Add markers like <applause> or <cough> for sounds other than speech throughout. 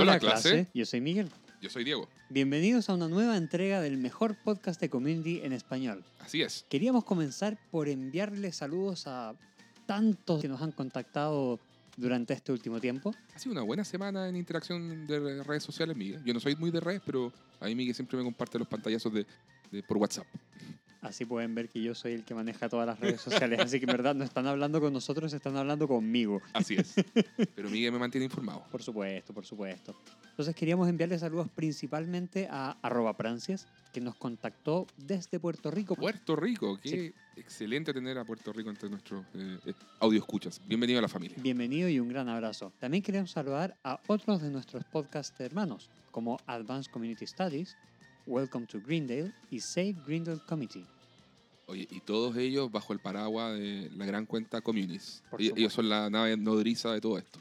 Hola, clase. Yo soy Miguel. Yo soy Diego. Bienvenidos a una nueva entrega del mejor podcast de community en español. Así es. Queríamos comenzar por enviarle saludos a tantos que nos han contactado durante este último tiempo. Ha sido una buena semana en interacción de redes sociales, Miguel. Yo no soy muy de redes, pero a mí Miguel siempre me comparte los pantallazos de, de- por WhatsApp. Así pueden ver que yo soy el que maneja todas las redes sociales. Así que en verdad no están hablando con nosotros, están hablando conmigo. Así es. Pero Miguel me mantiene informado. Por supuesto, por supuesto. Entonces queríamos enviarle saludos principalmente a arroba Prancias, que nos contactó desde Puerto Rico. Puerto Rico, qué excelente tener a Puerto Rico entre nuestros eh, eh, audio escuchas. Bienvenido a la familia. Bienvenido y un gran abrazo. También queremos saludar a otros de nuestros podcast hermanos, como Advanced Community Studies, Welcome to Greendale y Save Greendale Committee. Oye, y todos ellos bajo el paraguas de la gran cuenta Communis. Por Ellos, supuesto. son la nave nodriza de todo esto.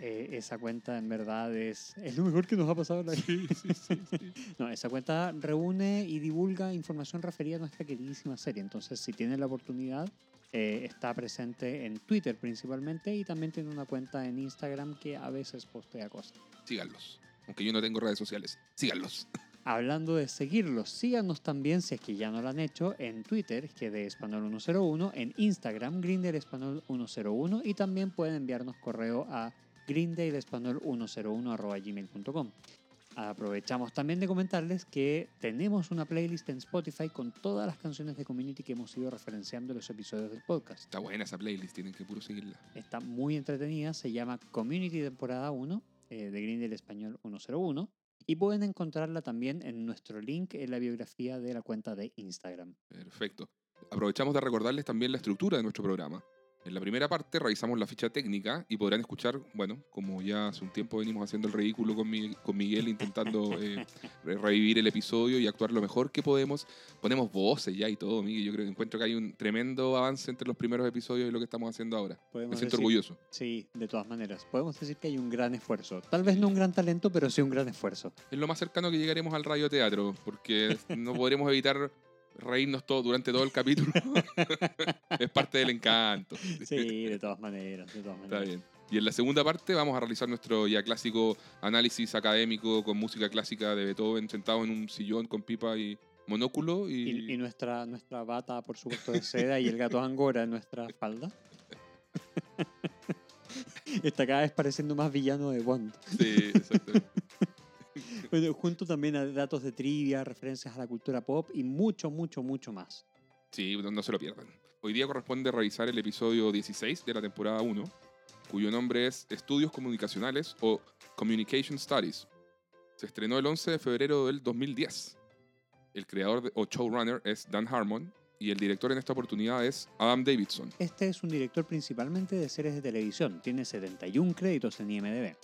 Eh, esa cuenta en verdad es, es lo mejor que nos ha pasado en la vida. Sí, sí, sí. <laughs> No, esa cuenta reúne y divulga información referida a nuestra queridísima serie. Entonces, si tienen la oportunidad, eh, está presente en Twitter principalmente y también tiene una cuenta en Instagram que a veces postea cosas. Síganlos. Aunque yo no tengo redes sociales, síganlos. <laughs> Hablando de seguirlos, síganos también si es que ya no lo han hecho en Twitter, que de Español 101, en Instagram, Grindel Español 101 y también pueden enviarnos correo a gmail.com Aprovechamos también de comentarles que tenemos una playlist en Spotify con todas las canciones de Community que hemos ido referenciando en los episodios del podcast. Está buena esa playlist, tienen que puro seguirla. Está muy entretenida, se llama Community Temporada 1 eh, de Grindel Español 101 y pueden encontrarla también en nuestro link en la biografía de la cuenta de Instagram. Perfecto. Aprovechamos de recordarles también la estructura de nuestro programa. En la primera parte revisamos la ficha técnica y podrán escuchar, bueno, como ya hace un tiempo venimos haciendo el ridículo con, Mi- con Miguel, intentando <laughs> eh, re- revivir el episodio y actuar lo mejor que podemos. Ponemos voces ya y todo, Miguel. Yo creo que encuentro que hay un tremendo avance entre los primeros episodios y lo que estamos haciendo ahora. Me siento decir- orgulloso. Sí, de todas maneras. Podemos decir que hay un gran esfuerzo. Tal vez no un gran talento, pero sí un gran esfuerzo. Es lo más cercano que llegaremos al radioteatro, porque <laughs> no podremos evitar reírnos todo durante todo el capítulo. <laughs> es parte del encanto. Sí, de todas maneras, de todas Está maneras. bien. Y en la segunda parte vamos a realizar nuestro ya clásico análisis académico con música clásica de Beethoven sentado en un sillón con pipa y monóculo y, Y, y nuestra, nuestra bata, por supuesto, de seda y el gato angora en nuestra falda. <laughs> Está cada vez pareciendo más villano de Bond. Sí, exactamente. Bueno, junto también a datos de trivia, referencias a la cultura pop y mucho, mucho, mucho más. Sí, no, no se lo pierdan. Hoy día corresponde revisar el episodio 16 de la temporada 1, cuyo nombre es Estudios Comunicacionales o Communication Studies. Se estrenó el 11 de febrero del 2010. El creador de- o showrunner es Dan Harmon y el director en esta oportunidad es Adam Davidson. Este es un director principalmente de series de televisión. Tiene 71 créditos en IMDb.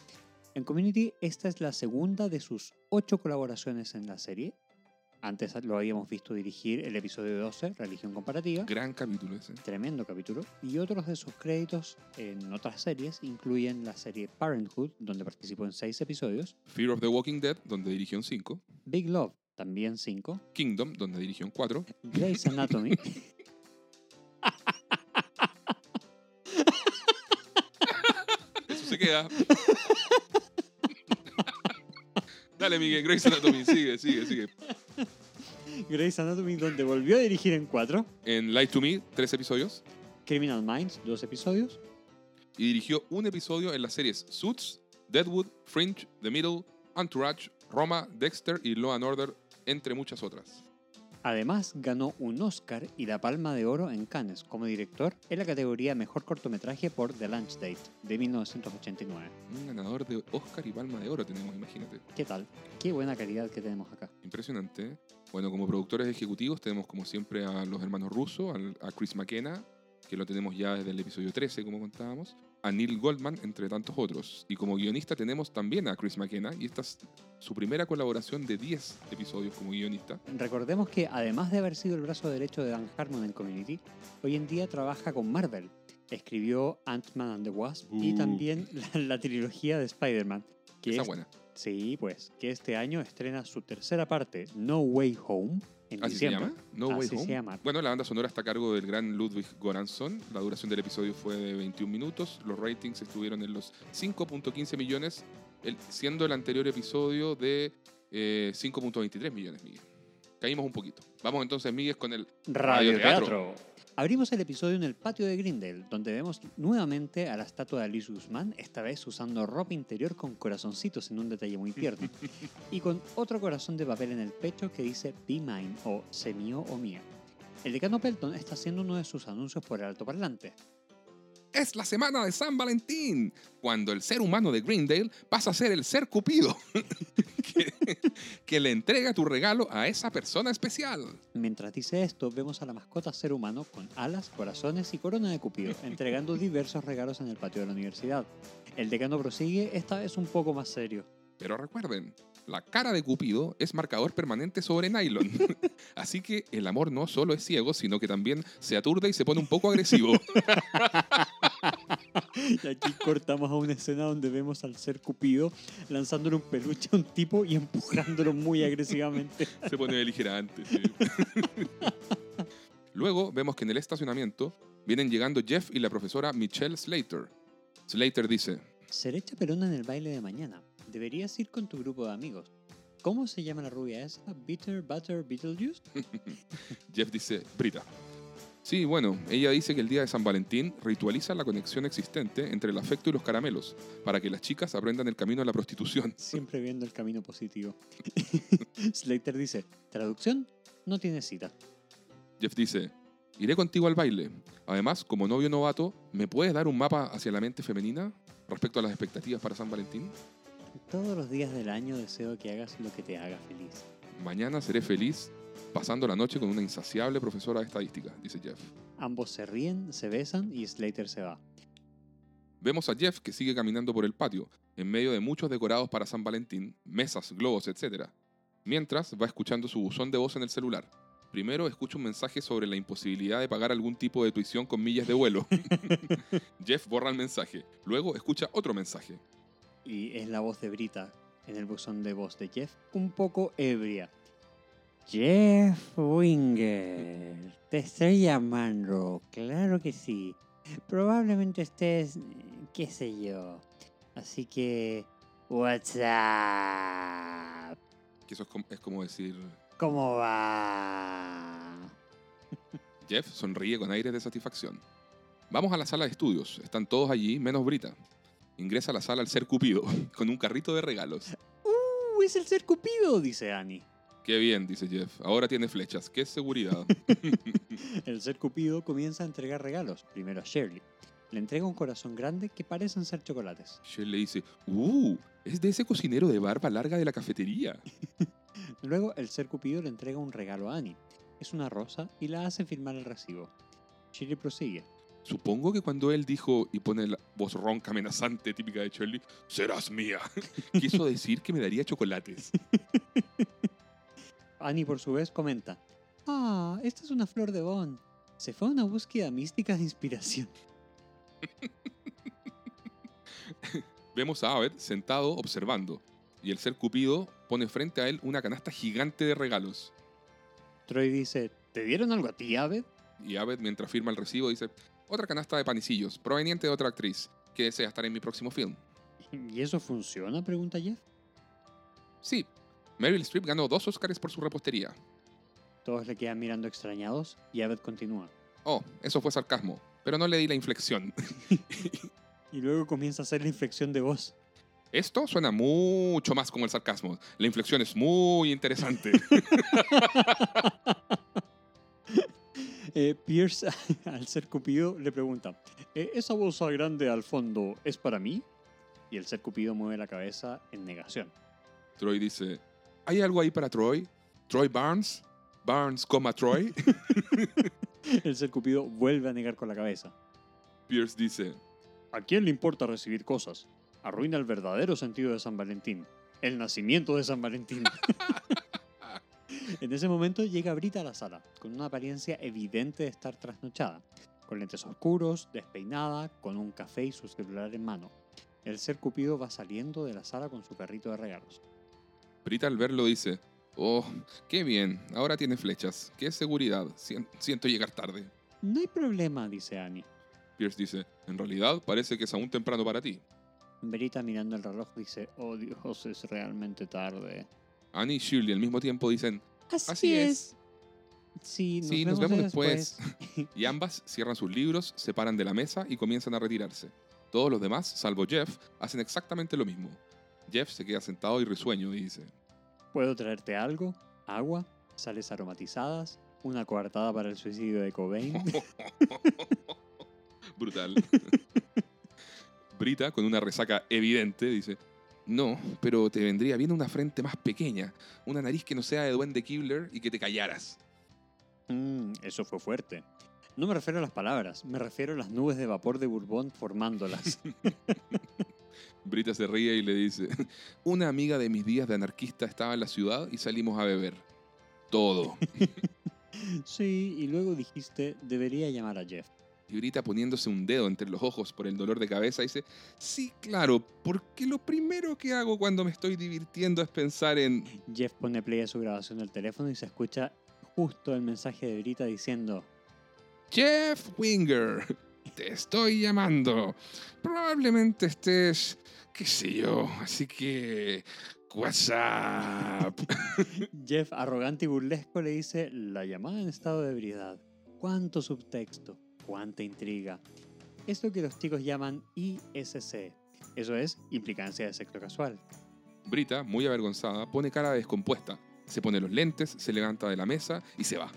En Community, esta es la segunda de sus ocho colaboraciones en la serie. Antes lo habíamos visto dirigir el episodio 12, Religión Comparativa. Gran capítulo ese. Tremendo capítulo. Y otros de sus créditos en otras series incluyen la serie Parenthood, donde participó en seis episodios, Fear of the Walking Dead, donde dirigió en 5. Big Love, también cinco, Kingdom, donde dirigió en 4. Grey's Anatomy, <laughs> <laughs> Eso se queda. <laughs> Dale, Miguel, Grey's Anatomy, sigue, sigue, sigue. <laughs> Grey's Anatomy, donde volvió a dirigir en cuatro, En Light to Me, tres episodios. Criminal Minds, dos episodios, Y dirigió un episodio en las series Suits, Deadwood, Fringe, The Middle, Entourage, Roma, Dexter y Law and Order, entre muchas otras. Además, ganó un Oscar y la Palma de Oro en Cannes como director en la categoría Mejor Cortometraje por The Lunch Date de 1989. Un ganador de Oscar y Palma de Oro tenemos, imagínate. ¿Qué tal? Qué buena calidad que tenemos acá. Impresionante. Bueno, como productores ejecutivos tenemos como siempre a los hermanos rusos, a Chris McKenna, que lo tenemos ya desde el episodio 13, como contábamos, a Neil Goldman, entre tantos otros. Y como guionista tenemos también a Chris McKenna, y esta es su primera colaboración de 10 episodios como guionista. Recordemos que además de haber sido el brazo derecho de Dan Harmon en Community, hoy en día trabaja con Marvel. Escribió Ant-Man and the Wasp y también la, la trilogía de Spider-Man. Que Esa es- buena. Sí, pues, que este año estrena su tercera parte, No Way Home, en ¿Así se llama? No Way Así Home. se llama. Bueno, la banda sonora está a cargo del gran Ludwig Goransson. La duración del episodio fue de 21 minutos. Los ratings estuvieron en los 5.15 millones el- siendo el anterior episodio de eh, 5.23 millones, Miguel. Caímos un poquito. Vamos entonces, Miguel, con el Radioteatro. Abrimos el episodio en el patio de Grindel, donde vemos nuevamente a la estatua de Alice Guzmán, esta vez usando ropa interior con corazoncitos en un detalle muy tierno, y con otro corazón de papel en el pecho que dice Be Mine o Sé mío o mía. El decano Pelton está haciendo uno de sus anuncios por el altoparlante. Es la semana de San Valentín, cuando el ser humano de Greendale pasa a ser el ser cupido, <laughs> que, que le entrega tu regalo a esa persona especial. Mientras dice esto, vemos a la mascota ser humano con alas, corazones y corona de Cupido, <laughs> entregando diversos regalos en el patio de la universidad. El decano prosigue, esta vez un poco más serio. Pero recuerden, la cara de Cupido es marcador permanente sobre nylon. <laughs> Así que el amor no solo es ciego, sino que también se aturde y se pone un poco agresivo. <laughs> Y aquí cortamos a una escena donde vemos al ser Cupido lanzándole un peluche a un tipo y empujándolo muy agresivamente. <laughs> Se pone beligerante. sí. <laughs> Luego vemos que en el estacionamiento vienen llegando Jeff y la profesora Michelle Slater. Slater dice, Seré chapelona en el baile de mañana. Deberías ir con tu grupo de amigos. ¿Cómo se llama la rubia esa? ¿Bitter Butter Beetlejuice? Jeff dice, Brita. Sí, bueno, ella dice que el día de San Valentín ritualiza la conexión existente entre el afecto y los caramelos, para que las chicas aprendan el camino a la prostitución. <laughs> Siempre viendo el camino positivo. <laughs> Slater dice, traducción, no tiene cita. Jeff dice, iré contigo al baile. Además, como novio novato, ¿me puedes dar un mapa hacia la mente femenina respecto a las expectativas para San Valentín? Todos los días del año deseo que hagas lo que te haga feliz. Mañana seré feliz pasando la noche con una insaciable profesora de estadística, dice Jeff. Ambos se ríen, se besan y Slater se va. Vemos a Jeff que sigue caminando por el patio, en medio de muchos decorados para San Valentín, mesas, globos, etc. Mientras va escuchando su buzón de voz en el celular. Primero escucha un mensaje sobre la imposibilidad de pagar algún tipo de tuición con millas de vuelo. <laughs> Jeff borra el mensaje. Luego escucha otro mensaje. Y es la voz de Brita en el buzón de voz de Jeff, un poco ebria. Jeff Winger, te estoy llamando, claro que sí. Probablemente estés, qué sé yo. Así que, WhatsApp, Que eso es como, es como decir... ¿cómo va? <laughs> Jeff sonríe con aire de satisfacción. Vamos a la sala de estudios. Están todos allí, menos Brita. Ingresa a la sala al ser Cupido, <laughs> con un carrito de regalos. ¡Uh! Es el ser Cupido, dice Annie. Qué bien, dice Jeff. Ahora tiene flechas. Qué seguridad. <laughs> El ser Cupido comienza a entregar regalos, primero a Shirley. Le entrega un corazón grande que parecen ser chocolates. Le dice, ¡Uh! Es de ese cocinero de barba larga de la cafetería. <laughs> Luego el ser Cupido le entrega un regalo a Annie. Es una rosa y la hace firmar el recibo. Shirley prosigue. Supongo que cuando él dijo y pone la voz ronca amenazante típica de Shirley, serás mía, <laughs> quiso decir que me daría chocolates. Annie por su vez comenta. Ah, esta es una flor de Bond. Se fue a una búsqueda mística de inspiración. <laughs> Vemos a Abed sentado observando y el ser Cupido pone frente a él una canasta gigante de regalos. Troy dice, ¿te dieron algo a ti, Abed? Y Abed, mientras firma el recibo, dice, otra canasta de panecillos, proveniente de otra actriz, que desea estar en mi próximo film. <laughs> ¿Y eso funciona? pregunta Jeff. Sí, Meryl Streep ganó dos Oscars por su repostería. Todos le quedan mirando extrañados y Abed continúa. Oh, eso fue sarcasmo, pero no le di la inflexión. <laughs> Y luego comienza a hacer la inflexión de voz. Esto suena mucho más como el sarcasmo. La inflexión es muy interesante. <laughs> Eh, Pierce, <laughs> al ser Cupido, le pregunta, "Eh, ¿esa bolsa grande al fondo es para mí? Y el ser Cupido mueve la cabeza en negación. Troy dice, ¿hay algo ahí para Troy? ¿Troy Barnes? ¿Barnes, coma Troy? <laughs> El ser Cupido vuelve a negar con la cabeza. Pierce dice, ¿A quién le importa recibir cosas? Arruina el verdadero sentido de San Valentín. El nacimiento de San Valentín. <laughs> en ese momento llega Brita a la sala, con una apariencia evidente de estar trasnochada, con lentes oscuros, despeinada, con un café y su celular en mano. El ser Cupido va saliendo de la sala con su carrito de regalos. Brita al verlo dice, oh, qué bien, ahora tiene flechas, qué seguridad, Sien- siento llegar tarde. No hay problema, dice Annie. Pierce dice, en realidad parece que es aún temprano para ti. Brita mirando el reloj dice, oh Dios, es realmente tarde. Annie y Shirley al mismo tiempo dicen, Así, Así es. Sí, nos Sí, nos vemos, vemos después. <laughs> y ambas cierran sus libros, se paran de la mesa y comienzan a retirarse. Todos los demás, salvo Jeff, hacen exactamente lo mismo. Jeff se queda sentado y risueño y dice, ¿Puedo traerte algo? ¿Agua? ¿Sales aromatizadas? ¿Una coartada para el suicidio de Cobain? <laughs> Brutal. <laughs> Brita, con una resaca evidente, dice: No, pero te vendría bien una frente más pequeña, una nariz que no sea de Duende Kibler y que te callaras. Mm, eso fue fuerte. No me refiero a las palabras, me refiero a las nubes de vapor de Bourbon formándolas. <laughs> Brita se ríe y le dice: <laughs> Una amiga de mis días de anarquista estaba en la ciudad y salimos a beber. Todo. <laughs> sí, y luego dijiste, debería llamar a Jeff. Y Brita poniéndose un dedo entre los ojos por el dolor de cabeza dice: Sí, claro, porque lo primero que hago cuando me estoy divirtiendo es pensar en. Jeff pone play a su grabación del teléfono y se escucha justo el mensaje de Brita diciendo, Jeff Winger, te estoy llamando. Probablemente estés, qué sé yo, así que... WhatsApp. <laughs> Jeff, arrogante y burlesco, le dice, la llamada en estado de ebriedad. ¿Cuánto subtexto? ¿Cuánta intriga? Es lo que los chicos llaman ISC. Eso es implicancia de sexo casual. Brita, muy avergonzada, pone cara descompuesta. Se pone los lentes, se levanta de la mesa y se va.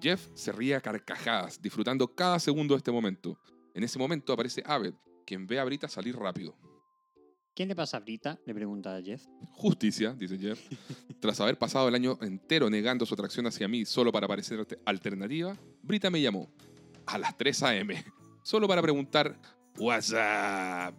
Jeff se ríe a carcajadas, disfrutando cada segundo de este momento. En ese momento aparece Abed, quien ve a Brita salir rápido. ¿Quién le pasa a Brita? Le pregunta a Jeff. Justicia, dice Jeff. <laughs> Tras haber pasado el año entero negando su atracción hacia mí solo para parecer alternativa, Brita me llamó a las 3 a.m. solo para preguntar WhatsApp.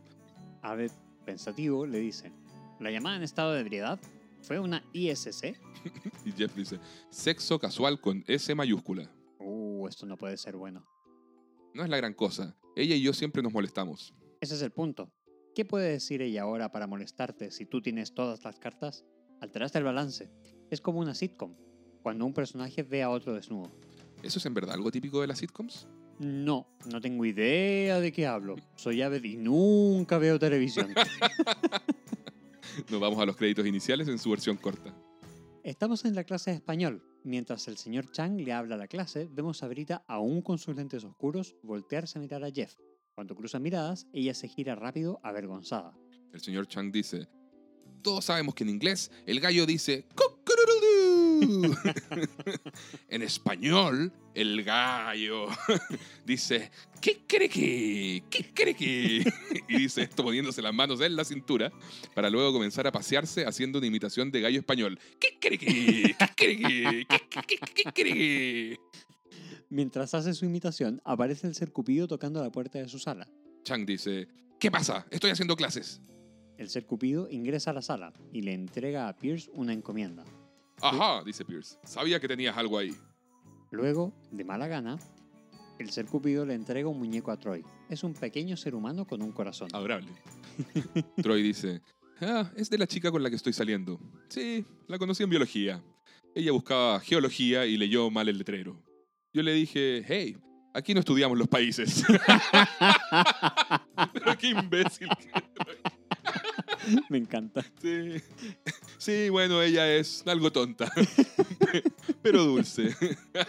Abed, pensativo, le dice, ¿la llamada en estado de ebriedad fue una ISC? <laughs> Y Jeff dice, sexo casual con S mayúscula. Uh, esto no puede ser bueno. No es la gran cosa. Ella y yo siempre nos molestamos. Ese es el punto. ¿Qué puede decir ella ahora para molestarte si tú tienes todas las cartas? Alteraste el balance. Es como una sitcom, cuando un personaje ve a otro desnudo. ¿Eso es en verdad algo típico de las sitcoms? No, no tengo idea de qué hablo. Soy Aved y nunca veo televisión. <laughs> Nos vamos a los créditos iniciales en su versión corta. Estamos en la clase de español. Mientras el señor Chang le habla a la clase, vemos a Brita, aún con sus lentes oscuros, voltearse a mirar a Jeff. Cuando cruzan miradas, ella se gira rápido, avergonzada. El señor Chang dice, todos sabemos que en inglés el gallo dice "Cock-a-doodle-doo". <laughs> En español, el gallo <laughs> dice "Kikiriki, kikiriki". <laughs> Y dice esto poniéndose las manos en la cintura para luego comenzar a pasearse haciendo una imitación de gallo español. "Kikiriki, kikiriki, kikiriki". Mientras hace su imitación, aparece el ser Cupido tocando la puerta de su sala. Chang dice, ¿qué pasa? Estoy haciendo clases. El ser Cupido ingresa a la sala y le entrega a Pierce una encomienda. Ajá, dice Pierce. Sabía que tenías algo ahí. Luego, de mala gana, el ser Cupido le entrega un muñeco a Troy. Es un pequeño ser humano con un corazón. Adorable. <laughs> Troy dice, ah, es de la chica con la que estoy saliendo. Sí, la conocí en biología. Ella buscaba geología y leyó mal el letrero. Yo le dije, hey, aquí no estudiamos los países. <laughs> Pero qué imbécil. que. <laughs> Me encanta. Sí. sí, bueno, ella es algo tonta. <laughs> Pero dulce. Ah,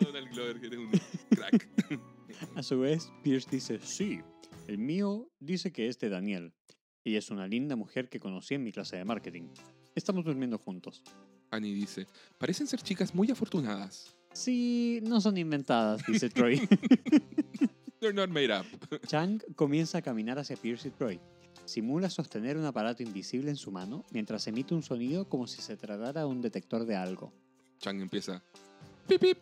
<laughs> Donald Glover, que eres un crack. A su vez, Pierce dice, sí, el mío dice que es de Daniel. Ella es una linda mujer que conocí en mi clase de marketing. Estamos durmiendo juntos. Annie dice, parecen ser chicas muy afortunadas. Sí, no son inventadas, dice Troy. They're not made up. Chang comienza a caminar hacia Pierce y Troy. Simula sostener un aparato invisible en su mano mientras emite un sonido como si se tratara de un detector de algo. Chang empieza. Pip, pip.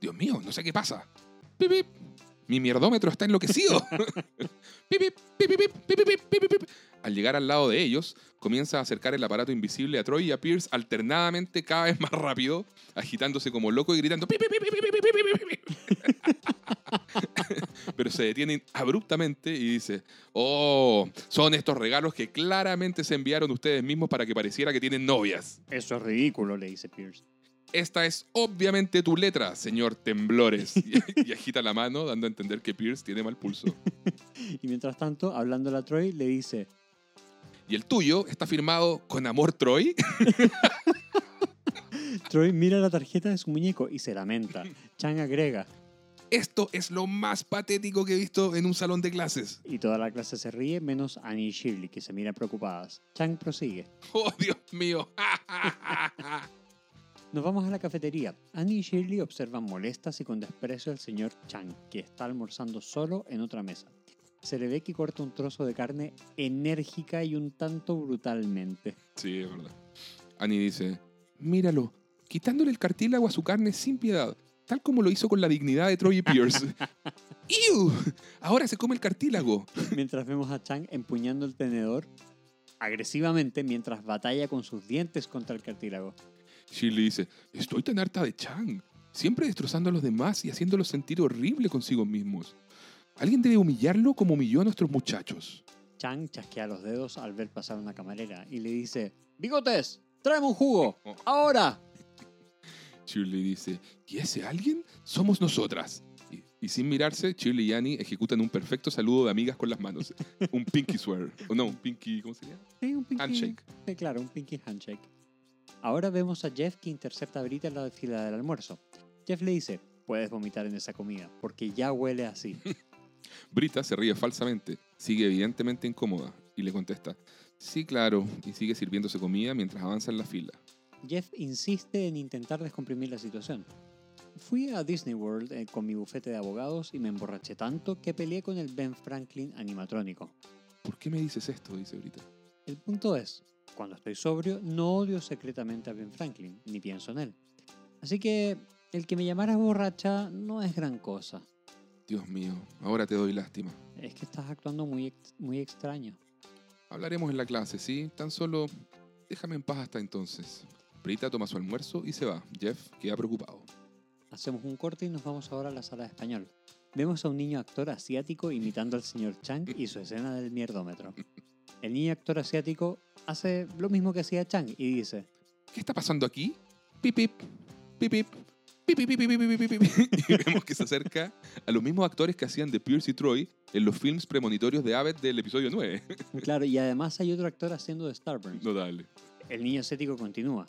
Dios mío, no sé qué pasa. Pip, pip mi mierdómetro está enloquecido. al llegar al lado de ellos, comienza a acercar el aparato invisible a Troy y a Pierce alternadamente cada vez más rápido, agitándose como loco y gritando. Pero se detienen abruptamente y dice, oh, son estos regalos que claramente se enviaron ustedes mismos para que pareciera que tienen novias. Eso es ridículo, le dice Pierce. Esta es obviamente tu letra, señor Temblores. Y, <laughs> y agita la mano, dando a entender que Pierce tiene mal pulso. <laughs> Y mientras tanto, hablando a Troy, le dice, Y el tuyo está firmado con amor Troy. <laughs> Troy mira la tarjeta de su muñeco y se lamenta. Chang agrega, Esto es lo más patético que he visto en un salón de clases. y toda la clase se ríe, menos Annie y Shirley, que se miran preocupadas. Chang prosigue. Oh, Dios mío. Nos vamos a la cafetería. Annie y Shirley observan molestas y con desprecio al señor Chang, que está almorzando solo en otra mesa. Se le ve que corta un trozo de carne enérgica y un tanto brutalmente. Sí, es verdad. Annie dice, míralo, quitándole el cartílago a su carne sin piedad, tal como lo hizo con la dignidad de Troy Pierce. <laughs> ¡Ew! Ahora se come el cartílago. Mientras vemos a Chang empuñando el tenedor agresivamente mientras batalla con sus dientes contra el cartílago. Shirley dice, estoy tan harta de Chang, siempre destrozando a los demás y haciéndolos sentir horrible consigo mismos. Alguien debe humillarlo como humilló a nuestros muchachos. Chang chasquea los dedos al ver pasar una camarera y le dice, ¡Bigotes! ¡Tráeme un jugo! ¡Ahora! <laughs> Shirley dice, ¿y ese alguien? Somos nosotras. Y, y sin mirarse, Shirley y Annie ejecutan un perfecto saludo de amigas con las manos. <laughs> un pinky swear. O no, un pinky, ¿cómo se llama? Sí, un pinky, Handshake. Sí, claro, un pinky handshake. Ahora vemos a Jeff que intercepta a Brita en la fila del almuerzo. Jeff le dice, puedes vomitar en esa comida, porque ya huele así. <laughs> Brita se ríe falsamente, sigue evidentemente incómoda y le contesta, sí, claro, y sigue sirviéndose comida mientras avanza en la fila. Jeff insiste en intentar descomprimir la situación. Fui a Disney World eh, con mi bufete de abogados y me emborraché tanto que peleé con el Ben Franklin animatrónico. ¿Por qué me dices esto? dice Brita. El punto es, cuando estoy sobrio, no odio secretamente a Ben Franklin, ni pienso en él. Así que el que me llamaras borracha no es gran cosa. Dios mío, ahora te doy lástima. Es que estás actuando muy, ex- muy extraño. Hablaremos en la clase, ¿sí? Tan solo déjame en paz hasta entonces. Brita toma su almuerzo y se va. Jeff queda preocupado. Hacemos un corte y nos vamos ahora a la sala de español. Vemos a un niño actor asiático imitando al señor Chang y su escena del mierdómetro. <laughs> El niño actor asiático hace lo mismo que hacía Chang y dice, ¿Qué está pasando aquí? Pip, pip, pip, pip. pip, pip, pip. Y vemos que se acerca a los mismos actores que hacían de Pierce y Troy en los films premonitorios de Abbott del episodio 9. claro, y además hay otro actor haciendo de Starburns. Notable. El niño asiático continúa.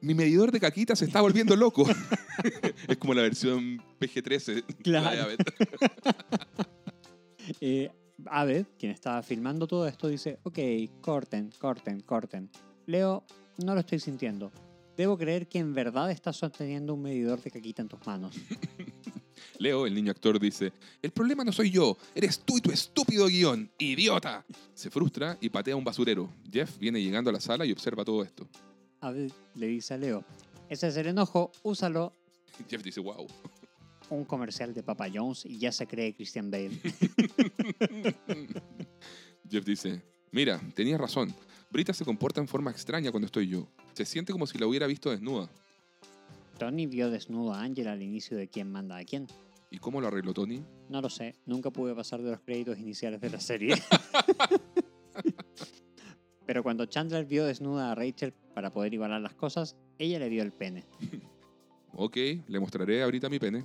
Mi medidor de caquita se está volviendo loco. es como la versión PG-13 Claro. de Abbott. Eh, Abed, quien estaba filmando todo esto, dice, ok, corten, corten, corten. Leo, no lo estoy sintiendo. Debo creer que en verdad estás sosteniendo un medidor de caquita en tus manos. <laughs> Leo, el niño actor, dice, el problema no soy yo, eres tú y tu estúpido guion, idiota. Se frustra y patea un basurero. Jeff viene llegando a la sala y observa todo esto. Abed le dice a Leo, ese es el enojo, úsalo. <laughs> Jeff dice, wow. Un comercial de Papa Jones y ya se cree Christian Bale. <laughs> Jeff dice, mira, tenías razón. Brita se comporta en forma extraña cuando estoy yo. Se siente como si la hubiera visto desnuda. Tony vio desnudo a Angela al inicio de quién manda a quién. ¿Y cómo lo arregló Tony? No lo sé, nunca pude pasar de los créditos iniciales de la serie. <laughs> Pero cuando Chandler vio desnuda a Rachel para poder igualar las cosas, ella le dio el pene. <laughs> Ok, le mostraré a Brita mi pene.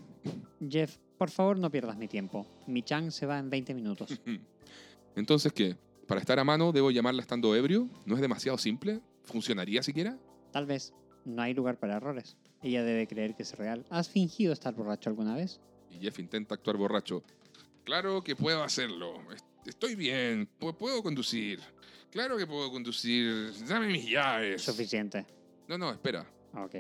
Jeff, por favor no pierdas mi tiempo. Mi Chang se va en 20 minutos. <laughs> Entonces, ¿qué? ¿Para estar a mano debo llamarla estando ebrio? ¿No es demasiado simple? ¿Funcionaría siquiera? Tal vez no hay lugar para errores. Ella debe creer que es real. ¿Has fingido estar borracho alguna vez? Y Jeff intenta actuar borracho. Claro que puedo hacerlo. Est- Estoy bien. Pu- Puedo conducir. Claro que puedo conducir. Dame mis llaves. Suficiente. No, no, espera. Ok.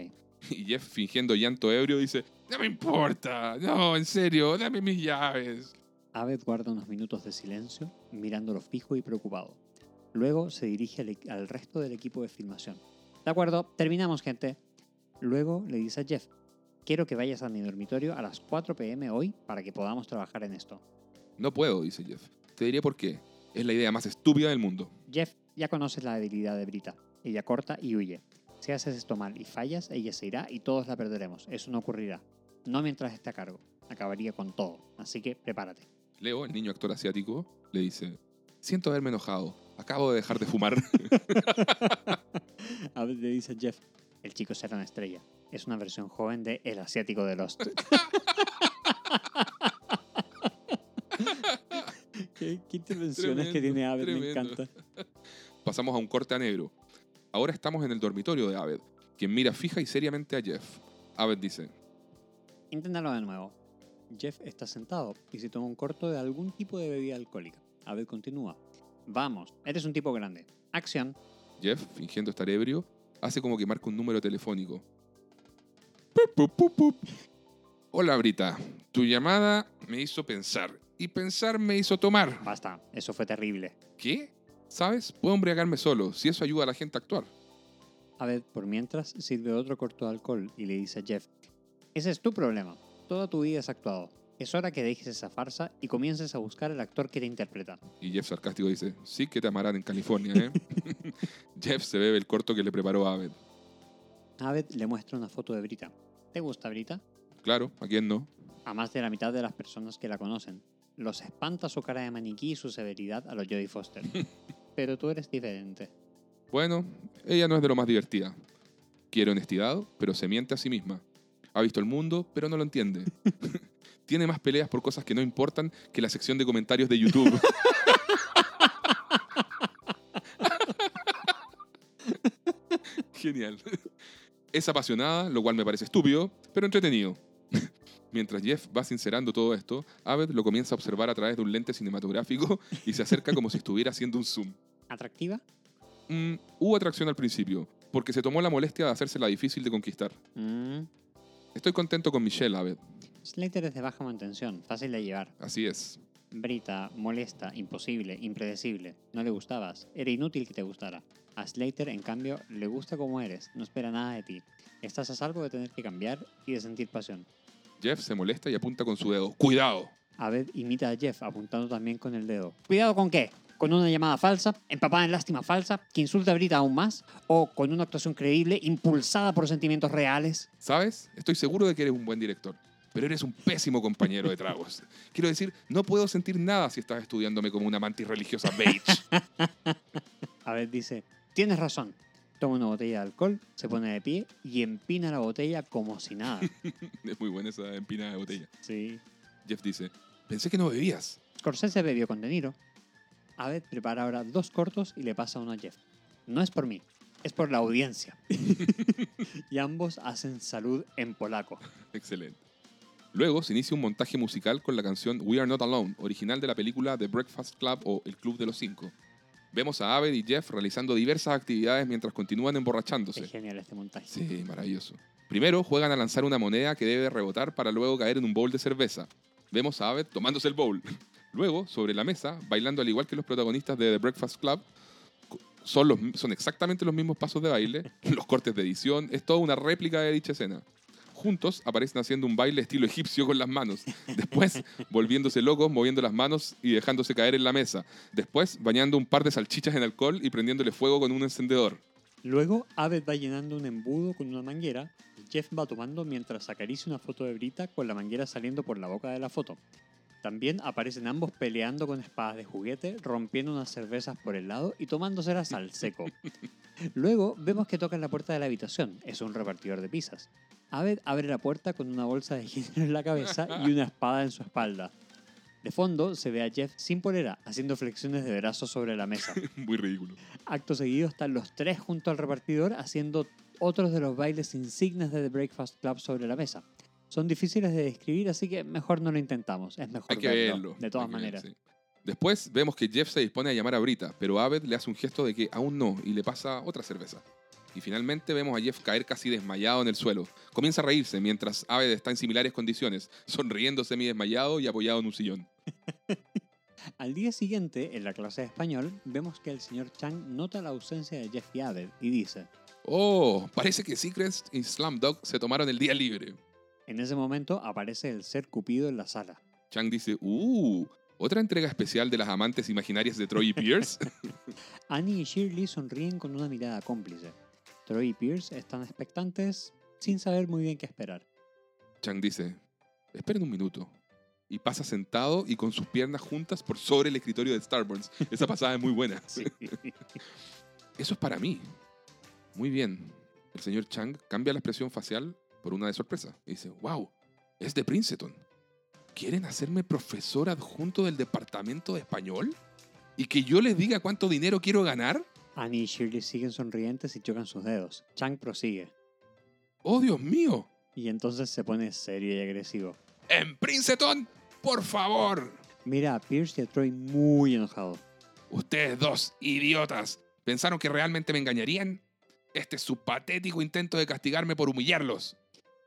Y Jeff, fingiendo llanto ebrio, dice: No me importa. No, en serio, dame mis llaves. Abed guarda unos minutos de silencio, mirándolo fijo y preocupado. Luego se dirige al, e- al resto del equipo de filmación. De acuerdo, terminamos, gente. Luego le dice a Jeff, quiero que vayas a mi dormitorio a las 4 pm hoy para que podamos trabajar en esto. No puedo, dice Jeff. Te diré por qué. Es la idea más estúpida del mundo. Jeff, ya conoces la debilidad de Brita. Ella corta y huye. Si haces esto mal y fallas, ella se irá y todos la perderemos. Eso no ocurrirá. No mientras esté a cargo. Acabaría con todo. Así que prepárate. Leo, el niño actor asiático, le dice: Siento haberme enojado. Acabo de dejar de fumar. <laughs> Abed le dice a Jeff, el chico será una estrella. es una versión joven de El Asiático de Lost. <laughs> ¿Qué, qué intervenciones que tiene Abed, me tremendo. encanta. Pasamos a un corte a negro. Ahora estamos en el dormitorio de Abed, quien mira fija y seriamente a Jeff. Abed dice, Inténtalo de nuevo. Jeff está sentado y se toma un corto de algún tipo de bebida alcohólica. Abed continúa. Vamos, eres un tipo grande. Acción. Jeff, fingiendo estar ebrio, hace como que marca un número telefónico. Pup, pup, pup, pup. Hola, Brita. Tu llamada me hizo pensar. Y pensar me hizo tomar. Basta, eso fue terrible. ¿Qué? ¿Sabes? Puedo embriagarme solo, si eso ayuda a la gente a actuar. Abed, por mientras, sirve otro corto de alcohol y le dice a Jeff, ese es tu problema. Toda tu vida has actuado. Es hora que dejes esa farsa y comiences a buscar al actor que te interpreta. Y Jeff sarcástico dice, sí que te amarán en California, ¿eh? <laughs> <laughs> Jeff se bebe el corto que le preparó Abed. Abed le muestra una foto de Brita. ¿Te gusta Brita? Claro, ¿a quién no? A más de la mitad de las personas que la conocen. Los espanta su cara de maniquí y su severidad a los Jodie Foster. <laughs> Pero tú eres diferente. Bueno, ella no es de lo más divertida. Quiere honestidad, pero se miente a sí misma. Ha visto el mundo, pero no lo entiende. <laughs> Tiene más peleas por cosas que no importan que la sección de comentarios de YouTube. <laughs> Genial. Es apasionada, lo cual me parece estúpido, pero entretenido. Mientras Jeff va sincerando todo esto, Abed lo comienza a observar a través de un lente cinematográfico y se acerca como si estuviera haciendo un zoom. ¿Atractiva? Mm, hubo atracción al principio, porque se tomó la molestia de hacérsela difícil de conquistar. Mm. Estoy contento con Michelle, Abed. Slater es de baja mantención, fácil de llevar. Así es. Brita, molesta, imposible, impredecible. No le gustabas. Era inútil que te gustara. A Slater, en cambio, le gusta como eres. No espera nada de ti. Estás a salvo de tener que cambiar y de sentir pasión. Jeff se molesta y apunta con su dedo. ¡Cuidado! Abed imita a Jeff apuntando también con el dedo. ¿Cuidado con qué? ¿Con una llamada falsa, empapada en lástima falsa, que insulta a Brita aún más? ¿O con una actuación creíble, impulsada por sentimientos reales? ¿Sabes? Estoy seguro de que eres un buen director, pero eres un pésimo compañero de tragos. <laughs> Quiero decir, no puedo sentir nada si estás estudiándome como una mantis religiosa beige. <laughs> Abed dice, tienes razón. Toma una botella de alcohol, se pone de pie y empina la botella como si nada. <laughs> es muy buena esa empinada de botella. Sí. Jeff dice, pensé que no bebías. Scorsese bebió con De Niro. Abed prepara ahora dos cortos y le pasa uno a Jeff. No es por mí, es por la audiencia. <laughs> y ambos hacen salud en polaco. Excelente. Luego se inicia un montaje musical con la canción We Are Not Alone, original de la película The Breakfast Club o El Club de los Cinco. Vemos a Abed y Jeff realizando diversas actividades mientras continúan emborrachándose. Es genial este montaje. Sí, maravilloso. Primero juegan a lanzar una moneda que debe rebotar para luego caer en un bowl de cerveza. Vemos a Abed tomándose el bowl. <laughs> Luego, sobre la mesa, bailando al igual que los protagonistas de The Breakfast Club, son, los, son exactamente los mismos pasos de baile, <laughs> los cortes de edición, es toda una réplica de dicha escena. Juntos aparecen haciendo un baile estilo egipcio con las manos. Después, <laughs> volviéndose locos, moviendo las manos y dejándose caer en la mesa. Después, bañando un par de salchichas en alcohol y prendiéndole fuego con un encendedor. Luego, Abed va llenando un embudo con una manguera y Jeff va tomando mientras acaricia una foto de Brita con la manguera saliendo por la boca de la foto. También aparecen ambos peleando con espadas de juguete, rompiendo unas cervezas por el lado y tomándoselas al seco. <laughs> Luego vemos que tocan la puerta de la habitación. Es un repartidor de pizzas. Abed abre la puerta con una bolsa de género en la cabeza y una espada en su espalda. De fondo se ve a Jeff sin polera haciendo flexiones de brazos sobre la mesa. <laughs> Muy ridículo. Acto seguido están los tres junto al repartidor haciendo otros de los bailes insignes de The Breakfast Club sobre la mesa. Son difíciles de describir, así que mejor no lo intentamos. Es mejor Hay que verlo, verlo. de todas maneras. ver, sí. Después vemos que Jeff se dispone a llamar a Brita, pero Abed le hace un gesto de que aún no y le pasa otra cerveza. Y finalmente vemos a Jeff caer casi desmayado en el suelo. Comienza a reírse mientras Abed está en similares condiciones, sonriendo semi desmayado y apoyado en un sillón. <laughs> Al día siguiente, en la clase de español, vemos que el señor Chang nota la ausencia de Jeff y Abed y dice, Oh, parece que Seacrest y Slumdog se tomaron el día libre. En ese momento aparece el ser Cupido en la sala. Chang dice, uh, ¿otra entrega especial de las amantes imaginarias de Troy y Pierce? <laughs> <laughs> Annie y Shirley sonríen con una mirada cómplice. Troy y Pierce están expectantes sin saber muy bien qué esperar. Chang dice, esperen un minuto. Y pasa sentado y con sus piernas juntas por sobre el escritorio de Starburns. Esa pasada es muy buena. <laughs> Sí. Eso es para mí. Muy bien. El señor Chang cambia la expresión facial por una de sorpresa. Y dice, wow, es de Princeton. ¿Quieren hacerme profesor adjunto del departamento de español? ¿Y que yo les diga cuánto dinero quiero ganar? Annie y Shirley siguen sonrientes y chocan sus dedos. Chang prosigue. ¡Oh, Dios mío! Y entonces se pone serio y agresivo. ¡En Princeton! ¡Por favor! Mira a Pierce y a Troy muy enojado. Ustedes dos idiotas, ¿pensaron que realmente me engañarían? Este es su patético intento de castigarme por humillarlos.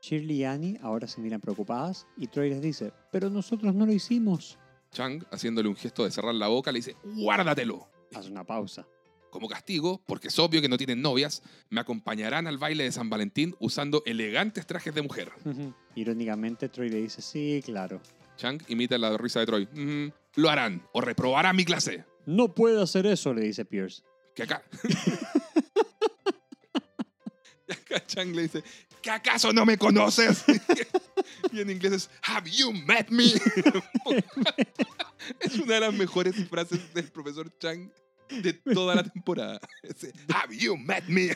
Shirley y Annie ahora se miran preocupadas y Troy les dice, pero nosotros no lo hicimos. Chang, haciéndole un gesto de cerrar la boca, le dice, guárdatelo. Hace una pausa. Como castigo, porque es obvio que no tienen novias, me acompañarán al baile de San Valentín usando elegantes trajes de mujer. Irónicamente, Troy le dice, sí, claro. Chang imita la risa de Troy. "Mm, lo harán o reprobarán mi clase. No puede hacer eso, le dice Pierce. Que acá. <laughs> y acá Chang le dice, ¿que acaso no me conoces? <laughs> y en inglés es, Have you met me? <laughs> es una de las mejores frases del profesor Chang de toda la temporada. Ese, Have you met me?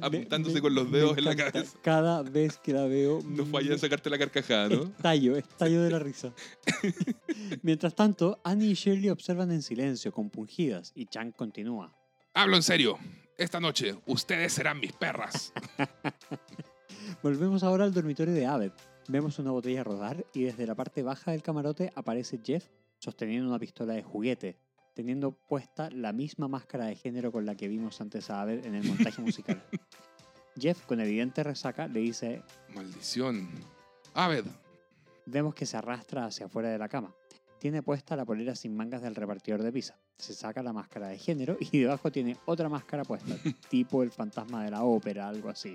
Apuntándose Me- con los dedos en la cabeza. Cada vez que la veo... No falla en sacarte la carcajada, ¿no? Estallo, estallo de la risa. <laughs> Mientras tanto, Annie y Shirley observan en silencio, compungidas, y Chang continúa. Hablo en serio. Esta noche, ustedes serán mis perras. <laughs> Volvemos ahora al dormitorio de Abed. Vemos una botella rodar y desde la parte baja del camarote aparece Jeff sosteniendo una pistola de juguete, teniendo puesta la misma máscara de género con la que vimos antes a Abed en el montaje musical. <laughs> Jeff, con evidente resaca, le dice, Maldición. Aved, vemos que se arrastra hacia afuera de la cama. Tiene puesta la polera sin mangas del repartidor de pizza. Se saca la máscara de género y debajo tiene otra máscara puesta, <laughs> tipo el fantasma de la ópera, algo así.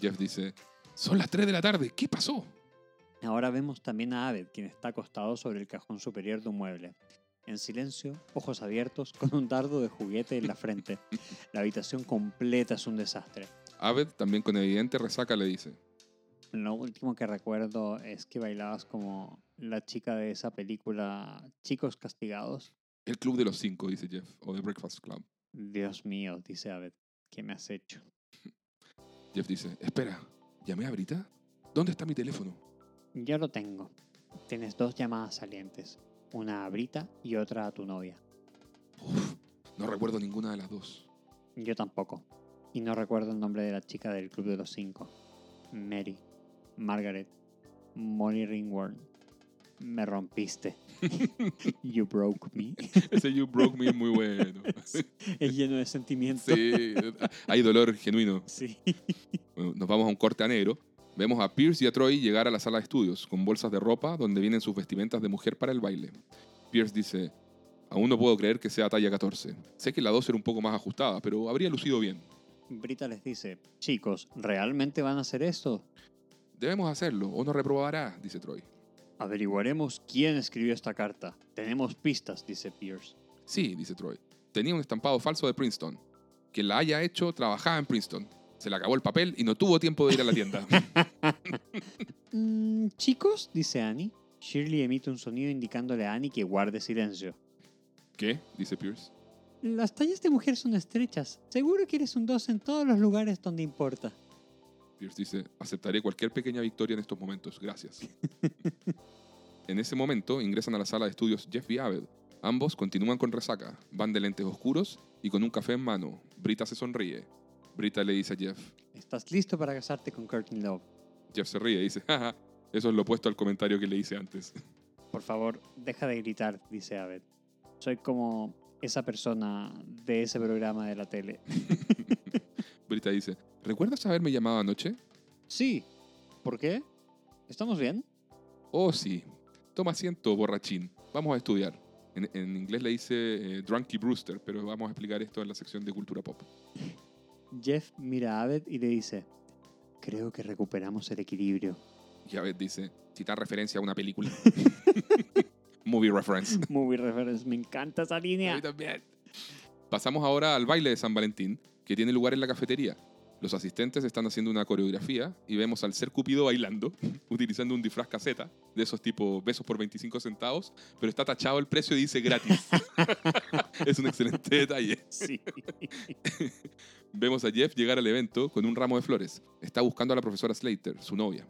Jeff dice, son las 3 de la tarde, ¿qué pasó? Ahora vemos también a Abed, quien está acostado sobre el cajón superior de un mueble. En silencio, ojos abiertos, con un dardo de juguete en la frente. <laughs> La habitación completa es un desastre. Aved, también con evidente resaca, le dice, Lo último que recuerdo es que bailabas como la chica de esa película Chicos Castigados. el club de los cinco, dice Jeff, o The Breakfast Club. Dios mío, dice Abed, ¿qué me has hecho? <laughs> Jeff dice, espera, ¿llamé a Brita? ¿Dónde está mi teléfono? Yo lo tengo. Tienes dos llamadas salientes, una a Brita y otra a tu novia. Uf, no recuerdo ninguna de las dos. Yo tampoco. Y no recuerdo el nombre de la chica del Club de los Cinco. Mary. Margaret. Molly Ringworm. Me rompiste. <laughs> you broke me. Ese You Broke Me es muy bueno. <laughs> es lleno de sentimiento. Sí, hay dolor genuino. Sí. Bueno, Nos vamos a un corte a negro. Vemos a Pierce y a Troy llegar a la sala de estudios con bolsas de ropa donde vienen sus vestimentas de mujer para el baile. Pierce dice, aún no puedo creer que sea talla 14. Sé que la 2 era un poco más ajustada, pero habría lucido bien. Brita les dice, chicos, ¿realmente van a hacer esto? Debemos hacerlo o nos reprobará, dice Troy. Averiguaremos quién escribió esta carta. Tenemos pistas, dice Pierce. Sí, dice Troy. Tenía un estampado falso de Princeton. Quien la haya hecho trabajaba en Princeton. Se le acabó el papel y no tuvo tiempo de ir a la tienda. <laughs> Mm, chicos, dice Annie. Shirley emite un sonido indicándole a Annie que guarde silencio. ¿Qué? dice Pierce. Las tallas de mujer son estrechas. Seguro que eres un 2 en todos los lugares donde importa. Pierce dice, aceptaré cualquier pequeña victoria en estos momentos, gracias. <laughs> en ese momento ingresan a la sala de estudios Jeff y Abed. Ambos continúan con resaca, van de lentes oscuros y con un café en mano. Brita se sonríe. Brita le dice a Jeff. ¿Estás listo para casarte con Courtney Love? Jeff se ríe y dice, jaja, eso es lo opuesto al comentario que le hice antes. <laughs> Por favor, deja de gritar, dice Abed. Soy como esa persona de ese programa de la tele. <laughs> Brita dice, ¿recuerdas haberme llamado anoche? Sí. ¿Por qué? ¿Estamos bien? Oh, sí. Toma asiento, borrachín. Vamos a estudiar. En, en inglés le dice eh, Drunky Brewster, pero vamos a explicar esto en la sección de cultura pop. Jeff mira a Abed y le dice, creo que recuperamos el equilibrio. Y Abed dice, cita referencia a una película. <laughs> Movie reference. Movie reference, me encanta esa A línea. mí también. Pasamos ahora al baile de San Valentín, que tiene lugar en la cafetería. Los asistentes están haciendo una coreografía y vemos al ser Cupido bailando, utilizando un disfraz caseta, de esos tipo besos por 25 centavos, pero está tachado el precio y dice gratis. <laughs> es un excelente detalle. Sí. <laughs> Vemos a Jeff llegar al evento con un ramo de flores. Está buscando a la profesora Slater, su novia.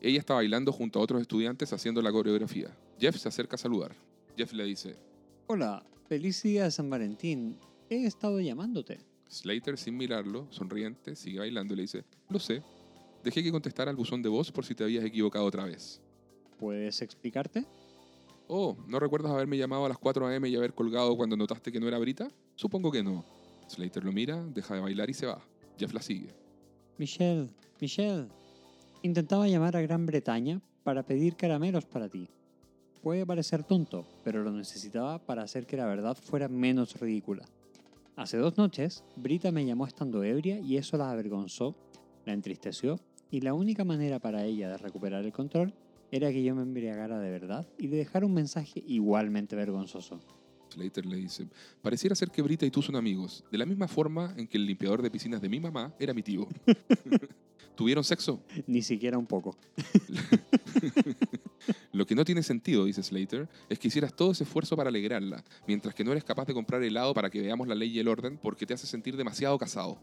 Ella está bailando junto a otros estudiantes haciendo la coreografía. Jeff se acerca a saludar. Jeff le dice, Hola, feliz día de San Valentín. He estado llamándote. Slater, sin mirarlo, sonriente, sigue bailando y le dice, lo sé. Dejé que contestara al buzón de voz por si te habías equivocado otra vez. ¿Puedes explicarte? Oh, ¿no recuerdas haberme llamado a las 4 a.m. y haber colgado cuando notaste que no era Brita? Supongo que no. Slater lo mira, deja de bailar y se va. Jeff la sigue. Michelle, Michelle. Intentaba llamar a Gran Bretaña para pedir caramelos para ti. Puede parecer tonto, pero lo necesitaba para hacer que la verdad fuera menos ridícula. Hace dos noches, Brita me llamó estando ebria y eso la avergonzó, la entristeció, y la única manera para ella de recuperar el control era que yo me embriagara de verdad y le dejara un mensaje igualmente vergonzoso. Slater le dice, pareciera ser que Brita y tú son amigos, de la misma forma en que el limpiador de piscinas de mi mamá era mi tío. <laughs> ¿Tuvieron sexo? Ni siquiera un poco. <laughs> Lo que no tiene sentido, dice Slater, es que hicieras todo ese esfuerzo para alegrarla, mientras que no eres capaz de comprar helado para que veamos la ley y el orden porque te hace sentir demasiado casado.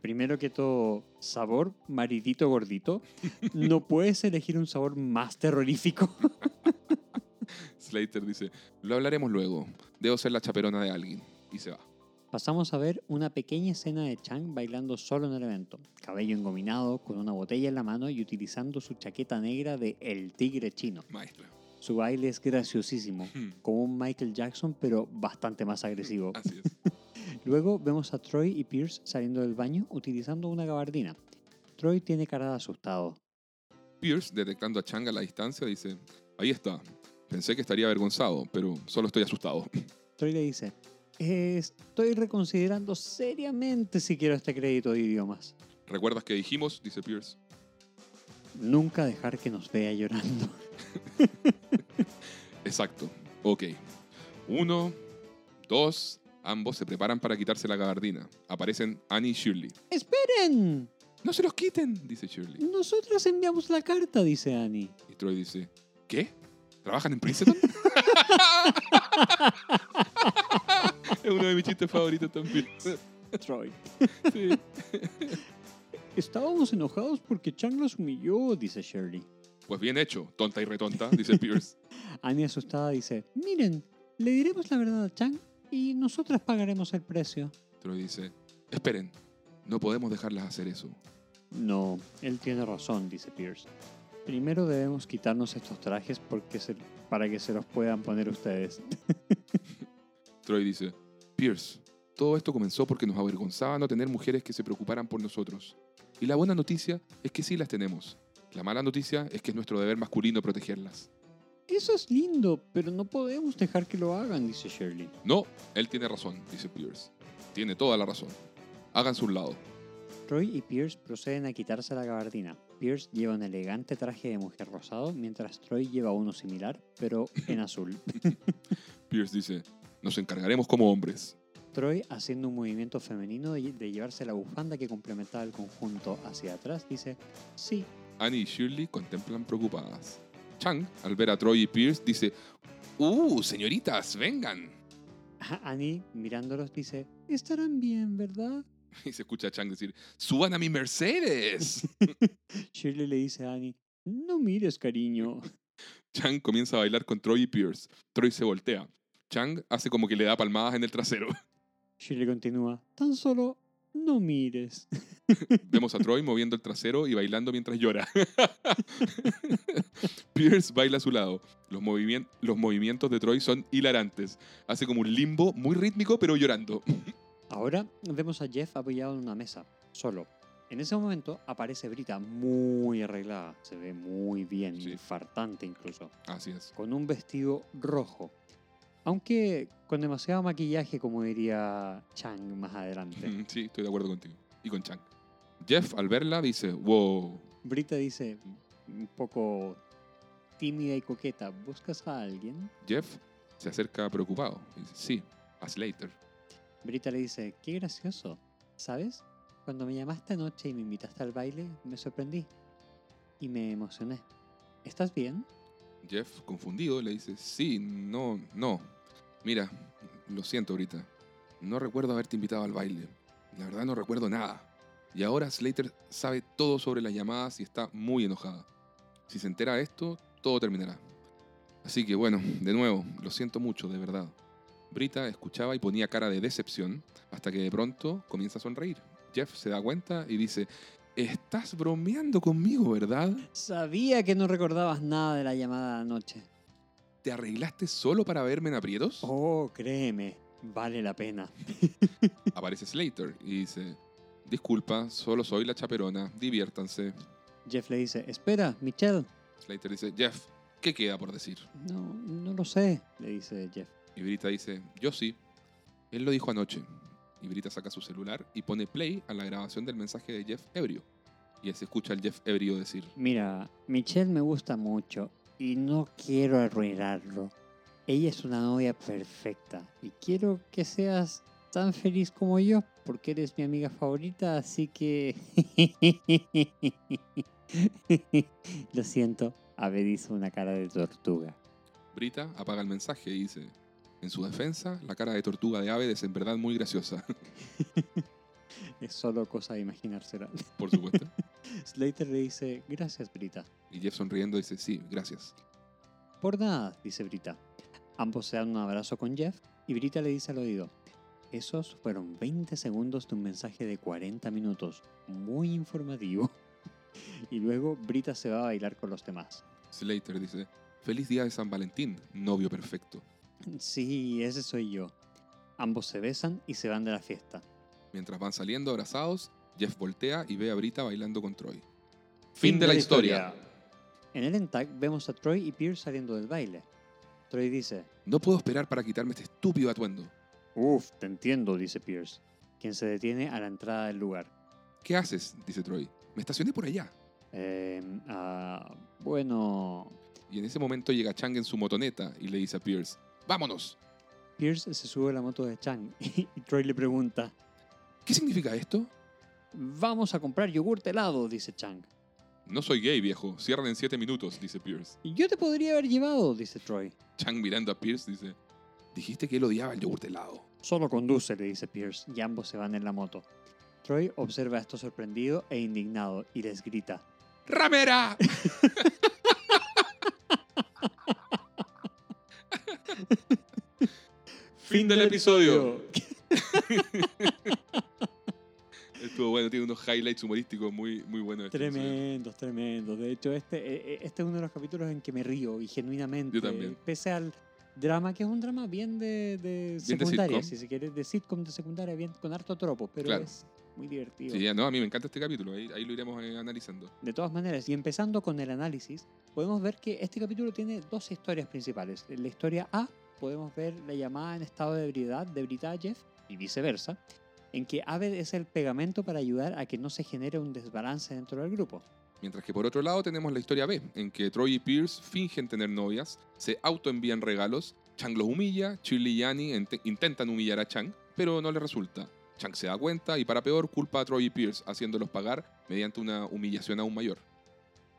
Primero que todo, sabor maridito gordito. ¿No puedes elegir un sabor más terrorífico? <laughs> Slater dice, lo hablaremos luego, debo ser la chaperona de alguien. Y se va. Pasamos a ver una pequeña escena de Chang bailando solo en el evento, cabello engominado, con una botella en la mano y utilizando su chaqueta negra de El Tigre Chino. Maestra. Su baile es graciosísimo, Hmm, como un Michael Jackson, pero bastante más agresivo. <laughs> Así es. <laughs> Luego vemos a Troy y Pierce saliendo del baño utilizando una gabardina. Troy tiene cara de asustado. Pierce, detectando a Chang a la distancia, dice, ahí está. Pensé que estaría avergonzado, pero solo estoy asustado. Troy le dice, "Eh, estoy reconsiderando seriamente si quiero este crédito de idiomas. ¿Recuerdas que dijimos? Dice Pierce. Nunca dejar que nos vea llorando. <laughs> Exacto. Ok. Uno, dos, ambos se preparan para quitarse la gabardina. Aparecen Annie y Shirley. ¡Esperen! No se los quiten, dice Shirley. Nosotras enviamos la carta, dice Annie. Y Troy dice, ¿qué? ¿Trabajan en Princeton? <laughs> es uno de mis chistes favoritos también. Troy. Sí. <laughs> Estábamos enojados porque Chang los humilló, dice Shirley. Pues bien hecho, tonta y retonta, dice Pierce. <laughs> Annie asustada dice, miren, le diremos la verdad a Chang y nosotras pagaremos el precio. Troy dice, esperen, no podemos dejarlas hacer eso. No, él tiene razón, dice Pierce. Primero debemos quitarnos estos trajes porque se- para que se los puedan poner ustedes. <laughs> Troy dice, Pierce, todo esto comenzó porque nos avergonzaba no tener mujeres que se preocuparan por nosotros. Y la buena noticia es que sí las tenemos. La mala noticia es que es nuestro deber masculino protegerlas. Eso es lindo, pero no podemos dejar que lo hagan, dice Shirley. No, él tiene razón, dice Pierce. Tiene toda la razón. Háganse un lado. Troy y Pierce proceden a quitarse la gabardina. Pierce lleva un elegante traje de mujer rosado, mientras Troy lleva uno similar, pero en azul. <laughs> Pierce dice, nos encargaremos como hombres. Troy, haciendo un movimiento femenino de, llevarse la bufanda que complementaba el conjunto hacia atrás, dice, sí, Annie y Shirley contemplan preocupadas. Chang, al ver a Troy y Pierce, dice, ¡Uh, señoritas, vengan! Annie, mirándolos, dice, estarán bien, ¿verdad? <laughs> Y se escucha a Chang decir, ¡Suban a mi Mercedes! <laughs> Shirley le dice a Annie, no mires, cariño. <laughs> Chang comienza a bailar con Troy y Pierce. Troy se voltea. Chang hace como que le da palmadas en el trasero. <laughs> Shirley continúa, tan solo no mires. <laughs> Vemos a Troy moviendo el trasero y bailando mientras llora. <laughs> Pierce baila a su lado. Los, los movimientos de Troy son hilarantes. Hace como un limbo muy rítmico, pero llorando. Ahora vemos a Jeff apoyado en una mesa, solo. En ese momento aparece Brita muy arreglada, se ve muy bien, Sí. infartante incluso, Así es. con un vestido rojo. Aunque con demasiado maquillaje, como diría Chang más adelante. Sí, estoy de acuerdo contigo. Y con Chang. Jeff, al verla, dice, wow. Brita dice, un poco tímida y coqueta, ¿buscas a alguien? Jeff se acerca preocupado. Dice, sí, a Slater. Brita le dice, qué gracioso. ¿Sabes? Cuando me llamaste anoche y me invitaste al baile, me sorprendí. Y me emocioné. ¿Estás bien? Jeff, confundido, le dice, sí, no, no. Mira, lo siento ahorita. No recuerdo haberte invitado al baile. La verdad no recuerdo nada. Y ahora Slater sabe todo sobre las llamadas y está muy enojada. Si se entera de esto, todo terminará. Así que bueno, de nuevo, lo siento mucho, de verdad. Brita escuchaba y ponía cara de decepción hasta que de pronto comienza a sonreír. Jeff se da cuenta y dice, estás bromeando conmigo, ¿verdad? Sabía que no recordabas nada de la llamada anoche. ¿Te arreglaste solo para verme en aprietos? Oh, créeme, vale la pena. <laughs> Aparece Slater y dice, disculpa, solo soy la chaperona, diviértanse. Jeff le dice, espera, Michelle. Slater dice, Jeff, ¿qué queda por decir? No, no lo sé, le dice Jeff. Y Brita dice, yo sí. Él lo dijo anoche. Y Brita saca su celular y pone play a la grabación del mensaje de Jeff ebrio. Y se escucha al Jeff ebrio decir, Mira, Michelle me gusta mucho y no quiero arruinarlo. Ella es una novia perfecta y quiero que seas tan feliz como yo porque eres mi amiga favorita, así que... <laughs> Lo siento, Abed hizo una cara de tortuga. Brita apaga el mensaje y dice, en su defensa, la cara de tortuga de Aved es en verdad muy graciosa. <laughs> Es solo cosa de imaginársela. Por supuesto. <laughs> Slater le dice, gracias, Brita. Y Jeff sonriendo dice, sí, gracias. Por nada, dice Brita. Ambos se dan un abrazo con Jeff y Brita le dice al oído, esos fueron 20 segundos de un mensaje de 40 minutos, muy informativo. <laughs> Y luego Brita se va a bailar con los demás. Slater dice, feliz día de San Valentín, novio perfecto. Sí, ese soy yo. Ambos se besan y se van de la fiesta. Mientras van saliendo abrazados, Jeff voltea y ve a Brita bailando con Troy. Fin de la historia. En el Entag vemos a Troy y Pierce saliendo del baile. Troy dice, No puedo esperar para quitarme este estúpido atuendo. Uf, te entiendo, dice Pierce, quien se detiene a la entrada del lugar. ¿Qué haces? dice Troy. Me estacioné por allá. Em, ah, bueno, Y en ese momento llega Chang en su motoneta y le dice a Pierce, ¡vámonos! Pierce se sube a la moto de Chang <laughs> y Troy le pregunta, ¿Qué significa esto? vamos a comprar yogurt helado, dice Chang. No soy gay, viejo. Cierran en siete minutos, dice Pierce. Yo te podría haber llevado, dice Troy. Chang mirando a Pierce dice, dijiste que él odiaba el yogur helado. Solo conduce, le dice Pierce, y ambos se van en la moto. Troy observa esto sorprendido e indignado y les grita, ¡Ramera! <laughs> fin del episodio. <laughs> Estuvo bueno, tiene unos highlights humorísticos muy, muy buenos. este episodio. Tremendos, tremendos. De hecho, este, eh, eh, este es uno de los capítulos en que me río y genuinamente, Yo también. pese al drama, que es un drama bien de, de de secundaria, sitcom. si se quiere, de sitcom de secundaria, bien con harto tropo, pero Claro. es muy divertido. Sí, ya, no, a mí me encanta este capítulo. Ahí, ahí lo iremos eh, analizando. De todas maneras, y empezando con el análisis, podemos ver que este capítulo tiene dos historias principales. En la historia A podemos ver la llamada en estado de ebriedad de Brita a Jeff y viceversa, en que Aved es el pegamento para ayudar a que no se genere un desbalance dentro del grupo. Mientras que por otro lado tenemos la historia B, en que Troy y Pierce fingen tener novias, se autoenvían regalos, Chang los humilla, Shirley y Annie intentan humillar a Chang, pero no le resulta. Chang se da cuenta y para peor culpa a Troy y Pierce, haciéndolos pagar mediante una humillación aún mayor.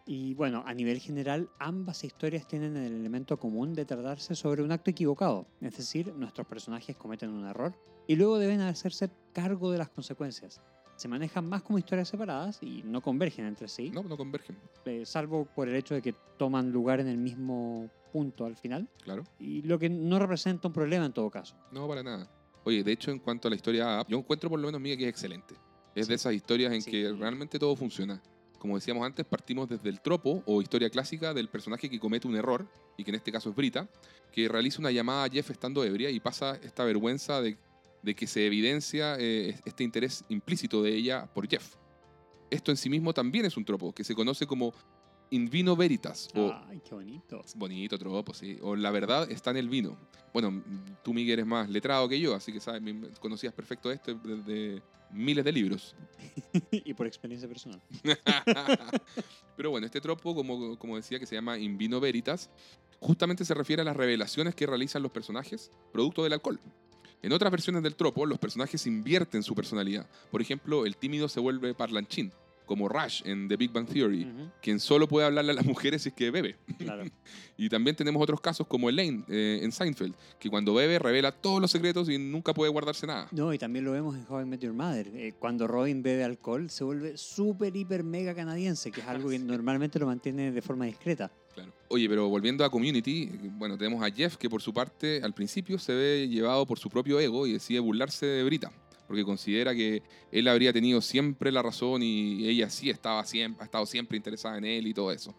Y bueno, a nivel general, ambas historias tienen el elemento común de tratarse sobre un acto equivocado, es decir, nuestros personajes cometen un error y luego deben hacerse cargo de las consecuencias. Se manejan más como historias separadas y no convergen entre sí, No, no convergen, eh, salvo por el hecho de que toman lugar en el mismo punto al final, claro. y lo que no representa un problema en todo caso. No, para nada. Oye, de hecho, en cuanto a la historia yo encuentro por lo menos, Miguel, que es excelente. Es Sí. de esas historias en Sí. que realmente todo funciona. Como decíamos antes, partimos desde el tropo o historia clásica del personaje que comete un error, y que en este caso es Brita, que realiza una llamada a Jeff estando ebria y pasa esta vergüenza de, de que se evidencia eh, este interés implícito de ella por Jeff. Esto en sí mismo también es un tropo, que se conoce como in vino veritas, o Ay, qué bonito. Bonito tropo, sí. O la verdad está en el vino. Bueno, tú, Miguel, eres más letrado que yo, así que sabes, conocías perfecto esto desde miles de libros. <laughs> y por experiencia personal. <laughs> Pero bueno, este tropo, como, como decía, que se llama In Vino Veritas, justamente se refiere a las revelaciones que realizan los personajes producto del alcohol. En otras versiones del tropo, los personajes invierten su personalidad. Por ejemplo, el tímido se vuelve parlanchín, como Rush en The Big Bang Theory, quien solo puede hablarle a las <laughs> mujeres si es que bebe. Claro. <laughs> Y también tenemos otros casos como Elaine eh, en Seinfeld, que cuando bebe revela todos los secretos y nunca puede guardarse nada. No, y también lo vemos en How I Met Your Mother. Eh, cuando Robin bebe alcohol, se vuelve súper, hiper, mega canadiense, que es algo que <laughs> normalmente lo mantiene de forma discreta. Claro. Oye, pero volviendo a Community, bueno, tenemos a Jeff que por su parte al principio se ve llevado por su propio ego y decide burlarse de Brita, porque considera que él habría tenido siempre la razón y ella sí estaba siempre, ha estado siempre interesada en él y todo eso.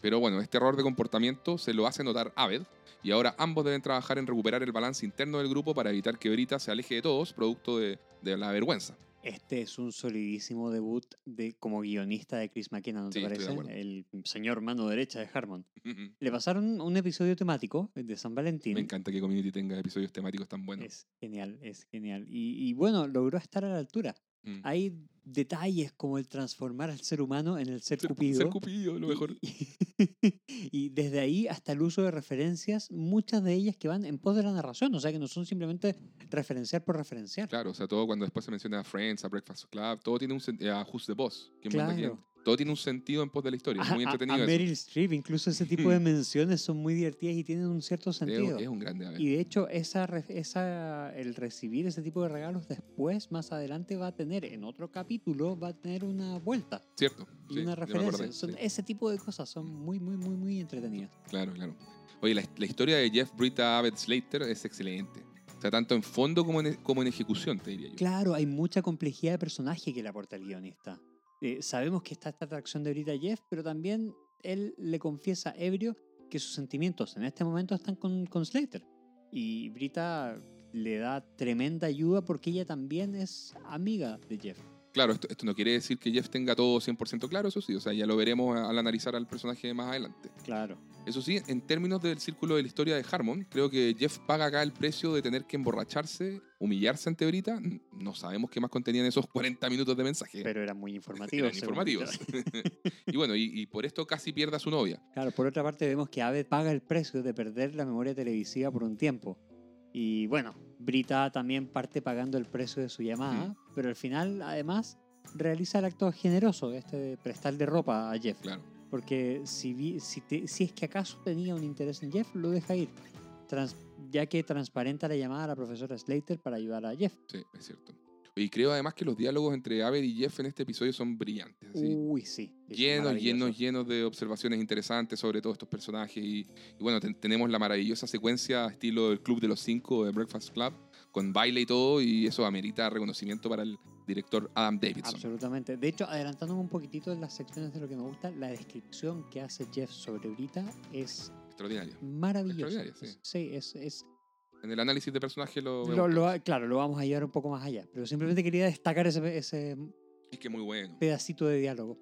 Pero bueno, este error de comportamiento se lo hace notar Aved y ahora ambos deben trabajar en recuperar el balance interno del grupo para evitar que Brita se aleje de todos, producto de, de la vergüenza. Este es un solidísimo debut de, como guionista de Chris McKenna, ¿no te Sí, parece? El señor mano derecha de Harmon. Me Le pasaron un episodio temático de San Valentín. encanta que Community tenga episodios temáticos tan buenos. Es genial, es genial. Y, y bueno, logró estar a la altura. Mm. Hay detalles como el transformar al ser humano en el ser, Ser- cupido. Ser Cupido, lo mejor. Y, <laughs> y desde ahí hasta el uso de referencias, muchas de ellas que van en pos de la narración, o sea que no son simplemente referenciar por referenciar. Claro, o sea, todo cuando después se menciona a Friends, a Breakfast Club, todo tiene un sentido, a Who's the Boss, ¿quién manda quién? Claro. Todo tiene un sentido en pos de la historia, es A, muy a- a entretenido eso. Meryl Streep, incluso ese <laughs> tipo de menciones son muy divertidas y tienen un cierto Es, sentido. es un grande, a ver. Y de hecho, esa, esa, el recibir ese tipo de regalos después, más adelante, va a tener, en otro capítulo, va a tener una vuelta Cierto. y sí, una referencia. acordé, Son- sí, Ese tipo de cosas son muy, muy, muy, muy entretenidas. Claro, claro. Oye, la, la historia de Jeff Brita Abbott Slater es excelente. O sea, tanto en fondo como en, como en ejecución, te diría yo. Claro, hay mucha complejidad de personaje que le aporta el guionista. Eh, sabemos que está esta atracción de Brita Jeff, pero también él le confiesa ebrio que sus sentimientos en este momento están con, con Slater. Y Brita le da tremenda ayuda porque ella también es amiga de Jeff. Claro, esto, esto no quiere decir que Jeff tenga todo 100% claro, eso sí. O sea, ya lo veremos al analizar al personaje más adelante. Claro. Eso sí, en términos del círculo de la historia de Harmon, creo que Jeff paga acá el precio de tener que emborracharse, humillarse ante Brita. No sabemos qué más contenían esos 40 minutos de mensaje. Pero eran muy informativos. Eran informativos. <laughs> Y bueno, y, y por esto casi pierde a su novia. Claro, por otra parte vemos que Abed paga el precio de perder la memoria televisiva por un tiempo. Y bueno, Brita también parte pagando el precio de su llamada, pero al final además realiza el acto generoso este de prestarle ropa a Jeff. Claro. Porque si, si, te- si es que acaso tenía un interés en Jeff, lo deja ir. Trans- ya que transparenta la llamada a la profesora Slater para ayudar a Jeff. Sí, es cierto. Y creo además que los diálogos entre Abed y Jeff en este episodio son brillantes. así. Uy, sí. llenos, llenos, llenos de observaciones interesantes sobre todos estos personajes. Y, y bueno, ten- tenemos la maravillosa secuencia estilo del Club de los Cinco de Breakfast Club, con baile y todo, y eso amerita reconocimiento para el director Adam Davidson. Absolutamente. De hecho, adelantándome un poquitito en las secciones de lo que me gusta, la descripción que hace Jeff sobre Brita es Extraordinario. maravillosa. Extraordinaria, sí. Es, es, es- En el análisis de personaje lo, lo- lo- claro, lo vamos a llevar un poco más allá. Pero simplemente quería destacar ese, ese todo. Es que muy bueno. pedacito de diálogo.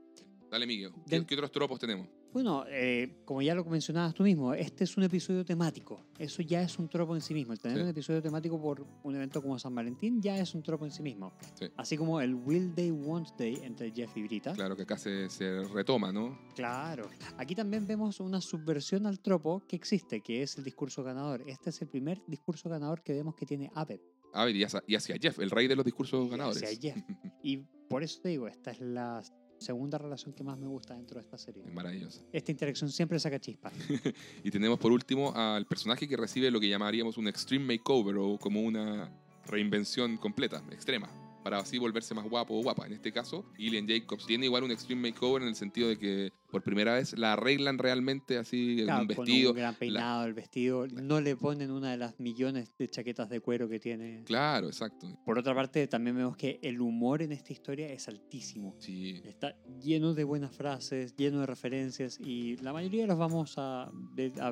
Dale, Miguel. ¿Qué, Del- qué otros tropos tenemos? Bueno, eh, como ya lo mencionabas tú mismo, este es un episodio temático. Eso ya es un tropo en sí mismo. El tener Sí. un episodio temático por un evento como San Valentín ya es un tropo en sí mismo. Sí. Así como el Will Day, Won't Day entre Jeff y Brita. Claro que acá se, se retoma, ¿no? Claro. Aquí también vemos una subversión al tropo que existe, que es el discurso ganador. Este es el primer discurso ganador que vemos que tiene Abed. Abed y hacia, y hacia Jeff, el rey de los discursos Y ganadores. hacia Jeff. <laughs> Y por eso te digo, esta es la segunda relación que más me gusta dentro de esta serie. Es maravilloso. Esta interacción siempre saca chispas. <laughs> Y tenemos por último al personaje que recibe lo que llamaríamos un extreme makeover o como una reinvención completa, extrema, para así volverse más guapo o guapa. En este caso, Gillian Jacobs tiene igual un extreme makeover en el sentido de que por primera vez la arreglan realmente así, Claro, un con vestido. un gran peinado, el vestido. No le ponen una de las millones de chaquetas de cuero que tiene. Claro, exacto. Por otra parte, también vemos que el humor en esta historia es altísimo. Sí, Está lleno de buenas frases, lleno de referencias y la mayoría los vamos a,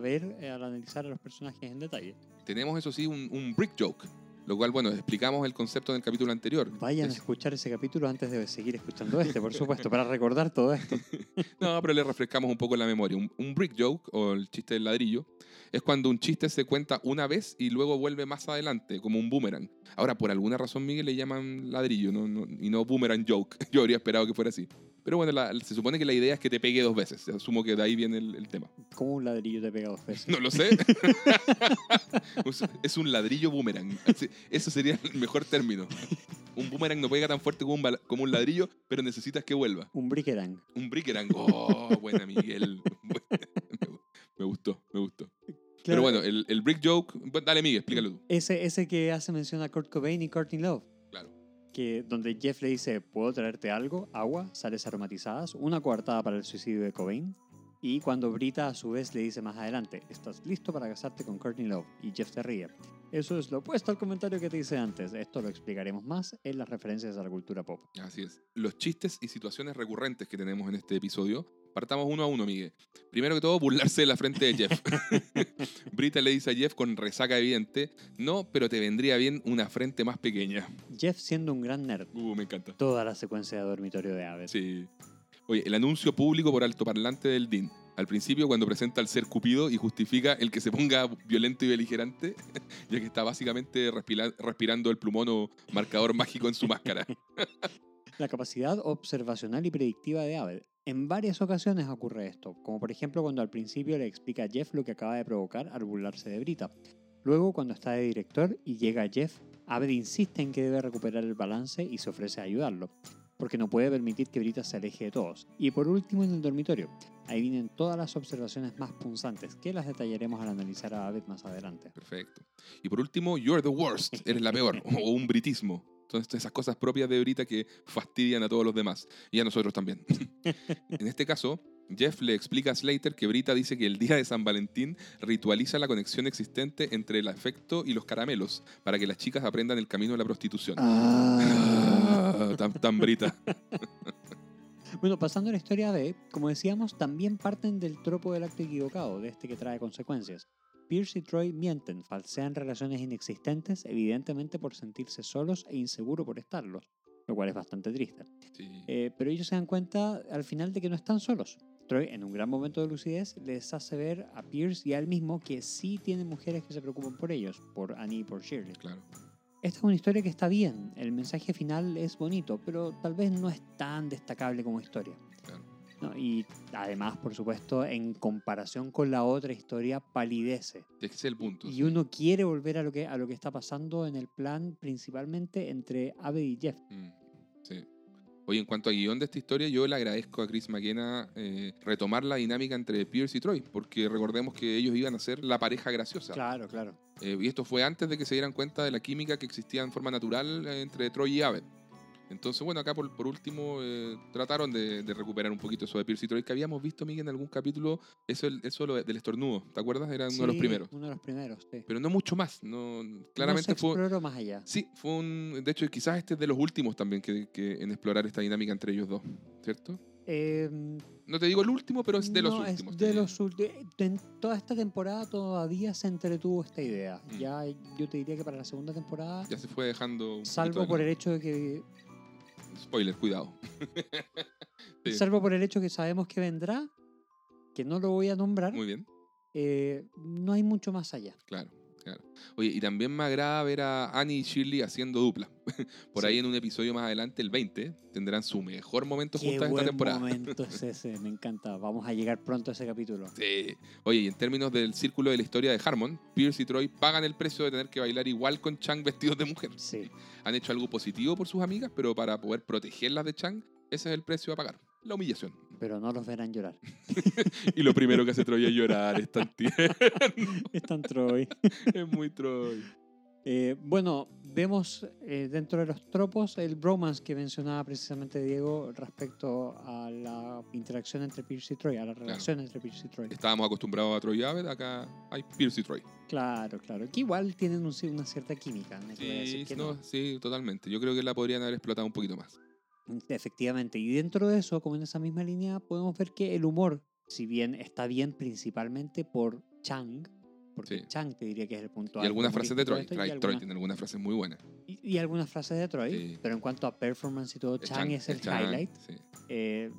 ver al analizar a los personajes en detalle. tenemos eso sí un, un brick joke, lo cual, bueno, explicamos el concepto en el capítulo anterior. Vayan a Es- escuchar ese capítulo antes de seguir escuchando este, por supuesto, para recordar todo esto. <laughs> No, pero le refrescamos un poco la memoria. Un, un brick joke, o el chiste del ladrillo, es cuando un chiste se cuenta una vez y luego vuelve más adelante, como un boomerang. Ahora, por alguna razón, Miguel le llaman ladrillo no, no- y no boomerang joke. <laughs> Yo habría esperado que fuera así. Pero bueno, la- se supone que la idea es que te pegue dos veces. Asumo que de ahí viene el, el tema. Como un ladrillo te pega dos veces. <laughs> No lo sé. <laughs> es un ladrillo boomerang. Eso sería el mejor término. Un boomerang no pega tan fuerte como un, bala- como un ladrillo, pero necesitas que vuelva. Un brickerang. Un brickerang. Oh, buena Miguel. <laughs> me gustó, me gustó. Pero bueno, el, el brick joke. dale, Miguel, explícalo tú. Ese, ese que hace mención a Kurt Cobain y Courtney Love. Que donde Jeff le dice, ¿puedo traerte algo? Agua, sales aromatizadas, una coartada para el suicidio de Cobain. Y cuando Brita a su vez le dice más adelante, estás listo para casarte con Courtney Love. Y Jeff se ríe. Eso es lo opuesto al comentario que te hice antes. Esto lo explicaremos más en las referencias a la cultura pop. Así es. Los chistes y situaciones recurrentes que tenemos en este episodio. Partamos uno a uno, Miguel. Primero que todo, burlarse de la frente de Jeff. <laughs> Brita le dice a Jeff con resaca evidente, no, pero te vendría bien una frente más pequeña. Jeff siendo un gran nerd. Uh, me encanta. Toda la secuencia de dormitorio de aves. Sí. Oye, el anuncio público por altoparlante del DIN. Al principio, cuando presenta al ser Cupido y justifica el que se ponga violento y beligerante, <laughs> ya que está básicamente respira- respirando el plumón o marcador mágico en su máscara. <laughs> La capacidad observacional y predictiva de Abed. En varias ocasiones ocurre esto, como por ejemplo cuando al principio le explica a Jeff lo que acaba de provocar al burlarse de Brita. Luego, cuando está de director y llega Jeff, Abed insiste en que debe recuperar el balance y se ofrece a ayudarlo, porque no puede permitir que Brita se aleje de todos. Y por último, en el dormitorio. Ahí vienen todas las observaciones más punzantes, que las detallaremos al analizar a Abed más adelante. Perfecto. Y por último, you're the worst. Eres la peor. <laughs> O un britismo. Son esas cosas propias de Brita que fastidian a todos los demás. Y a nosotros también. <laughs> en este caso, Jeff le explica a Slater que Brita dice que el día de San Valentín ritualiza la conexión existente entre el afecto y los caramelos para que las chicas aprendan el camino de la prostitución. Ah, <laughs> tan, tan Brita. <laughs> Bueno, pasando a la historia de, como decíamos, también parten del tropo del acto equivocado, de este que trae consecuencias. Pierce y Troy mienten, falsean relaciones inexistentes, evidentemente por sentirse solos e inseguros por estarlos, lo cual es bastante triste. Sí. Eh, pero ellos se dan cuenta al final de que no están solos. Troy, en un gran momento de lucidez, les hace ver a Pierce y a él mismo que sí tienen mujeres que se preocupan por ellos, por Annie y por Shirley. Claro. Esta es una historia que está bien, el mensaje final es bonito, pero tal vez no es tan destacable como historia. ¿No? Y además, por supuesto, en comparación con la otra historia, palidece. Ese es el punto. Y sí. uno quiere volver a lo, que, a lo que está pasando en el plan, principalmente entre Abed y Jeff. Mm, sí. Oye, en cuanto a guion de esta historia, yo le agradezco a Chris McKenna eh, retomar la dinámica entre Pierce y Troy, porque recordemos que ellos iban a ser la pareja graciosa. Claro, claro. Eh, y esto fue antes de que se dieran cuenta de la química que existía en forma natural eh, entre Troy y Abed. Entonces, bueno, acá por, por último eh, trataron de, de recuperar un poquito eso de Pierce y Troy, que habíamos visto, Miguel, en algún capítulo, eso, el- eso del estornudo, ¿te acuerdas? Era uno de los primeros. Uno de los primeros, sí. Pero no mucho más, no, claramente no se fue... exploró más allá. Sí, fue un. De hecho, quizás este es de los últimos también que, que en explorar esta dinámica entre ellos dos, ¿cierto? Eh, No te digo el último, pero es de los no, últimos. de los ulti- En toda esta temporada todavía se entretuvo esta idea. Mm. Ya yo te diría que para la segunda temporada, Ya se fue dejando. salvo por el hecho de que. Spoiler, cuidado. <laughs> Sí. salvo por el hecho que sabemos que vendrá, que no lo voy a nombrar, Muy bien, eh, no hay mucho más allá. claro, claro. Oye, y también me agrada ver a Annie y Shirley haciendo dupla. <laughs> por Sí. ahí en un episodio más adelante, el 20, tendrán su mejor momento Qué juntas esta buen temporada. momento es ese, me encanta. Vamos a llegar pronto a ese capítulo. Sí. Oye, y en términos del círculo de la historia de Harmon, Pierce y Troy pagan el precio de tener que bailar igual con Chang vestidos de mujer. Sí, han hecho algo positivo por sus amigas, pero para poder protegerlas de Chang, ese es el precio a pagar. La humillación. pero no los verán llorar. <laughs> Y lo primero que hace Troy es llorar, es tan tierno. Están Troy. <laughs> Es muy Troy. Eh, bueno, vemos eh, dentro de los tropos el bromance que mencionaba precisamente Diego respecto a la interacción entre Pierce y Troy, a la relación entre Pierce y Troy. Estábamos acostumbrados a Troy y Abed, acá hay Pierce y Troy. Claro, claro. Que igual tienen un- una cierta química. Decir Sí, que no, no. sí, totalmente. Yo creo que la podrían haber explotado un poquito más. Efectivamente. Y dentro de eso, como en esa misma línea, podemos ver que el humor, si bien está bien principalmente por Chang, porque Sí. Chang te diría que es el punto Y algunas frases de Troy. esto, Troy, tiene algunas frases muy buenas. y- y algunas frases de Troy, Sí. pero en cuanto a performance y todo, Chang, es el Chang, highlight. sí. eh,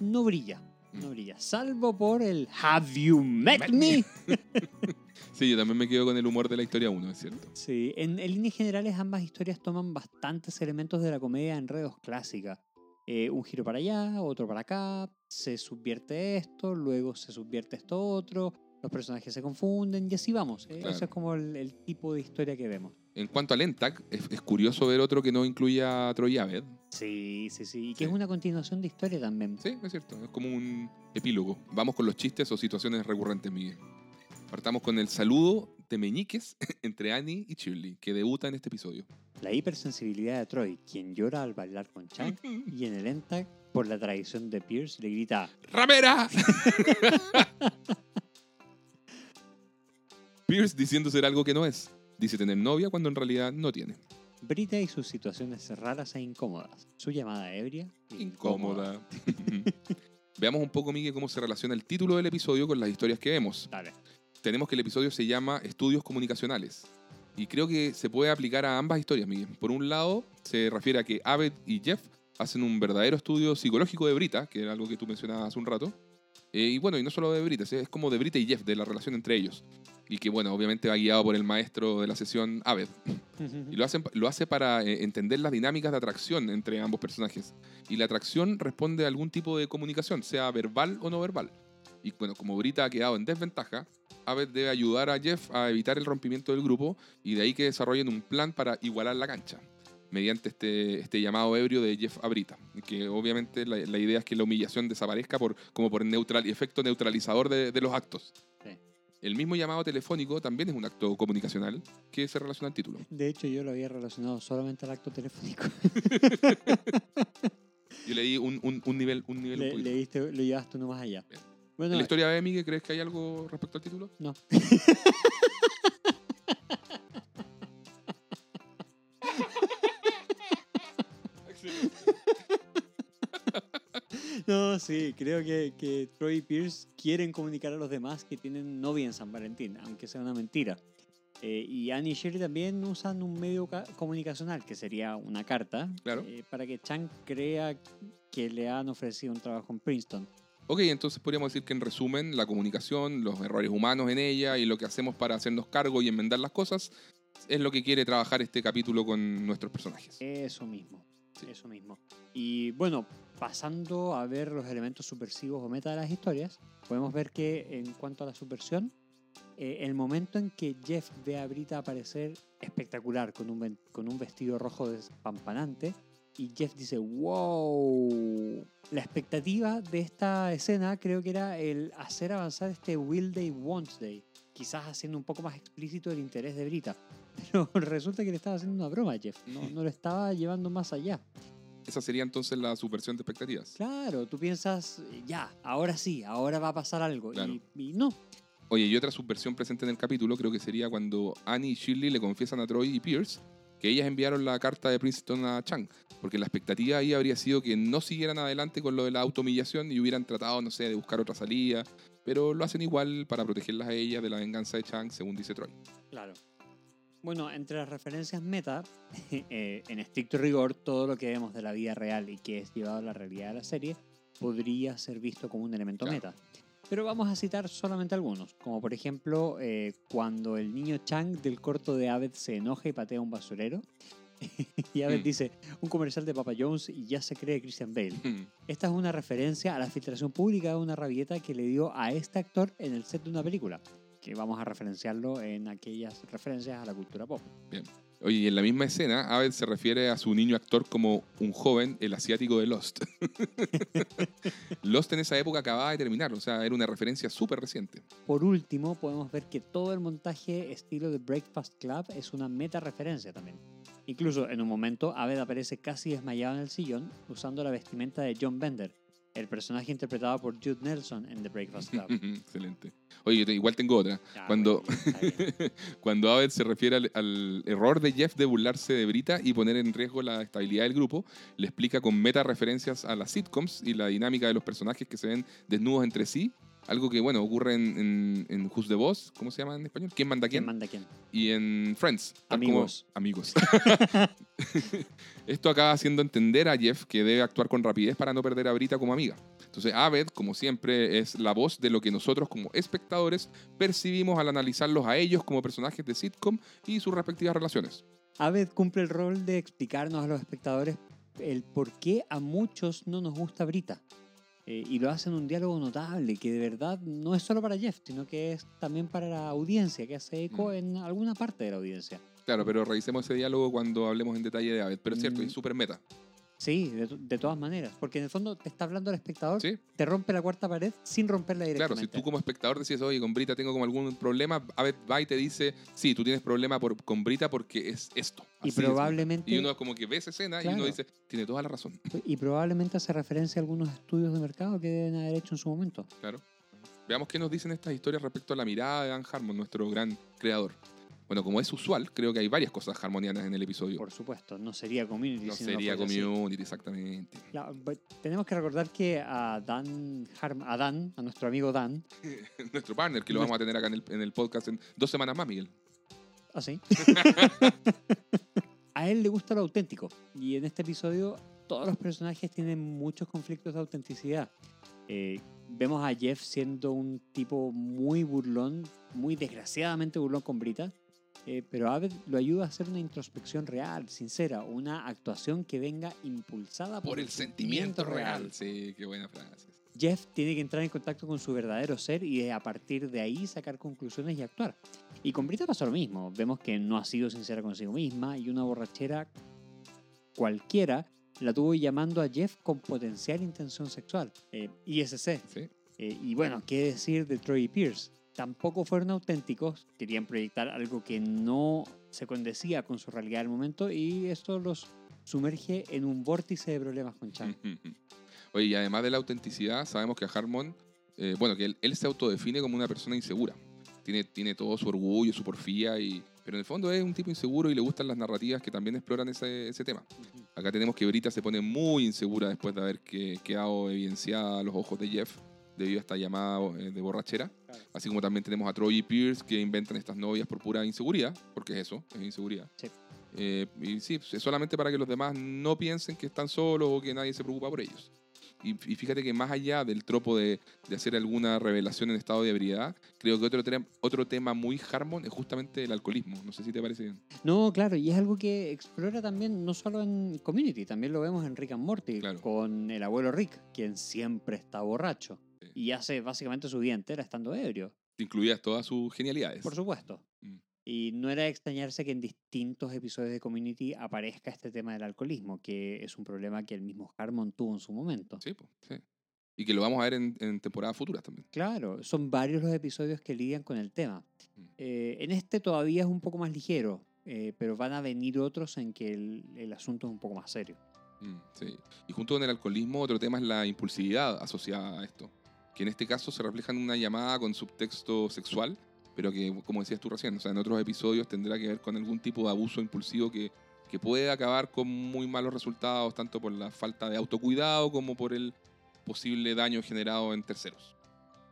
no brilla. No brilla. Salvo por el Have you met, Met me? <laughs> Sí, yo también me quedo con el humor de la historia 1, es cierto. Sí, en, en líneas generales ambas historias toman bastantes elementos de la comedia de enredos clásica. Eh, un giro para allá, otro para acá, se subvierte esto, luego se subvierte esto otro, los personajes se confunden y así vamos. Eh, Claro. Eso es como el, el tipo de historia que vemos. En cuanto al ENTAC, es, es curioso ver otro que no incluya a Troy Aved. Sí, sí, sí. Y que Sí. es una continuación de historia también. Sí, es cierto. Es como un epílogo. Vamos con los chistes o situaciones recurrentes, Miguel. Partamos con el saludo de meñiques <laughs> entre Annie y Shirley, que debuta en este episodio. La hipersensibilidad de Troy, quien llora al bailar con Chang, <laughs> y en el ENTAC, por la tradición de Pierce, le grita ¡Ramera! <laughs> Pierce diciendo ser algo que no es. Dice tener novia cuando en realidad no tiene. Brita y sus situaciones raras e incómodas. Su llamada ebria. Incómoda. Veamos un poco, Miguel, cómo se relaciona el título del episodio con las historias que vemos. Dale. tenemos que el episodio se llama Estudios Comunicacionales. Y creo que se puede aplicar a ambas historias, Miguel. Por un lado, se refiere a que Abed y Jeff hacen un verdadero estudio psicológico de Brita, que era algo que tú mencionabas hace un rato. Eh, y bueno, y no solo de Brita, es como de Brita y Jeff, de la relación entre ellos. Y que, bueno, obviamente va guiado por el maestro de la sesión, Abed. Y lo, hacen, lo hace para eh, entender las dinámicas de atracción entre ambos personajes. Y la atracción responde a algún tipo de comunicación, sea verbal o no verbal. Y bueno, como Brita ha quedado en desventaja, Abed debe ayudar a Jeff a evitar el rompimiento del grupo y de ahí que desarrollen un plan para igualar la cancha mediante este, este llamado ebrio de Jeff a Brita. Que obviamente la, la idea es que la humillación desaparezca por, como por neutral, efecto neutralizador de, de los actos. El mismo llamado telefónico también es un acto comunicacional que se relaciona al título. De hecho, yo lo había relacionado solamente al acto telefónico. <laughs> Yo le di un, un- un nivel, un nivel un Le, poquito. le diste- lo llevaste uno más allá. Bien. Bueno, ¿En la historia de Miguel crees que hay algo respecto al título? no. <laughs> No, sí, creo que, que Troy y Pierce quieren comunicar a los demás que tienen novia en San Valentín, aunque sea una mentira. Eh, y Annie y Sherry también usan un medio ca- comunicacional, que sería una carta, Claro. eh, para que Chang crea que le han ofrecido un trabajo en Princeton. Ok, entonces podríamos decir que en resumen, la comunicación, los errores humanos en ella y lo que hacemos para hacernos cargo y enmendar las cosas es lo que quiere trabajar este capítulo con nuestros personajes. Eso mismo, Eso mismo. Y bueno, pasando a ver los elementos subversivos o meta de las historias, podemos ver que en cuanto a la subversión, eh, el momento en que Jeff ve a Brita aparecer espectacular con un, con un vestido rojo despampanante y Jeff dice, wow, la expectativa de esta escena creo que era el hacer avanzar este Will Day, Won't Day, quizás haciendo un poco más explícito el interés de Brita. Pero <laughs> resulta que le estaba haciendo una broma a Jeff, no, no lo estaba llevando más allá. Esa sería entonces la subversión de expectativas. Claro, tú piensas, ya, ahora sí, ahora va a pasar algo. Claro. Y, y no. Oye, y otra subversión presente en el capítulo creo que sería cuando Annie y Shirley le confiesan a Troy y Pierce que ellas enviaron la carta de Princeton a Chang, porque la expectativa ahí habría sido que no siguieran adelante con lo de la autohumillación y hubieran tratado, no sé, de buscar otra salida, pero lo hacen igual para protegerlas a ellas de la venganza de Chang, según dice Troy. Claro. Bueno, entre las referencias meta, <laughs> eh, en estricto rigor, todo lo que vemos de la vida real y que es llevado a la realidad de la serie podría ser visto como un elemento Claro. meta. Pero vamos a citar solamente algunos, como por ejemplo eh, cuando el niño Chang del corto de Abed se enoja y patea un basurero. <laughs> y Abed Mm. dice, un comercial de Papa Jones y ya se cree Christian Bale. Hmm. Esta es una referencia a la filtración pública de una rabieta que le dio a este actor en el set de una película, que vamos a referenciarlo en aquellas referencias a la cultura pop. Oye, y en la misma escena, Abed se refiere a su niño actor como un joven, el asiático de Lost. <laughs> Lost en esa época acababa de terminar, o sea, era una referencia súper reciente. Por último, podemos ver que todo el montaje estilo de Breakfast Club es una meta referencia también. Incluso en un momento, Abed aparece casi desmayado en el sillón usando la vestimenta de John Bender, el personaje interpretado por Jude Nelson en The Breakfast Club. <laughs> Excelente. Oye, yo te- igual tengo otra. Ya, Cuando- bueno. <laughs> Cuando Abed se refiere al, al error de Jeff de burlarse de Brita y poner en riesgo la estabilidad del grupo, le explica con meta referencias a las sitcoms y la dinámica de los personajes que se ven desnudos entre sí. Algo que, bueno, ocurre en, en, en Who's the Boss, ¿cómo se llama en español? ¿Quién manda ¿Quién quién? manda quién? y en Friends. tal como- Amigos. amigos. <laughs> Esto acaba haciendo entender a Jeff que debe actuar con rapidez para no perder a Brita como amiga. Entonces, Abed, como siempre, es la voz de lo que nosotros como espectadores percibimos al analizarlos a ellos como personajes de sitcom y sus respectivas relaciones. Abed cumple el rol de explicarnos a los espectadores el por qué a muchos no nos gusta Brita. Eh, y lo hacen un diálogo notable que de verdad no es solo para Jeff, sino que es también para la audiencia, que hace eco Mm. en alguna parte de la audiencia. Claro, pero revisemos ese diálogo cuando hablemos en detalle de Aved. Pero es cierto, Mm. es súper meta. Sí, de, de todas maneras, porque en el fondo te está hablando el espectador, ¿Sí? te rompe la cuarta pared sin romperla Claro, directamente. si tú como espectador decías, oye, con Brita tengo como algún problema, Aved va y te dice, sí, tú tienes problema por, con Brita porque es esto. y Así es. probablemente Y uno como que ve esa escena y Claro. uno dice, tiene toda la razón. y probablemente hace referencia a algunos estudios de mercado que deben haber hecho en su momento. Claro. Veamos qué nos dicen estas historias respecto a la mirada de Dan Harmon, nuestro gran creador. Bueno, como es usual, creo que hay varias cosas harmonianas en el episodio. Por supuesto, no sería community. no sería así. community, exactamente. Tenemos que recordar que a Dan, a Dan, a nuestro amigo Dan, <laughs> Nuestro partner, que lo vamos a tener acá en el, en el podcast en dos semanas más, Miguel. así, <laughs> a él le gusta lo auténtico. Y en este episodio todos los personajes tienen muchos conflictos de autenticidad. Eh, vemos a Jeff siendo un tipo muy burlón, muy desgraciadamente burlón con Brita. Eh, pero Abed lo ayuda a hacer una introspección real, sincera, una actuación que venga impulsada por, Por el sentimiento real. Sí, qué buena frase. Jeff tiene que entrar en contacto con su verdadero ser y a partir de ahí sacar conclusiones y actuar. Y con Brita pasa lo mismo. Vemos que no ha sido sincera consigo misma y una borrachera cualquiera la tuvo llamando a Jeff con potencial intención sexual. Eh, ISC. Sí. Eh, y bueno, ¿qué decir de Troy Pierce? Tampoco fueron auténticos, querían proyectar algo que no se condecía con su realidad del momento y esto los sumerge en un vórtice de problemas con Chan. Oye, y además de la autenticidad, sabemos que Harmon, eh, bueno, que él, él se autodefine como una persona insegura. Tiene, tiene todo su orgullo, su porfía, y, pero en el fondo es un tipo inseguro y le gustan las narrativas que también exploran ese, ese tema. Acá tenemos que Brita se pone muy insegura después de haber que, quedado evidenciada a los ojos de Jeff debido a esta llamada eh, de borrachera. Claro. Así como también tenemos a Troy y Pierce que inventan estas novias por pura inseguridad, porque es eso, es inseguridad. Sí. Eh, y sí, es solamente para que los demás no piensen que están solos o que nadie se preocupa por ellos. Y, y fíjate que más allá del tropo de, de hacer alguna revelación en estado de ebriedad, creo que otro, otro tema muy Harmon es justamente el alcoholismo. No sé si te parece bien. No, claro, y es algo que explora también no solo en Community, también lo vemos en Rick and Morty, Claro. con el abuelo Rick, quien siempre está borracho. Y hace básicamente su vida entera estando ebrio, Incluidas todas sus genialidades. por supuesto. Mm. Y no era de extrañarse que en distintos episodios de Community aparezca este tema del alcoholismo, que es un problema que el mismo Harmon tuvo en su momento. Sí, po, sí. Y que lo vamos a ver en, en temporadas futuras también. Claro, son varios los episodios que lidian con el tema. Mm. Eh, en este todavía es un poco más ligero, eh, pero van a venir otros en que el, el asunto es un poco más serio. Mm, sí. Y junto con el alcoholismo, otro tema es la impulsividad asociada a esto. Que en este caso se refleja en una llamada con subtexto sexual, pero que, como decías tú recién, o sea, en otros episodios tendrá que ver con algún tipo de abuso impulsivo que, que puede acabar con muy malos resultados, tanto por la falta de autocuidado como por el posible daño generado en terceros.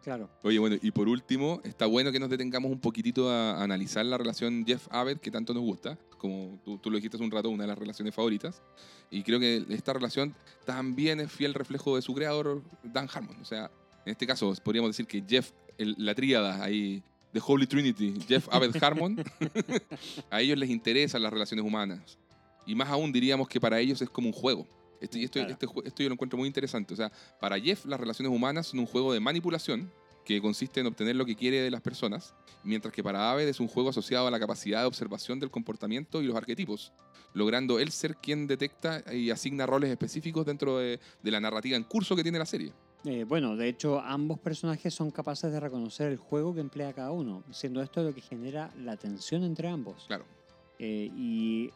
Claro. Oye, bueno, y por último, está bueno que nos detengamos un poquitito a, analizar la relación Jeff-Abed, que tanto nos gusta, como tú, tú lo dijiste hace un rato, una de las relaciones favoritas. Y creo que esta relación también es fiel reflejo de su creador, Dan Harmon. O sea, en este caso, podríamos decir que Jeff, el- la tríada ahí, The Holy Trinity, Jeff, Abed, Harmon, <laughs> a ellos les interesan las relaciones humanas. Y más aún diríamos que para ellos es como un juego. Esto, y esto, Claro. este esto yo lo encuentro muy interesante. O sea, para Jeff las relaciones humanas son un juego de manipulación que consiste en obtener lo que quiere de las personas, mientras que para Aved es un juego asociado a la capacidad de observación del comportamiento y los arquetipos, logrando él ser quien detecta y asigna roles específicos dentro de, de la narrativa en curso que tiene la serie. Eh, bueno, de hecho, ambos personajes son capaces de reconocer el juego que emplea cada uno, siendo esto lo que genera la tensión entre ambos. Claro. Eh, y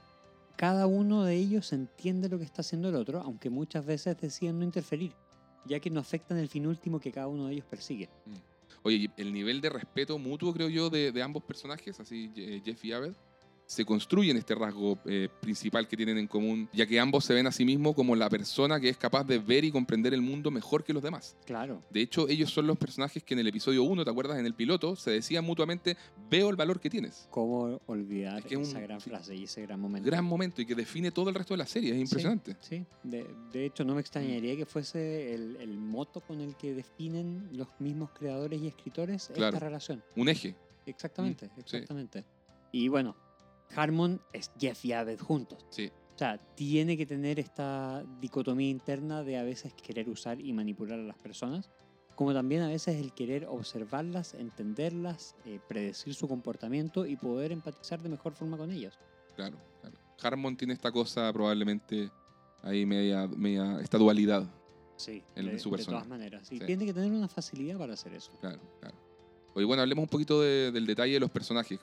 cada uno de ellos entiende lo que está haciendo el otro, aunque muchas veces deciden no interferir, ya que no afectan el fin último que cada uno de ellos persigue. Oye, y el nivel de respeto mutuo, creo yo, de, de ambos personajes, así Jeff y Abed, se construye en este rasgo eh, principal que tienen en común, ya que ambos se ven a sí mismos como la persona que es capaz de ver y comprender el mundo mejor que los demás. Claro, De hecho, ellos son los personajes que en el episodio 1, ¿te acuerdas? En el piloto, se decían mutuamente, veo el valor que tienes. ¿cómo olvidar Es que es esa un- gran sí. frase y ese gran momento? Gran momento y que define todo el resto de la serie, es impresionante. Sí, de, de hecho no me extrañaría que fuese el, el moto con el que definen los mismos creadores y escritores Claro. esta relación. Un eje. Exactamente, Mm, sí. exactamente. Y bueno, Harmon es Jeff y Abed juntos. Sí. O sea, tiene que tener esta dicotomía interna de a veces querer usar y manipular a las personas, como también a veces el querer observarlas, entenderlas, eh, predecir su comportamiento y poder empatizar de mejor forma con ellas. Claro, claro. Harmon tiene esta cosa probablemente ahí media, media esta dualidad. Sí, En de, su de persona. todas maneras. Y Sí. tiene que tener una facilidad para hacer eso. Claro, claro. Oye, bueno, hablemos un poquito de- del detalle de los personajes.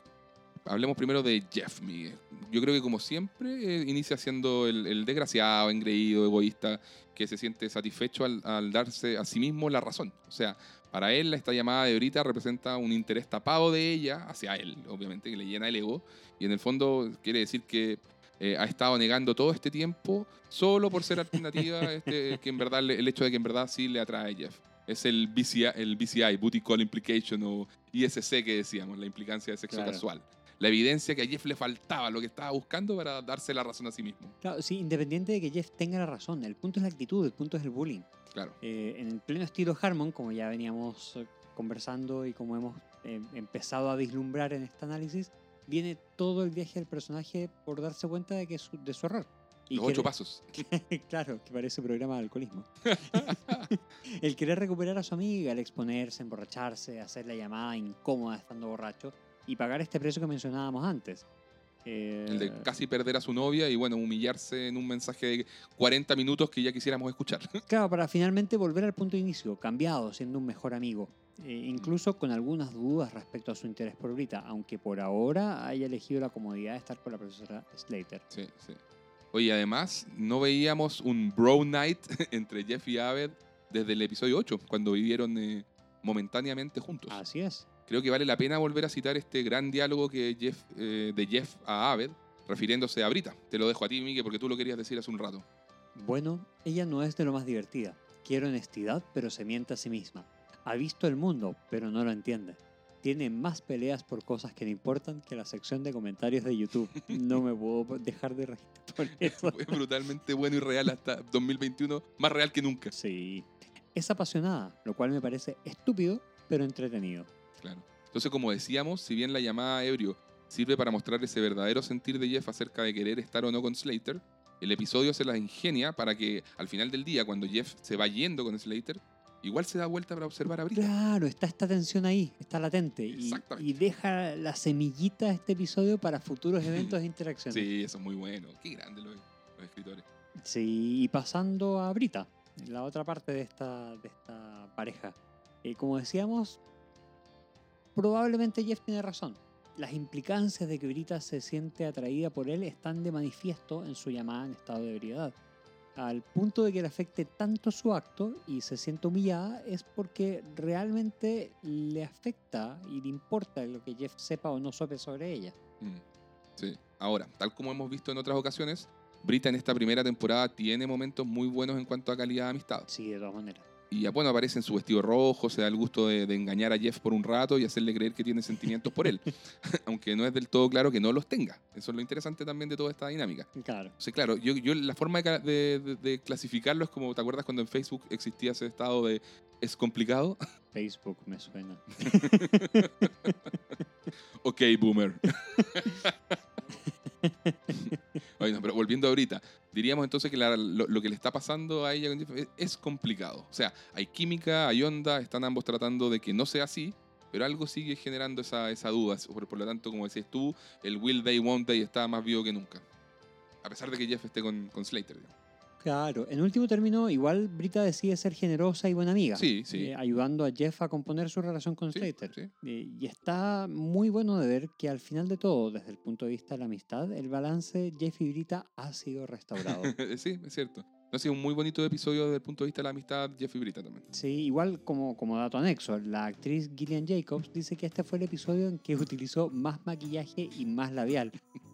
Hablemos primero de Jeff, Miguel. Yo creo que como siempre eh, inicia siendo el, el desgraciado, engreído, egoísta, que se siente satisfecho al, al darse a sí mismo la razón. O sea, para él esta llamada de Brita representa un interés tapado de ella hacia él, obviamente, que le llena el ego. Y en el fondo quiere decir que eh, ha estado negando todo este tiempo solo por ser alternativa, <laughs> este, que en verdad el hecho de que en verdad sí le atrae a Jeff. Es el BCI, el BCI, Booty Call Implication o ISC que decíamos, la implicancia de sexo Claro. casual. La evidencia que a Jeff le faltaba, lo que estaba buscando para darse la razón a sí mismo. Claro, sí, independiente de que Jeff tenga la razón, el punto es la actitud, el punto es el bullying. Claro. Eh, en el pleno estilo Harmon, como ya veníamos eh, conversando y como hemos eh, empezado a vislumbrar en este análisis, viene todo el viaje del personaje por darse cuenta de, que su, de su error. Y Los ocho pasos. <laughs> claro, que parece programa de alcoholismo. <laughs> el querer recuperar a su amiga, el exponerse, emborracharse, hacer la llamada incómoda estando borracho y pagar este precio que mencionábamos antes. Eh, El de casi perder a su novia y bueno, humillarse en un mensaje de 40 minutos que ya quisiéramos escuchar. <laughs> Claro, para finalmente volver al punto de inicio, cambiado, siendo un mejor amigo. Eh, incluso con algunas dudas respecto a su interés por Brita, aunque por ahora haya elegido la comodidad de estar con la profesora Slater. Sí, sí. Oye, además, no veíamos un bro night <laughs> entre Jeff y Aved desde el episodio 8, cuando vivieron eh, momentáneamente juntos. Así es. Creo que vale la pena volver a citar este gran diálogo que Jeff, eh, de Jeff a Aved, refiriéndose a Brita. Te lo dejo a ti, Miguel, porque tú lo querías decir hace un rato. Bueno, ella no es de lo más divertida. Quiere honestidad, pero se miente a sí misma. Ha visto el mundo, pero no lo entiende. Tiene más peleas por cosas que le importan que la sección de comentarios de YouTube. No me puedo dejar de reír por <laughs> eso. Fue brutalmente bueno y real hasta 2021, más real que nunca. Sí. Es apasionada, lo cual me parece estúpido, pero entretenido. Claro. Entonces, como decíamos, si bien la llamada ebrio sirve para mostrar ese verdadero sentir de Jeff acerca de querer estar o no con Slater, el episodio se las ingenia para que al final del día, cuando Jeff se va yendo con Slater, igual se da vuelta para observar a Brita. Claro, está esta tensión ahí, está latente. Y, y deja la semillita de este episodio para futuros eventos de interacción. Sí, eso es muy bueno. Qué grande los, los escritores. Sí, y pasando a Brita, la otra parte de esta, de esta pareja. Eh, como decíamos, probablemente Jeff tiene razón. Las implicancias de que Brita se siente atraída por él están de manifiesto en su llamada en estado de ebriedad. Al punto de que le afecte tanto su acto y se siente humillada es porque realmente le afecta y le importa lo que Jeff sepa o no sepa sobre ella. Mm, Sí. Ahora, tal como hemos visto en otras ocasiones, Brita en esta primera temporada tiene momentos muy buenos en cuanto a calidad de amistad. Sí, de todas maneras. Y ya, bueno, aparece en su vestido rojo, se da el gusto de, de engañar a Jeff por un rato y hacerle creer que tiene sentimientos por él. <laughs> Aunque no es del todo claro que no los tenga. Eso es lo interesante también de toda esta dinámica. Claro. O sea, claro, yo, yo la forma de- de clasificarlo es como, ¿te acuerdas cuando en Facebook existía ese estado de es complicado? <laughs> Facebook me suena. <laughs> ok, boomer. <laughs> Oye, no, pero volviendo ahorita, diríamos entonces que la- lo, lo que le está pasando a ella es, es complicado. O sea, hay química, hay onda, están ambos tratando de que no sea así, pero algo sigue generando esa, esa duda. Por, por lo tanto, como decías tú, el will they, won't they está más vivo que nunca. A pesar de que Jeff esté con, con Slater. digamos. Claro, en último término, igual Brita decide ser generosa y buena amiga, Sí, sí. eh, ayudando a Jeff a componer su relación con Sí, Slater. sí. Eh, y está muy bueno de ver que al final de todo, desde el punto de vista de la amistad, el balance Jeff y Brita ha sido restaurado. <laughs> sí, es cierto. Ha sido un muy bonito episodio desde el punto de vista de la amistad Jeff y Brita también. sí, igual como, como dato anexo, la actriz Gillian Jacobs dice que este fue el episodio en que <laughs> utilizó más maquillaje y más labial.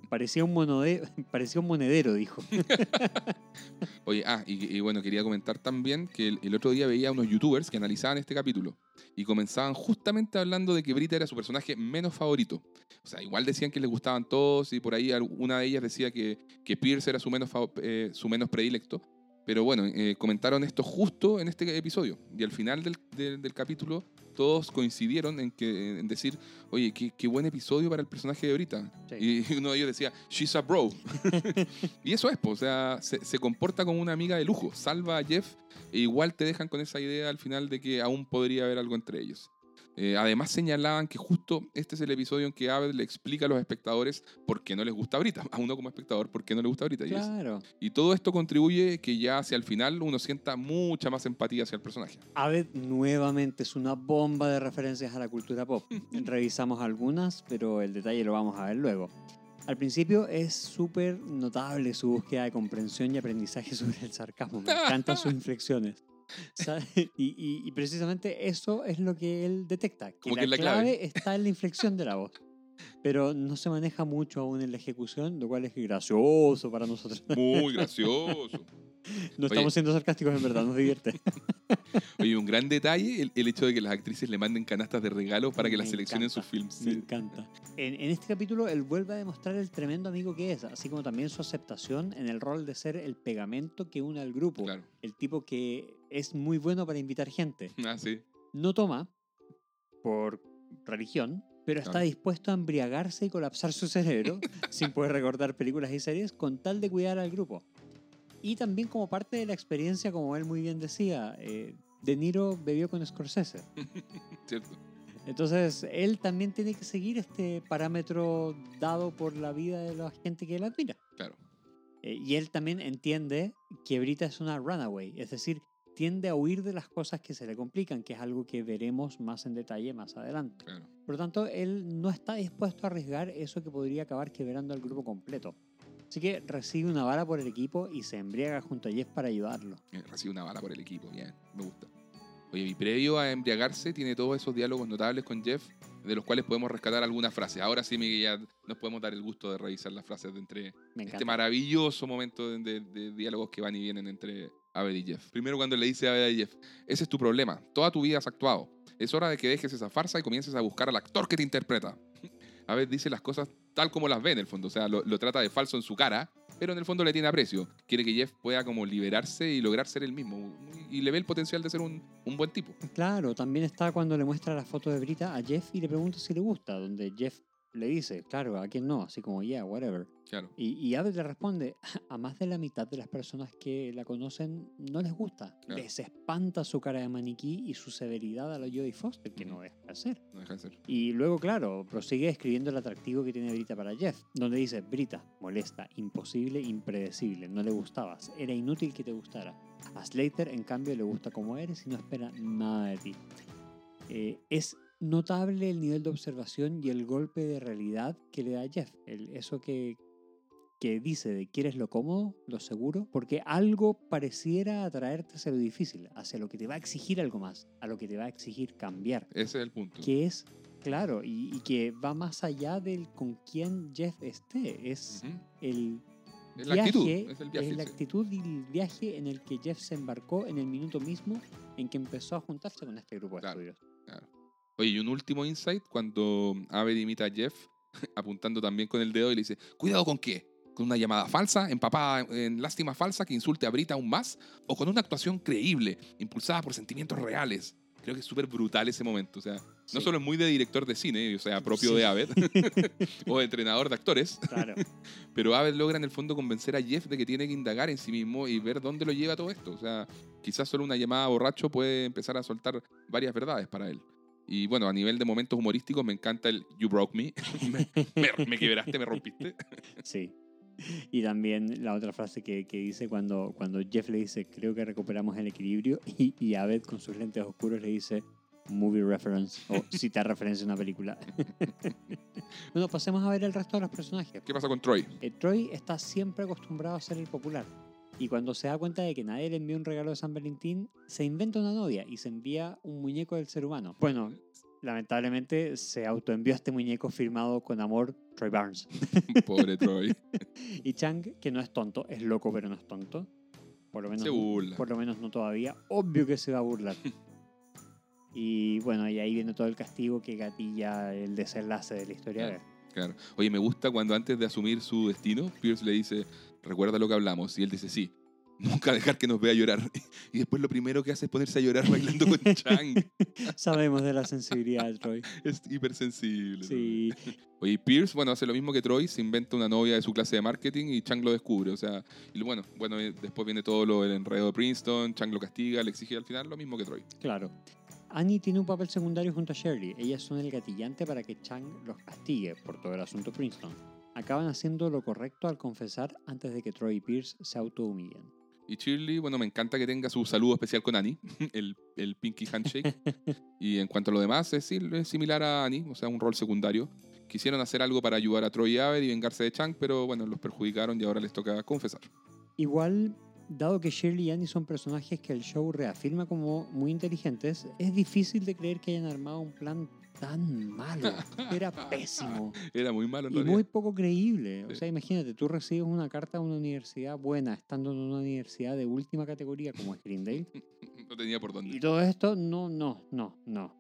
Parecía un, monode- <laughs> parecía un monedero, dijo. <laughs> Oye, ah, y, bueno, quería comentar también que el, otro día veía a unos youtubers que analizaban este capítulo y comenzaban justamente hablando de que Brita era su personaje menos favorito. O sea, igual decían que les gustaban todos y por ahí una de ellas decía que, que Pierce era su menos, eh, su menos predilecto. Pero bueno, eh, comentaron esto justo en este episodio. Y al final del- del capítulo todos coincidieron en, que, en decir, oye, qué, qué buen episodio para el personaje de ahorita. Sí. Y <laughs> uno de ellos decía, she's a bro. <laughs> y eso es, o sea, se, se comporta como una amiga de lujo. Salva a Jeff e igual te dejan con esa idea al final de que aún podría haber algo entre ellos. Eh, además señalaban que justo este es el episodio en que Abed le explica a los espectadores por qué no les gusta Brita, <laughs> a uno como espectador por qué no le gusta Brita. Claro. y todo esto contribuye que ya hacia el final uno sienta mucha más empatía hacia el personaje. Aved nuevamente es una bomba de referencias a la cultura pop. <laughs> Revisamos algunas, pero el detalle lo vamos a ver luego. Al principio es súper notable su búsqueda de comprensión y aprendizaje <laughs> sobre el sarcasmo. Me encantan sus inflexiones. <laughs> Y, y- y precisamente eso es lo que él detecta, que Como la, que la clave, clave. está en la inflexión de la voz. Pero no se maneja mucho aún en la ejecución, lo cual es gracioso para nosotros. Muy gracioso. <laughs> No Oye. estamos siendo sarcásticos en verdad, nos divierte. <laughs> Oye, un gran detalle el, el hecho de que las actrices le manden canastas de regalo para que las seleccionen sus films. Me encanta. En, en este capítulo, él vuelve a demostrar el tremendo amigo que es, así como también su aceptación en el rol de ser el pegamento que une al grupo. Claro. El tipo que es muy bueno para invitar gente. Ah, sí. No toma por religión, pero está Claro. dispuesto a embriagarse y colapsar su cerebro <laughs> sin poder recordar películas y series con tal de cuidar al grupo. Y también como parte de la experiencia, como él muy bien decía, eh, De Niro bebió con Scorsese. <laughs> Cierto. Entonces, él también tiene que seguir este parámetro dado por la vida de la gente que él admira. Claro. Eh, y él también entiende que Brita es una runaway, es decir, tiende a huir de las cosas que se le complican, que es algo que veremos más en detalle más adelante. Claro. Por lo tanto, él no está dispuesto a arriesgar eso que podría acabar quebrando al grupo completo. Así que recibe una bala por el equipo y se embriaga junto a Jeff para ayudarlo. Eh, Recibe una bala por el equipo, bien, me gusta. Oye, y previo a embriagarse tiene todos esos diálogos notables con Jeff, de los cuales podemos rescatar algunas frases. Ahora sí, Miguel, ya nos podemos dar el gusto de revisar las frases de entre este maravilloso momento de, de- de diálogos que van y vienen entre Abed y Jeff. Primero cuando le dice a Abed a Jeff, ese es tu problema, toda tu vida has actuado. Es hora de que dejes esa farsa y comiences a buscar al actor que te interpreta. <laughs> Abed dice las cosas tal como las ve en el fondo, o sea, lo, lo trata de falso en su cara, pero en el fondo le tiene aprecio. Quiere que Jeff pueda como liberarse y lograr ser el mismo. Y le ve el potencial de ser un, un buen tipo. Claro, también está cuando le muestra la foto de Brita a Jeff y le pregunta si le gusta, donde Jeff le dice, claro, a quién no, así como, yeah, whatever. Claro. Y, y Abed le responde, <laughs> a más de la mitad de las personas que la conocen no les gusta. Claro. Les espanta su cara de maniquí y su severidad a la Jodie Foster, que no Ujú. deja de hacer. No deja de ser. Y luego, claro, prosigue escribiendo el atractivo que tiene Brita para Jeff, donde dice, Brita, molesta, imposible, impredecible, no le gustabas, era inútil que te gustara. A Slater, en cambio, le gusta como eres y no espera nada de ti. Eh, es notable el nivel de observación y el golpe de realidad que le da Jeff. El- eso que, que dice de quieres lo cómodo, lo seguro, porque algo pareciera atraerte hacia lo difícil, hacia lo que te va a exigir algo más, a lo que te va a exigir cambiar Ese es el punto. que es claro y, y que va más allá del con quién Jeff esté. Es el Es la viaje, actitud, es el viaje, la sí. actitud y el viaje en el que Jeff se embarcó en el minuto mismo en que empezó a juntarse con este grupo de Claro. estudios. Oye, y un último insight cuando Abed imita a Jeff, <laughs> apuntando también con el dedo y le dice, ¿cuidado con qué? ¿Con una llamada falsa, empapada en lástima falsa que insulte a Brita aún más? ¿O con una actuación creíble, impulsada por sentimientos reales? Creo que es súper brutal ese momento. O sea, no solo es muy de director de cine, o sea, propio Sí. de Abed, <laughs> <laughs> o de entrenador de actores, Claro. pero Abed logra en el fondo convencer a Jeff de que tiene que indagar en sí mismo y ver dónde lo lleva todo esto. O sea, quizás solo una llamada borracho puede empezar a soltar varias verdades para él. Y bueno, a nivel de momentos humorísticos me encanta el You broke me, <laughs> me, me- me quebraste, me rompiste. <laughs> sí. Y también la otra frase que, que dice cuando, cuando Jeff le dice creo que recuperamos el equilibrio <laughs> y, y Abed con sus lentes oscuros le dice movie reference o cita referencia a una película. bueno, pasemos a ver el resto de los personajes. ¿Qué pasa con Troy? Eh, Troy está siempre acostumbrado a ser el popular. Y cuando se da cuenta de que nadie le envió un regalo de San Valentín, se inventa una novia y se envía un muñeco del ser humano. Bueno, lamentablemente se autoenvió este muñeco firmado con amor Troy Barnes. <laughs> Pobre Troy. <laughs> Y Chang, que no es tonto, es loco pero no es tonto. Por lo menos, Se burla. por lo menos no todavía. Obvio que se va a burlar. <laughs> Y bueno, y ahí viene todo el castigo que gatilla el desenlace de la historia. Claro. Claro. Oye, me gusta cuando antes de asumir su destino, Pierce le dice, recuerda lo que hablamos. Y él dice, sí. Nunca dejar que nos vea llorar. <laughs> Y después lo primero que hace es ponerse a llorar bailando con <laughs> Chang. Sabemos de la sensibilidad de Troy. Es hipersensible. Sí. Oye, y Pierce, bueno, hace lo mismo que Troy, se inventa una novia de su clase de marketing y Chang lo descubre. O sea, y bueno, bueno, eh, después viene todo lo del enredo de Princeton, Chang lo castiga, le exige al final lo mismo que Troy. Claro. Annie tiene un papel secundario junto a Shirley. Ellas son el gatillante para que Chang los castigue por todo el asunto Princeton. Acaban haciendo lo correcto al confesar antes de que Troy y Pierce se autohumillen. Y Shirley, bueno, me encanta que tenga su saludo especial con Annie, <laughs> el, el Pinky Handshake. <laughs> y en cuanto a lo demás, es, sim- es similar a Annie, o sea, un rol secundario. Quisieron hacer algo para ayudar a Troy y Aved y vengarse de Chang, pero bueno, los perjudicaron y ahora les toca confesar. Igual, dado que Shirley y Annie son personajes que el show reafirma como muy inteligentes, es difícil de creer que hayan armado un plan tan malo. Era <laughs> pésimo. Era muy malo en Y realidad. muy poco creíble. O Sí. sea, imagínate, tú recibes una carta de una universidad buena, estando en una universidad de última categoría como es Greendale, <laughs> No tenía por y dónde. todo esto, no, no, no, no.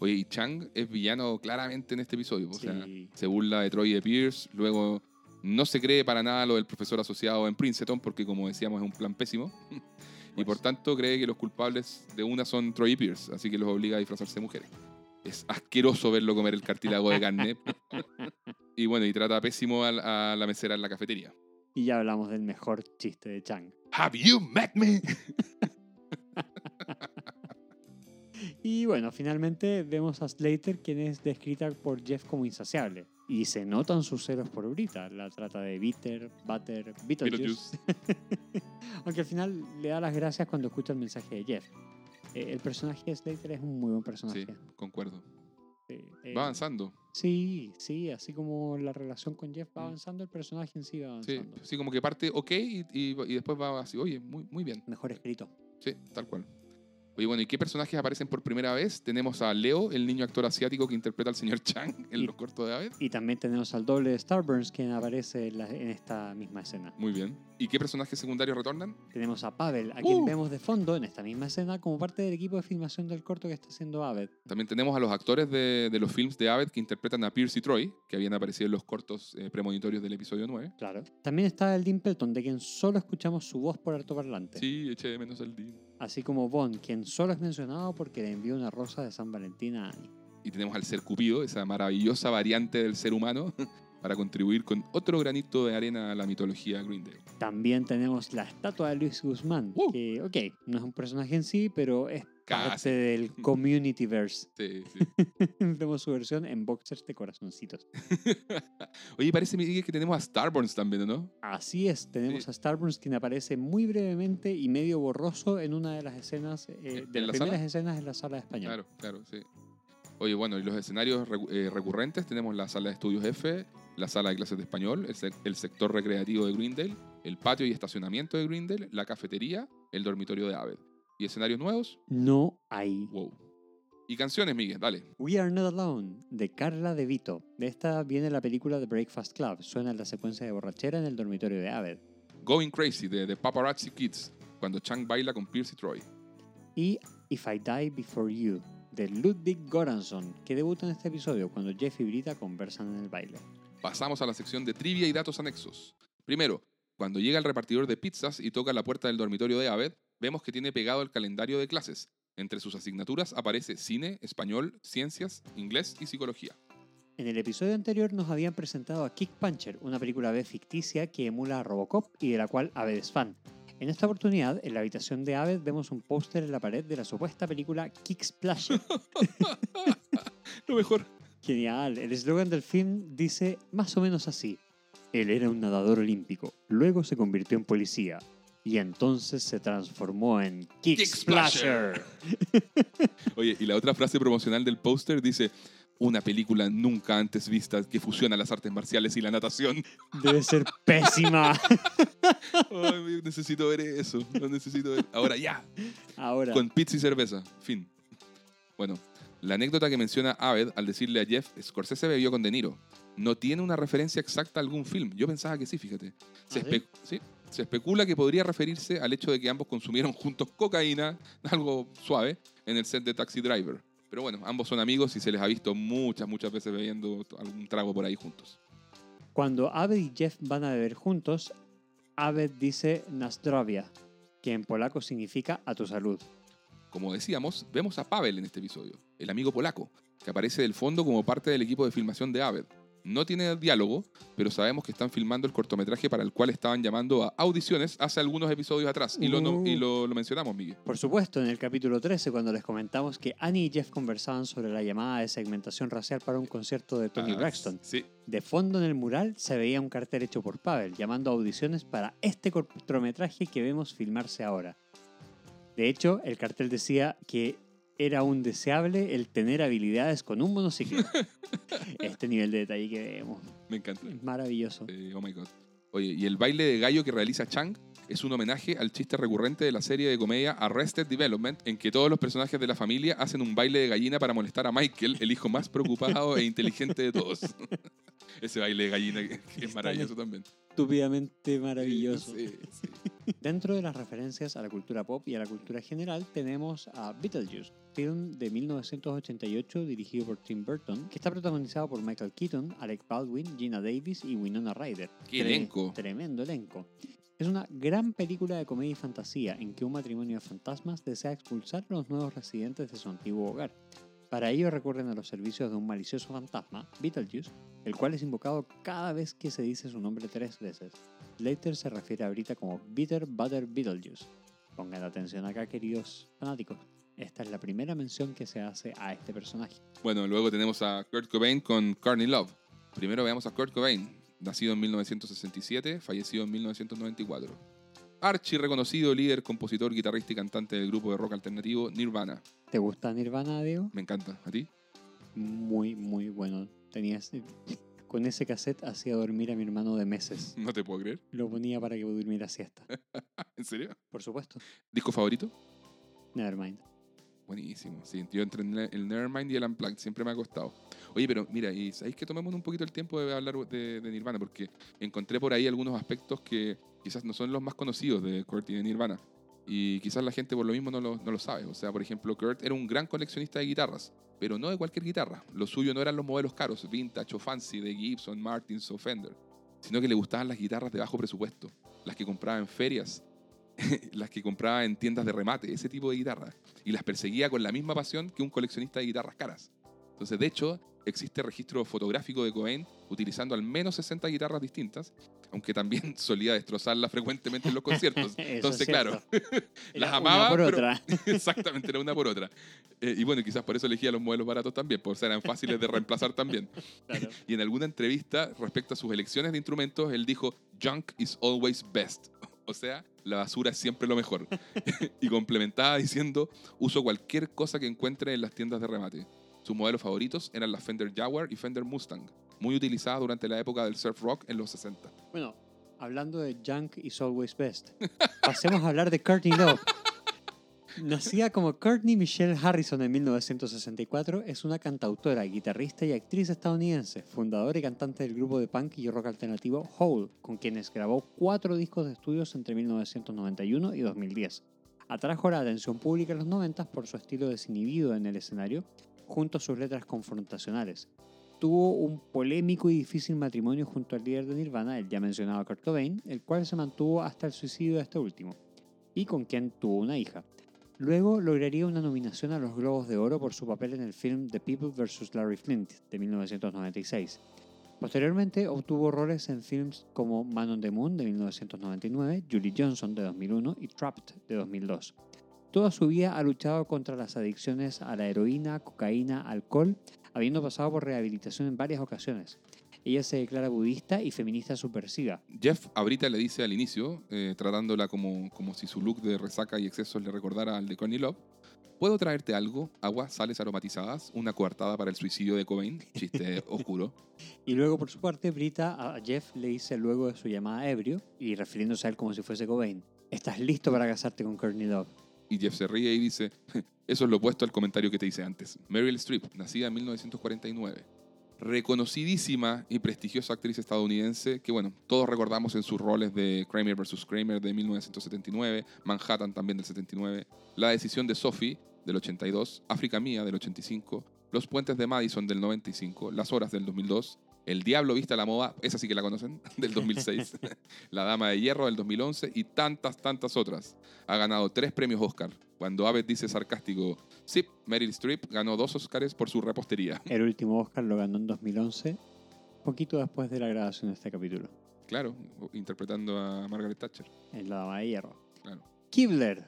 Oye, y Chang es villano claramente en este episodio. O sea, Sí. se burla de Troy y de Pierce. Luego no se cree para nada lo del profesor asociado en Princeton, porque como decíamos es un plan pésimo. <laughs> y Pues. por tanto cree que los culpables de una son Troy y Pierce, así que los obliga a disfrazarse de mujeres. Es asqueroso verlo comer el cartílago de carne. <laughs> y bueno, y trata pésimo a, la- a la mesera en la cafetería. Y ya hablamos del mejor chiste de Chang. Have you met me? <laughs> Y bueno, finalmente vemos a Slater, quien es descrita por Jeff como insaciable. Y se notan sus celos por Brita. La trata de bitter, butter, Beetlejuice. <laughs> Aunque al final le da las gracias cuando escucha el mensaje de Jeff. Eh, el personaje de Slater es un muy buen personaje. Sí, concuerdo. Sí, eh, Va avanzando. Sí, sí, así como la relación con Jeff va Mm. avanzando, el personaje en sí va Sí, avanzando. sí, como que parte ok y, y- y después va así, oye, muy, muy bien. Mejor escrito. Sí, tal cual. Oye, bueno, ¿y qué personajes aparecen por primera vez? Tenemos a Leo, el niño actor asiático que interpreta al señor <laughs> Chang en Y- los cortos de Aved. Y también tenemos al doble de Starburns, quien aparece en, la- en esta misma escena. Muy bien. ¿Y qué personajes secundarios retornan? Tenemos a Pavel, a quien Uh. vemos de fondo en esta misma escena como parte del equipo de filmación del corto que está haciendo Aved. También tenemos a los actores de, de los films de Aved que interpretan a Pierce y Troy, que habían aparecido en los cortos eh, premonitorios del episodio 9. Claro. También está el Dean Pelton, de quien solo escuchamos su voz por altoparlante. Sí, eché de menos al Dean. Así como Bond, quien solo es mencionado porque le envió una rosa de San Valentín a Annie. Y tenemos al ser Cupido, esa maravillosa variante del ser humano, <laughs> para contribuir con otro granito de arena a la mitología Greendale. También tenemos la estatua de Luis Guzmán, Uh. que, ok, no es un personaje en sí, pero es Casi. parte del <laughs> Communityverse. Sí, sí. <laughs> Vemos su versión en boxers de corazoncitos. <laughs> Oye, parece Miguel, que tenemos a Starburns también, ¿no? Así es, tenemos Sí. a Starburns quien aparece muy brevemente y medio borroso en una de las escenas, eh, ¿En de las la primeras sala? escenas en la sala de español. Claro, claro, sí. Oye, bueno, y los escenarios eh, recurrentes tenemos la sala de estudios F, la sala de clases de español, el, sec- el sector recreativo de Greendale, el patio y estacionamiento de Greendale, la cafetería, el dormitorio de Aved. ¿Y escenarios nuevos? No hay. Wow. Y canciones, Miguel, dale. We Are Not Alone, de Carla De Vito. De esta viene la película The Breakfast Club. Suena la secuencia de borrachera en el dormitorio de Aved. Going Crazy de The Paparazzi Kids, cuando Chang baila con Pierce y Troy. Y If I Die Before You, de Ludwig Göransson, que debuta en este episodio cuando Jeff y Brita conversan en el baile. Pasamos a la sección de trivia y datos anexos. Primero, cuando llega el repartidor de pizzas y toca la puerta del dormitorio de Aved, vemos que tiene pegado el calendario de clases. Entre sus asignaturas aparece cine, español, ciencias, inglés y psicología. En el episodio anterior nos habían presentado a Kick Puncher, una película B ficticia que emula a Robocop y de la cual Aved es fan. En esta oportunidad, en la habitación de Aved vemos un póster en la pared de la supuesta película Kick Splasher. <laughs> Lo mejor. Genial, el eslogan del film dice más o menos así. Él era un nadador olímpico, luego se convirtió en policía y entonces se transformó en Kick, Kick Splasher. <laughs> Oye, y la otra frase promocional del póster dice, una película nunca antes vista que fusiona las artes marciales y la natación. Debe ser pésima. <laughs> Ay, necesito ver eso, lo necesito ver. Ahora ya, Ahora, con pizza y cerveza. Fin. Bueno, la anécdota que menciona Aved al decirle a Jeff, Scorsese bebió con De Niro. No tiene una referencia exacta a algún film. Yo pensaba que sí, fíjate. Se, ¿Ah, sí, se especula que podría referirse al hecho de que ambos consumieron juntos cocaína, <laughs> algo suave, en el set de Taxi Driver. Pero bueno, ambos son amigos y se les ha visto muchas, muchas veces bebiendo algún trago por ahí juntos. cuando Abed y Jeff van a beber juntos, Abed dice Nazdrovia, que en polaco significa a tu salud. Como decíamos, vemos a Pavel en este episodio, el amigo polaco, que aparece del fondo como parte del equipo de filmación de Aved. No tiene diálogo, pero sabemos que están filmando el cortometraje para el cual estaban llamando a audiciones hace algunos episodios atrás. Y, lo, no- y lo, lo mencionamos, Miguel. Por supuesto, en el capítulo 13, cuando les comentamos que Annie y Jeff conversaban sobre la llamada de segmentación racial para un concierto de Tony Ah, Braxton. Sí, De fondo en el mural se veía un cartel hecho por Pavel, llamando a audiciones para este cortometraje que vemos filmarse ahora. De hecho, el cartel decía que era un deseable el tener habilidades con un monociclo. <laughs> este nivel de detalle que vemos me encanta. es maravilloso. Eh, oh my god. Oye, y el baile de gallo que realiza Chang es un homenaje al chiste recurrente de la serie de comedia Arrested Development, en que todos los personajes de la familia hacen un baile de gallina para molestar a Michael, el hijo más preocupado e inteligente de todos. <laughs> Ese baile de gallina que, es maravilloso también. Estúpidamente maravilloso. Sí, sí. Dentro de las referencias a la cultura pop y a la cultura general tenemos a Beetlejuice, film de 1988 dirigido por Tim Burton, que está protagonizado por Michael Keaton, Alec Baldwin, Gina Davis y Winona Ryder. ¡Qué Tre- elenco! Tremendo elenco. Es una gran película de comedia y fantasía en que un matrimonio de fantasmas desea expulsar a los nuevos residentes de su antiguo hogar. Para ello recurren a los servicios de un malicioso fantasma, Beetlejuice, el cual es invocado cada vez que se dice su nombre tres veces. Slater se refiere ahorita como Bitter Butter Beetlejuice. Pongan atención acá, queridos fanáticos. Esta es la primera mención que se hace a este personaje. Bueno, luego tenemos a Kurt Cobain con Courtney Love. Primero veamos a Kurt Cobain, nacido en 1967, fallecido en 1994. Archie reconocido líder, compositor, guitarrista y cantante del grupo de rock alternativo Nirvana. ¿Te gusta Nirvana, Diego? Me encanta. ¿A ti? Muy, muy bueno. Tenías, <laughs> con ese cassette hacía dormir a mi hermano de meses. <laughs> No te puedo creer. Lo ponía para que durmiera siesta. <laughs> ¿En serio? Por supuesto. ¿Disco favorito? Nevermind. Buenísimo. Sí, yo entre el el Nevermind y el Unplugged siempre me ha costado. Oye, pero mira, y sabéis que tomemos un poquito el tiempo de hablar de, de Nirvana, porque encontré por ahí algunos aspectos que quizás no son los más conocidos de Kurt y de Nirvana. Y quizás la gente por lo mismo no lo, no lo sabe. O sea, por ejemplo, Kurt era un gran coleccionista de guitarras, pero no de cualquier guitarra. Lo suyo no eran los modelos caros, vintage o fancy de Gibson, Martins o Fender, sino que le gustaban las guitarras de bajo presupuesto, las que compraba en ferias, <laughs> las que compraba en tiendas de remate, ese tipo de guitarras. Y las perseguía con la misma pasión que un coleccionista de guitarras caras. Entonces, de hecho, existe registro fotográfico de Cobain utilizando al menos 60 guitarras distintas, aunque también <laughs> solía destrozarlas frecuentemente en los conciertos. <laughs> Entonces, claro, <laughs> las una amaba, por pero- otra. exactamente, era una por otra. Eh, y bueno, quizás por eso elegía los modelos baratos también, porque eran fáciles de reemplazar también. Claro. Y en alguna entrevista respecto a sus elecciones de instrumentos, él dijo, Junk is always best. O sea, la basura es siempre lo mejor. y complementaba diciendo, uso cualquier cosa que encuentre en las tiendas de remate. Sus modelos favoritos eran la Fender Jaguar y Fender Mustang, muy utilizadas durante la época del surf rock en los 60. Bueno, hablando de Junk is Always Best, <laughs> pasemos a hablar de Courtney Love. Nacida como Courtney Michelle Harrison en 1964, es una cantautora, guitarrista y actriz estadounidense, fundadora y cantante del grupo de punk y rock alternativo Hole, con quienes grabó cuatro discos de estudios entre 1991 y 2010. Atrajo la atención pública en los 90 por su estilo desinhibido en el escenario, junto a sus letras confrontacionales. Tuvo un polémico y difícil matrimonio junto al líder de Nirvana, el ya mencionado Kurt Cobain, el cual se mantuvo hasta el suicidio de este último, y con quien tuvo una hija. Luego lograría una nominación a los Globos de Oro por su papel en el film The People vs. Larry Flint de 1996. Posteriormente obtuvo roles en films como Man on the Moon de 1999, Julie Johnson de 2001 y Trapped de 2002. Toda su vida ha luchado contra las adicciones a la heroína, cocaína, alcohol, habiendo pasado por rehabilitación en varias ocasiones. Ella se declara budista y feminista subversiva. Jeff ahorita le dice al inicio, eh, tratándola como, como si su look de resaca y excesos le recordara al de Courtney Love, ¿puedo traerte algo? Agua, sales aromatizadas, una coartada para el suicidio de Cobain, chiste <laughs> oscuro. Y luego, por su parte, Brita a Jeff le dice luego de su llamada ebrio, y refiriéndose a él como si fuese Cobain, ¿estás listo para casarte con Courtney Love? Y Jeff se ríe y dice, <laughs> eso es lo opuesto al comentario que te hice antes. Meryl Streep, nacida en 1949. Reconocidísima y prestigiosa actriz estadounidense que, bueno, todos recordamos en sus roles de Kramer vs. Kramer de 1979, Manhattan también del 79, La decisión de Sophie del 82, África Mía del 85, Los puentes de Madison del 95, Las horas del 2002 El Diablo Vista a la Moda, esa sí que la conocen, <laughs> del 2006. <laughs> la Dama de Hierro del 2011 y tantas, tantas otras. Ha ganado tres premios Oscar. Cuando Abbott dice sarcástico, sí, Meryl Streep ganó dos Oscars por su repostería. El último Oscar lo ganó en 2011, poquito después de la grabación de este capítulo, Claro, interpretando a Margaret Thatcher. en La Dama de Hierro. Claro. Kibler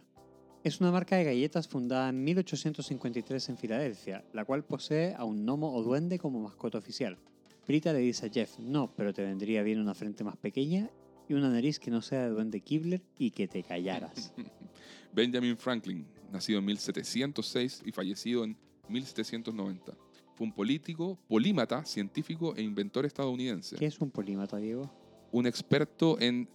es una marca de galletas fundada en 1853 en Filadelfia, la cual posee a un gnomo o duende como mascota oficial. Brita le dice a Jeff, no, pero te vendría bien una frente más pequeña y una nariz que no sea de duende Kibler y que te callaras. <laughs> Benjamin Franklin, nacido en 1706 y fallecido en 1790. Fue un político, polímata, científico e inventor estadounidense. ¿Qué es un polímata, Diego? Un experto en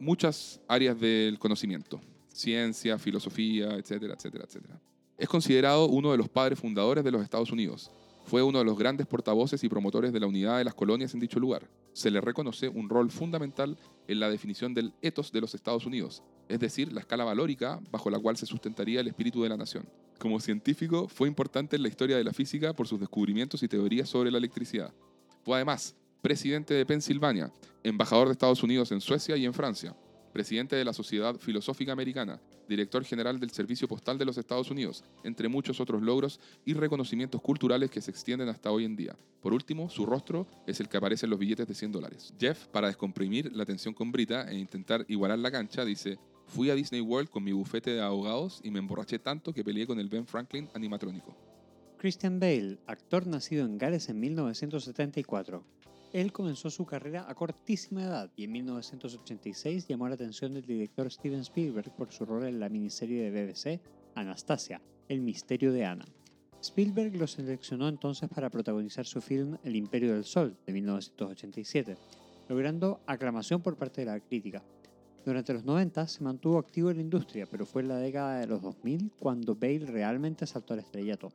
muchas áreas del conocimiento. Ciencia, filosofía, etcétera, etcétera, etcétera. Es considerado uno de los padres fundadores de los Estados Unidos. Fue uno de los grandes portavoces y promotores de la unidad de las colonias en dicho lugar. Se le reconoce un rol fundamental en la definición del etos de los Estados Unidos, es decir, la escala valórica bajo la cual se sustentaría el espíritu de la nación. Como científico, fue importante en la historia de la física por sus descubrimientos y teorías sobre la electricidad. Fue además presidente de Pensilvania, embajador de Estados Unidos en Suecia y en Francia, presidente de la Sociedad Filosófica Americana, director general del Servicio Postal de los Estados Unidos, entre muchos otros logros y reconocimientos culturales que se extienden hasta hoy en día. Por último, su rostro es el que aparece en los billetes de 100 dólares. Jeff, para descomprimir la tensión con Brita e intentar igualar la cancha, dice, fui a Disney World con mi bufete de abogados y me emborraché tanto que peleé con el Ben Franklin animatrónico. Christian Bale, actor nacido en Gales en 1974. Él comenzó su carrera a cortísima edad y en 1986 llamó la atención del director Steven Spielberg por su rol en la miniserie de BBC Anastasia, El misterio de Ana. Spielberg lo seleccionó entonces para protagonizar su film El Imperio del Sol de 1987, logrando aclamación por parte de la crítica. Durante los 90 se mantuvo activo en la industria, pero fue en la década de los 2000 cuando Bale realmente saltó al estrellato.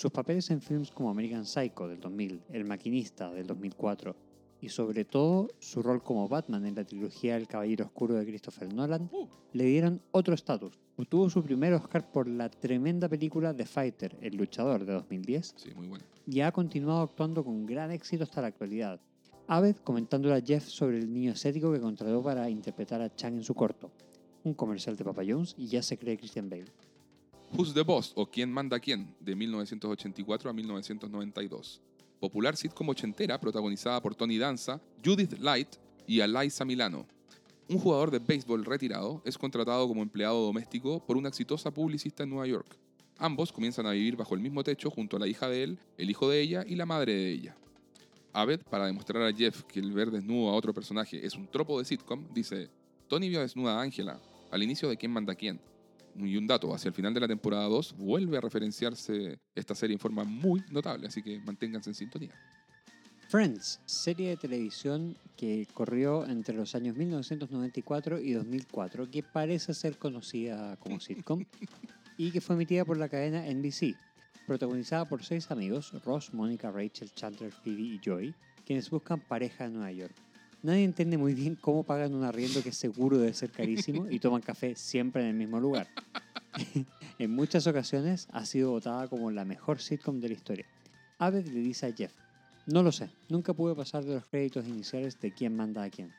Sus papeles en films como American Psycho del 2000, El Maquinista del 2004 y sobre todo su rol como Batman en la trilogía El Caballero Oscuro de Christopher Nolan Uh. le dieron otro estatus. Obtuvo su primer Oscar por la tremenda película The Fighter, El Luchador de 2010 Sí, muy bueno. y ha continuado actuando con gran éxito hasta la actualidad. Aved comentándole a Jeff sobre el niño estético que contrató para interpretar a Chang en su corto. Un comercial de Papa John's y ya se cree Christian Bale. Who's the Boss o ¿Quién manda a quién? de 1984 a 1992. Popular sitcom ochentera protagonizada por Tony Danza, Judith Light y Eliza Milano. Un jugador de béisbol retirado es contratado como empleado doméstico por una exitosa publicista en Nueva York. Ambos comienzan a vivir bajo el mismo techo junto a la hija de él, el hijo de ella y la madre de ella. Abed, para demostrar a Jeff que el ver desnudo a otro personaje es un tropo de sitcom, dice, Tony vio desnuda a Angela al inicio de quién manda quién. Y un dato, hacia el final de la temporada 2 vuelve a referenciarse esta serie en forma muy notable, así que manténganse en sintonía. Friends, serie de televisión que corrió entre los años 1994 y 2004, que parece ser conocida como sitcom <laughs> y que fue emitida por la cadena NBC, protagonizada por seis amigos, Ross, Mónica, Rachel, Chandler, Phoebe y Joey, quienes buscan pareja en Nueva York. Nadie entiende muy bien cómo pagan un arriendo que seguro debe ser carísimo y toman café siempre en el mismo lugar. <laughs> en muchas ocasiones ha sido votada como la mejor sitcom de la historia. Abed le dice a Jeff, no lo sé, nunca pude pasar de los créditos iniciales de quién manda a quién.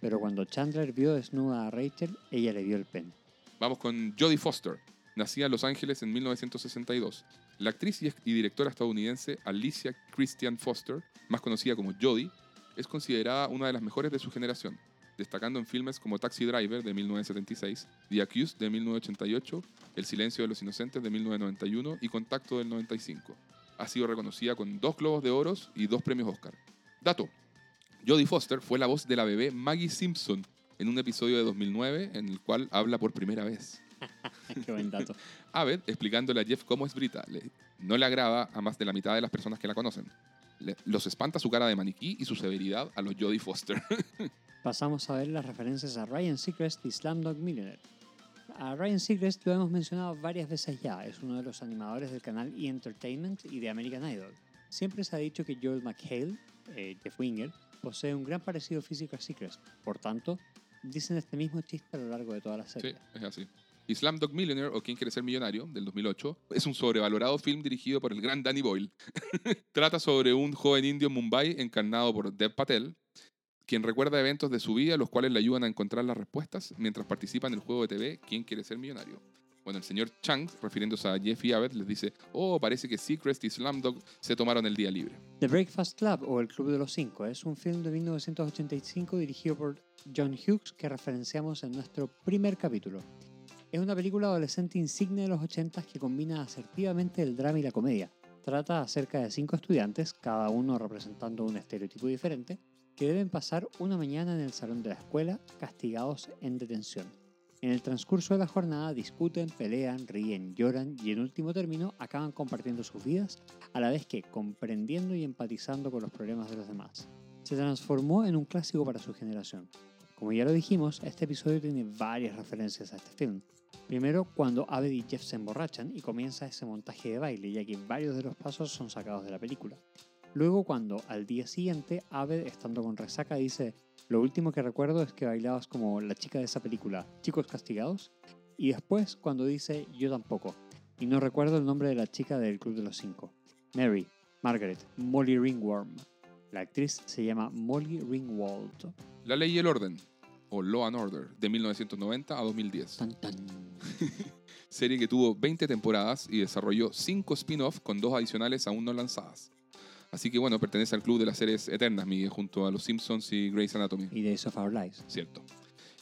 Pero cuando Chandler vio desnuda a Rachel, ella le dio el pen. Vamos con Jodie Foster, nacida en Los Ángeles en 1962. La actriz y directora estadounidense Alicia Christian Foster, más conocida como Jodie, es considerada una de las mejores de su generación, destacando en filmes como Taxi Driver de 1976, The Accused de 1988, El Silencio de los Inocentes de 1991 y Contacto del 95. Ha sido reconocida con dos Globos de Oro y dos premios Oscar. Dato. Jodie Foster fue la voz de la bebé Maggie Simpson en un episodio de 2009 en el cual habla por primera vez. <laughs> Qué buen dato. Abed, explicándole a Jeff cómo es Brita, no le agrada a más de la mitad de las personas que la conocen. Los espanta su cara de maniquí y su severidad a los Jodie Foster. <laughs> Pasamos a ver las referencias a Ryan Seacrest y Slamdog Millionaire. A Ryan Seacrest lo hemos mencionado varias veces ya, es uno de los animadores del canal E! Entertainment y de American Idol. Siempre se ha dicho que Joel McHale, eh, Jeff Winger, posee un gran parecido físico a Seacrest, por tanto, dicen este mismo chiste a lo largo de toda la sí, serie. es así. Y Dog Millionaire, o Quién quiere ser millonario, del 2008, es un sobrevalorado film dirigido por el gran Danny Boyle. <laughs> Trata sobre un joven indio en Mumbai encarnado por Dev Patel, quien recuerda eventos de su vida los cuales le ayudan a encontrar las respuestas mientras participa en el juego de TV ¿Quién quiere ser millonario? Bueno, el señor Chang, refiriéndose a Jeff y Abbott, les dice, oh, parece que Seacrest y Slumdog se tomaron el día libre. The Breakfast Club, o El Club de los Cinco, es un film de 1985 dirigido por John Hughes que referenciamos en nuestro primer capítulo. Es una película adolescente insignia de los 80 que combina asertivamente el drama y la comedia. Trata acerca de cinco estudiantes, cada uno representando un estereotipo diferente, que deben pasar una mañana en el salón de la escuela castigados en detención. En el transcurso de la jornada discuten, pelean, ríen, lloran y en último término acaban compartiendo sus vidas a la vez que comprendiendo y empatizando con los problemas de los demás. Se transformó en un clásico para su generación. Como ya lo dijimos, este episodio tiene varias referencias a este film. Primero, cuando Abed y Jeff se emborrachan y comienza ese montaje de baile, ya que varios de los pasos son sacados de la película. Luego cuando al día siguiente Abed, estando con resaca, dice, lo último que recuerdo es que bailabas como la chica de esa película, Chicos Castigados. Y después cuando dice, yo tampoco. Y no recuerdo el nombre de la chica del Club de los Cinco. Mary, Margaret, Molly Ringworm. La actriz se llama Molly Ringwald. La ley y el orden, o Law and Order, de 1990 a 2010. <laughs> Serie que tuvo 20 temporadas y desarrolló 5 spin-offs con dos adicionales aún no lanzadas. Así que bueno, pertenece al club de las series eternas, Miguel, junto a Los Simpsons y Grey's Anatomy. Y Days of Our Lives. Cierto.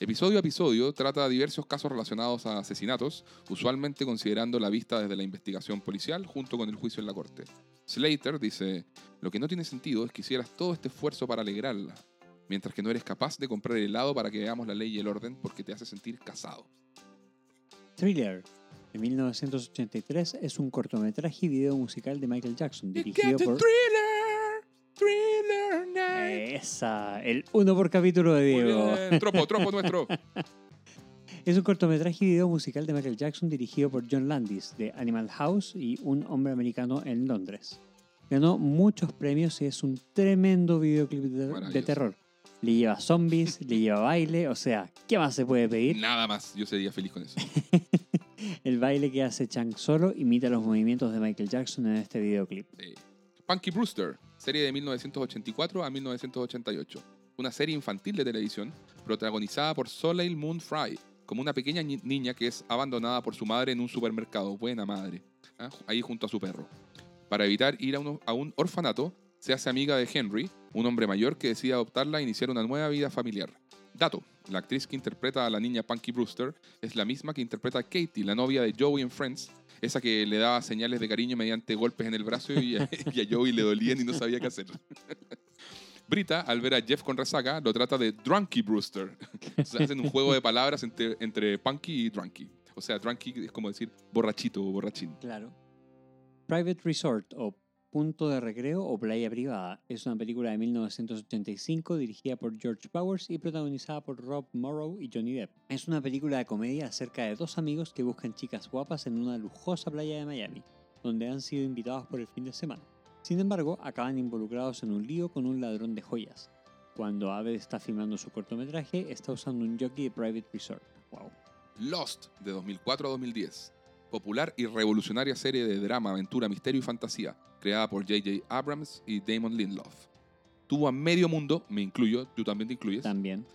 Episodio a episodio trata diversos casos relacionados a asesinatos, usualmente considerando la vista desde la investigación policial junto con el juicio en la corte. Slater dice, lo que no tiene sentido es que hicieras todo este esfuerzo para alegrarla, mientras que no eres capaz de comprar el helado para que veamos la ley y el orden porque te hace sentir casado. Thriller de 1983 es un cortometraje y video musical de Michael Jackson dirigido por... Thriller, thriller night. Esa, el uno por capítulo de Diego. bien, Tropo, tropo <laughs> nuestro. Es un cortometraje y video musical de Michael Jackson dirigido por John Landis de Animal House y un hombre americano en Londres. Ganó muchos premios y es un tremendo videoclip de, terror. Le lleva zombies, le lleva baile, o sea, ¿qué más se puede pedir? Nada más, yo sería feliz con eso. <laughs> El baile que hace Chang solo imita los movimientos de Michael Jackson en este videoclip. Sí. Punky Brewster, serie de 1984 a 1988. Una serie infantil de televisión protagonizada por Soleil Moon Fry, como una pequeña ni- niña que es abandonada por su madre en un supermercado. Buena madre. ¿ah? Ahí junto a su perro. Para evitar ir a un, a un orfanato, se hace amiga de Henry, un hombre mayor que decide adoptarla e iniciar una nueva vida familiar. Dato, la actriz que interpreta a la niña Punky Brewster es la misma que interpreta a Katie, la novia de Joey en Friends, esa que le daba señales de cariño mediante golpes en el brazo y a, <laughs> Joey le dolían y no sabía qué hacer. <laughs> Brita, al ver a Jeff con resaca, lo trata de Drunky Brewster. O hacen un juego de palabras entre Punky y Drunky. O sea, Drunky es como decir borrachito o borrachín. Claro. Private Resort o Punto de Recreo o Playa Privada es una película de 1985 dirigida por George Powers y protagonizada por Rob Morrow y Johnny Depp. Es una película de comedia acerca de dos amigos que buscan chicas guapas en una lujosa playa de Miami, donde han sido invitados por el fin de semana. Sin embargo, acaban involucrados en un lío con un ladrón de joyas. Cuando Abed está filmando su cortometraje, está usando un jockey de Private Resort. Wow. Lost, de 2004 a 2010. Popular y revolucionaria serie de drama, aventura, misterio y fantasía, creada por J.J. Abrams y Damon Lindelof. Tuvo a medio mundo, me incluyo, tú también te incluyes, También.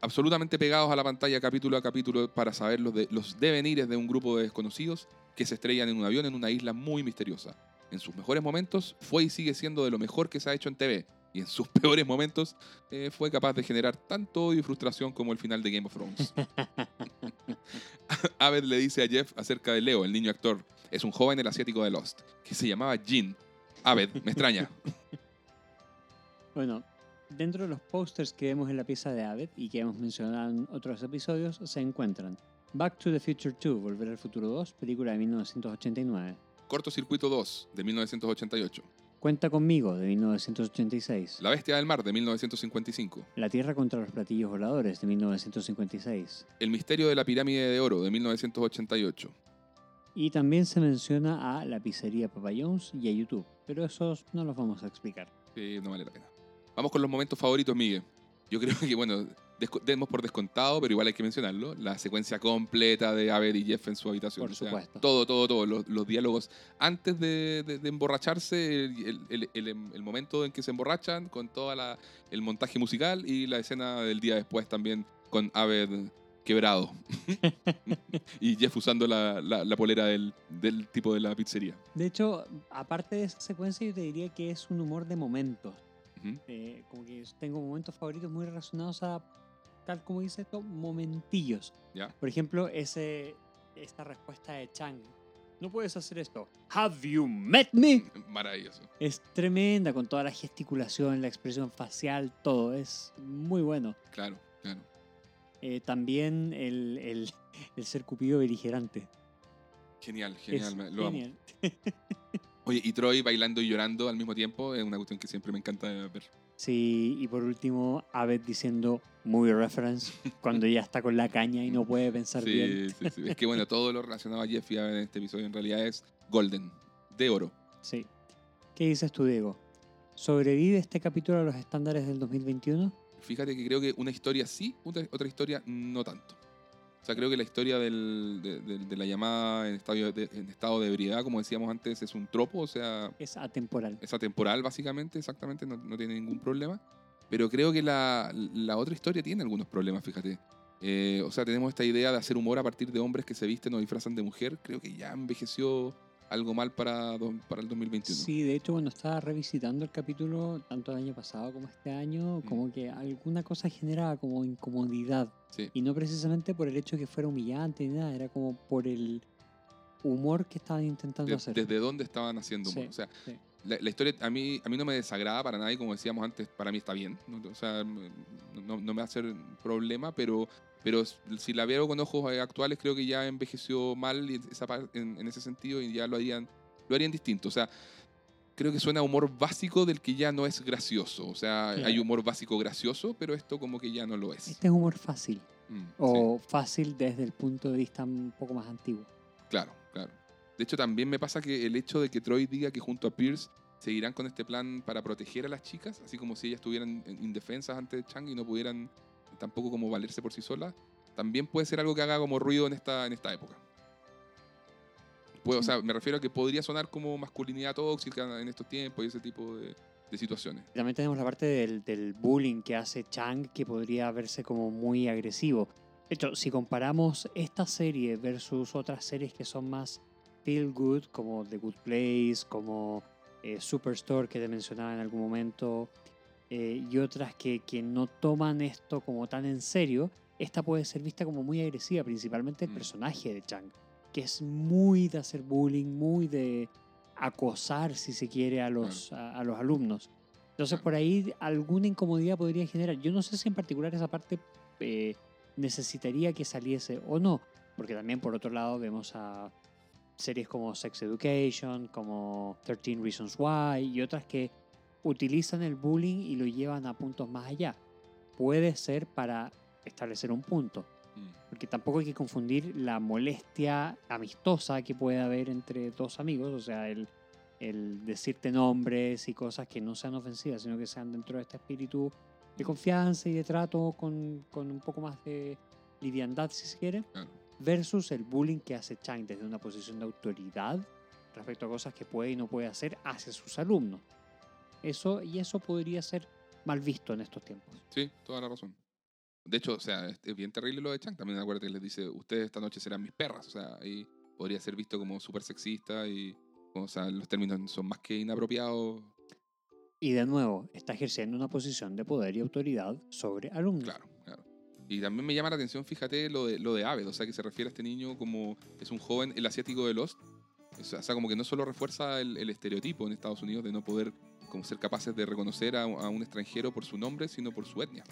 absolutamente pegados a la pantalla capítulo a capítulo para saber los, de, los devenires de un grupo de desconocidos que se estrellan en un avión en una isla muy misteriosa. En sus mejores momentos fue y sigue siendo de lo mejor que se ha hecho en TV, y en sus <laughs> peores momentos eh, fue capaz de generar tanto odio y frustración como el final de Game of Thrones. <laughs> Abed le dice a Jeff acerca de Leo, el niño actor. Es un joven el asiático de Lost, que se llamaba Jin. Abed, me extraña. <laughs> Bueno, dentro de los pósters que vemos en la pieza de Abbott y que hemos mencionado en otros episodios, se encuentran Back to the Future 2, Volver al Futuro 2, película de 1989. Cortocircuito 2, de 1988. Cuenta conmigo, de 1986. La Bestia del Mar, de 1955. La Tierra contra los Platillos Voladores, de 1956. El Misterio de la Pirámide de Oro, de 1988. Y también se menciona a la pizzería Papa y a YouTube, pero esos no los vamos a explicar. Sí, no vale la pena. Vamos con los momentos favoritos, Miguel. Yo creo que, bueno, demos por descontado, pero igual hay que mencionarlo, la secuencia completa de Abed y Jeff en su habitación. Por O sea, supuesto. todo, todo, todo. Los, los diálogos antes de, de- de emborracharse, el, el- el- el momento en que se emborrachan, con todo el montaje musical y la escena del día después también con Abed quebrado. <laughs> y Jeff usando la, la- la polera del, del tipo de la pizzería. De hecho, aparte de esa secuencia, yo te diría que es un humor de momentos. Ujú. Eh, como que tengo momentos favoritos muy relacionados a, tal como dice esto, momentillos. Por ejemplo, ese, esta respuesta de Chang. No puedes hacer esto. Have you met me? Maravilloso. Es tremenda con toda la gesticulación, la expresión facial, todo. Es muy bueno. Claro, claro. Eh, también el, el, el ser cupido beligerante. Genial, genial. Es lo amo. <laughs> Oye, y Troy bailando y llorando al mismo tiempo es una cuestión que siempre me encanta ver. Sí, y por último, Abed diciendo movie reference <laughs> cuando ya está con la caña y no puede pensar Sí, bien. sí, sí. Es que bueno, <laughs> todo lo relacionado a Jeff y Abed en este episodio en realidad es golden, de oro. Sí. ¿Qué dices tú, Diego? ¿Sobrevive este capítulo a los estándares del 2021? Fíjate que creo que una historia sí, otra historia no tanto. O sea, creo que la historia del- de, de- de la llamada en, estadio de, en estado de ebriedad, como decíamos antes, es un tropo, o sea, Es atemporal. es atemporal básicamente, exactamente, no, no tiene ningún problema. Pero creo que la, la otra historia tiene algunos problemas, fíjate. Eh, o sea, tenemos esta idea de hacer humor a partir de hombres que se visten o disfrazan de mujer. Creo que ya envejeció algo mal para, para el 2021. Sí, de hecho, cuando estaba revisitando el capítulo, tanto el año pasado como este año, como que alguna cosa generaba como incomodidad. Sí. Y no precisamente por el hecho de que fuera humillante ni nada, era como por el humor que estaban intentando De- hacer. desde dónde estaban haciendo humor. Sí, O sea, sí. la, la historia a mí, a mí no me desagrada para nada y como decíamos antes, para mí está bien. O sea, no, no me va a hacer problema, pero, pero si la veo con ojos eh, actuales, creo que ya envejeció mal y esa en, en ese sentido y ya lo harían, lo harían distinto. O sea, creo que suena a humor básico del que ya no es gracioso. O sea, Claro. hay humor básico gracioso, pero esto como que ya no lo es. Este es humor fácil, Mm, sí. o fácil desde el punto de vista un poco más antiguo. Claro, claro. De hecho, también me pasa que el hecho de que Troy diga que junto a Pierce seguirán con este plan para proteger a las chicas, así como si ellas estuvieran en- indefensas ante Chang y no pudieran tampoco como valerse por sí solas, también puede ser algo que haga como ruido en esta, en esta época. Puede- o sea, me refiero a que podría sonar como masculinidad tóxica en estos tiempos y ese tipo de, de situaciones. También tenemos la parte del, del bullying que hace Chang, que podría verse como muy agresivo. De hecho, si comparamos esta serie versus otras series que son más feel good, como The Good Place, como eh, Superstore, que te mencionaba en algún momento, eh, y otras que, que no toman esto como tan en serio, esta puede ser vista como muy agresiva, principalmente el Mm. personaje de Chang, que es muy de hacer bullying, muy de acosar, si se quiere, a los, a, a los alumnos. Entonces, Claro. por ahí alguna incomodidad podría generar. Yo no sé si en particular esa parte eh, necesitaría que saliese o no, porque también, por otro lado, vemos a series como Sex Education, como 13 Reasons Why y otras que utilizan el bullying y lo llevan a puntos más allá. Puede ser para establecer un punto, Mm, porque tampoco hay que confundir la molestia amistosa que puede haber entre dos amigos, o sea, el, el decirte nombres y cosas que no sean ofensivas, sino que sean dentro de este espíritu de confianza y de trato con, con un poco más de liviandad, si se quiere, Claro. versus el bullying que hace Chang desde una posición de autoridad respecto a cosas que puede y no puede hacer hacia sus alumnos. Eso, y eso podría ser mal visto en estos tiempos. Sí, toda la razón. De hecho, o sea, es bien terrible lo de Chang. También acuérdate que les dice, ustedes esta noche serán mis perras. O sea, ahí podría ser visto como súper sexista y, o sea, los términos son más que inapropiados. Y de nuevo, está ejerciendo una posición de poder y autoridad sobre alumnos. Claro, claro. Y también me llama la atención, fíjate, lo de, lo de Aved. O sea, que se refiere a este niño como es un joven, el asiático de Lost. O sea, o sea, como que no solo refuerza el, el estereotipo en Estados Unidos de no poder como ser capaces de reconocer a, a un extranjero por su nombre, sino por su etnia.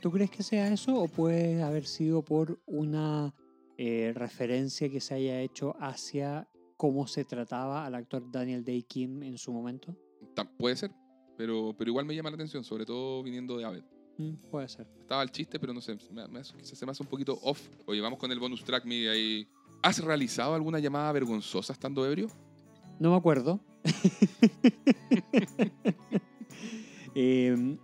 ¿Tú crees que sea eso o puede haber sido por una eh, referencia que se haya hecho hacia cómo se trataba al actor Daniel Day Kim en su momento? Puede ser, pero, pero igual me llama la atención, sobre todo viniendo de Aved. Mm, puede ser. Estaba el chiste, pero no sé, me, me hace- quizás se me hace un poquito off. Oye, vamos con el bonus track, Miguel, ahí. ¿Has realizado alguna llamada vergonzosa estando ebrio? No me acuerdo. <laughs> Em,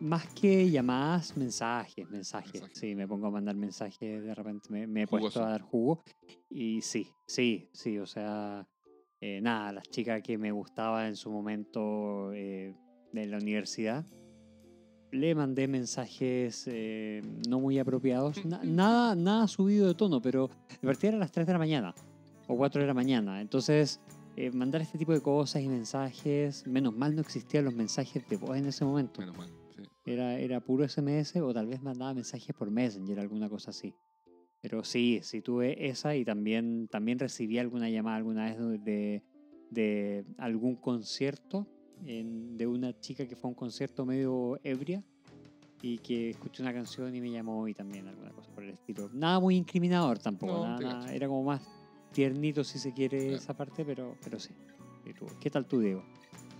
Más que llamadas, mensajes, mensajes. Sí, me pongo a mandar mensajes, de repente me, me he puesto a dar jugo. Y sí, sí, sí, o sea, eh, nada, las chicas que me gustaba en su momento eh, de la universidad, le mandé mensajes eh, no muy apropiados. Na- <laughs> nada, nada subido de tono, pero de partida a las 3 de la mañana o 4 de la mañana. Entonces, eh, mandar este tipo de cosas y mensajes, menos mal no existían los mensajes de voz en ese momento. Menos mal. sí. Era, era puro SMS o tal vez mandaba mensajes por Messenger, alguna cosa así. Pero sí, sí tuve esa y también, también recibí alguna llamada alguna vez de, de, algún concierto en- de una chica que fue a un concierto medio ebria y que escuché una canción y me llamó y también alguna cosa por el estilo. Nada muy incriminador tampoco, No, nada- era como más tiernito si se quiere Claro. esa parte, pero, pero sí. ¿Qué tal tú, Diego?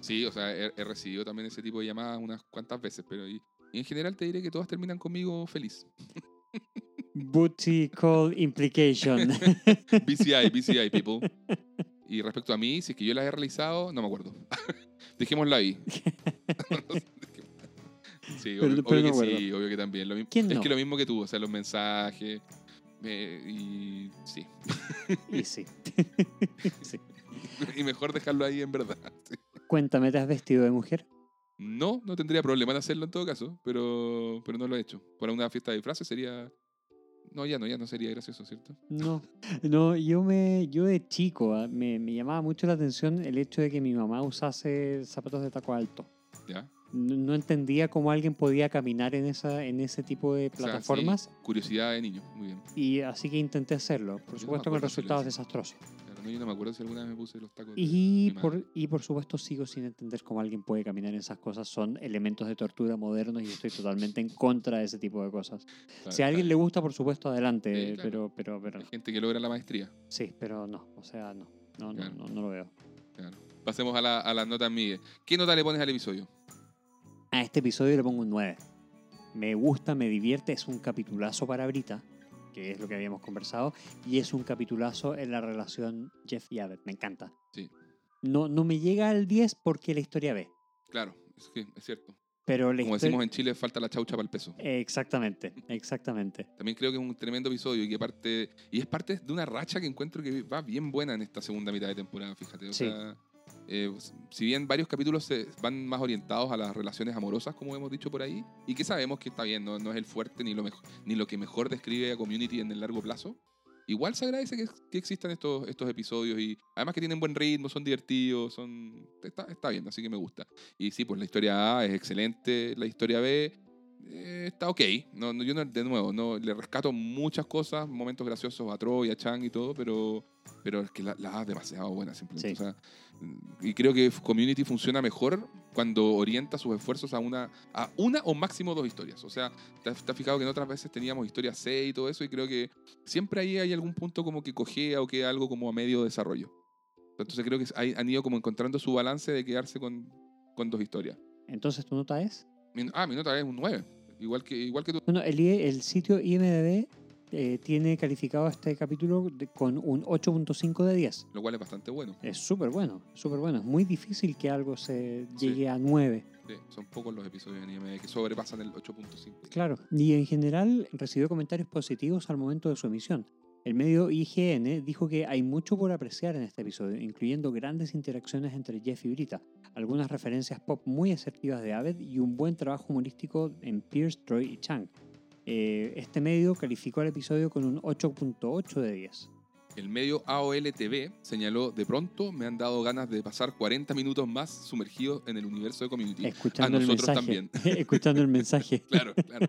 Sí, o sea, he, he recibido también ese tipo de llamadas unas cuantas veces, pero y, y en general te diré que todas terminan conmigo feliz. Booty Call Implication. <laughs> BCI, BCI, people. Y respecto a mí, si es que yo las he realizado, no me acuerdo. <laughs> Dejémosla ahí. <laughs> sí, Pero- obvio, pero obvio no que me sí, obvio que también. Lo mismo, ¿Quién es no? que lo mismo que tú, o sea, los mensajes. Eh, y sí. y sí. <laughs> Sí. y mejor dejarlo ahí en verdad. sí. Cuéntame, ¿te has vestido de mujer? No, no tendría problema en hacerlo en todo caso, pero, pero no lo he hecho. Para una fiesta de disfraces sería. No, ya no, ya no sería gracioso, ¿cierto? No, no, yo me, yo de chico ah, me, me llamaba mucho la atención el hecho de que mi mamá usase zapatos de taco alto. Ya. No, no entendía cómo alguien podía caminar en esa, en ese tipo de sea, plataformas Curiosidad de niño, muy bien. y así que intenté hacerlo. Por me supuesto con acuerdo si lo resultados hice. desastrosos. Claro, no, yo no me acuerdo si alguna vez me puse los tacos. Y por, y por supuesto sigo sin entender cómo alguien puede caminar en esas cosas. Son elementos de tortura modernos y estoy totalmente en contra de ese tipo de cosas. Claro, Si a alguien claro. le gusta, por supuesto, adelante. Sí, claro. pero, pero, pero Hay gente que logra la maestría. sí, pero no. O sea, no. No, no, no, no lo veo. Pasemos a, la, a las notas Miguel. ¿Qué nota le pones al episodio? A este episodio le pongo un 9. Me gusta, me divierte, es un capitulazo para Brita, que es lo que habíamos conversado, y es un capitulazo en la relación Jeff y Abbott. Me encanta. Sí. No, no me llega al 10 porque la historia ve, Claro, es, que es cierto. pero Como decimos en Chile, falta la chaucha para el peso. Exactamente, exactamente. <laughs> También creo que es un tremendo episodio y que parte y es parte de una racha que encuentro que va bien buena en esta segunda mitad de temporada, fíjate. O Sí. sea, eh, si bien varios capítulos se van más orientados a las relaciones amorosas, como hemos dicho por ahí, y que sabemos que está bien, no, no es el fuerte ni lo, mejor, ni lo que mejor describe a Community en el largo plazo, igual se agradece que, que existan estos, estos episodios y además que tienen buen ritmo, son divertidos, son está, está bien, así que me gusta. Y sí, pues la historia A es excelente, la historia B eh, está ok. No, no, yo no- de nuevo, no, le rescato muchas cosas, momentos graciosos a Troy, a Chang y todo, pero, pero es que la, la demasiado buena simplemente. Sí. O sea, y creo que Community funciona mejor cuando orienta sus esfuerzos a una, a una o máximo dos historias. O sea, te has, te has fijado que en otras veces teníamos historias C y todo eso, y creo que siempre ahí hay algún punto como que cojea o queda algo como a medio desarrollo. Entonces creo que hay- han ido como encontrando su balance de quedarse con, con dos historias. Entonces, ¿tu nota es? Ah, mi nota es un 9. Igual que, igual que tú. Bueno, el, el sitio IMDB eh, tiene calificado este capítulo de- con un 8.5 de 10. Lo cual es bastante bueno. Es súper bueno, súper bueno. Es muy difícil que algo se Sí. llegue a 9. Sí, son pocos los episodios en IMDb que sobrepasan el 8.5. Claro, y en general recibió comentarios positivos al momento de su emisión. El medio IGN dijo que hay mucho por apreciar en este episodio, incluyendo grandes interacciones entre Jeff y Brita, algunas referencias pop muy asertivas de Abed y un buen trabajo humorístico en Pierce, Troy y Chang. Eh, este medio calificó al episodio con un 8.8 de 10. El medio AOL TV señaló, de pronto me han dado ganas de pasar 40 minutos más sumergidos en el universo de Community. Escuchando el nosotros mensaje. también. <laughs> Escuchando el mensaje. <laughs> Claro, claro.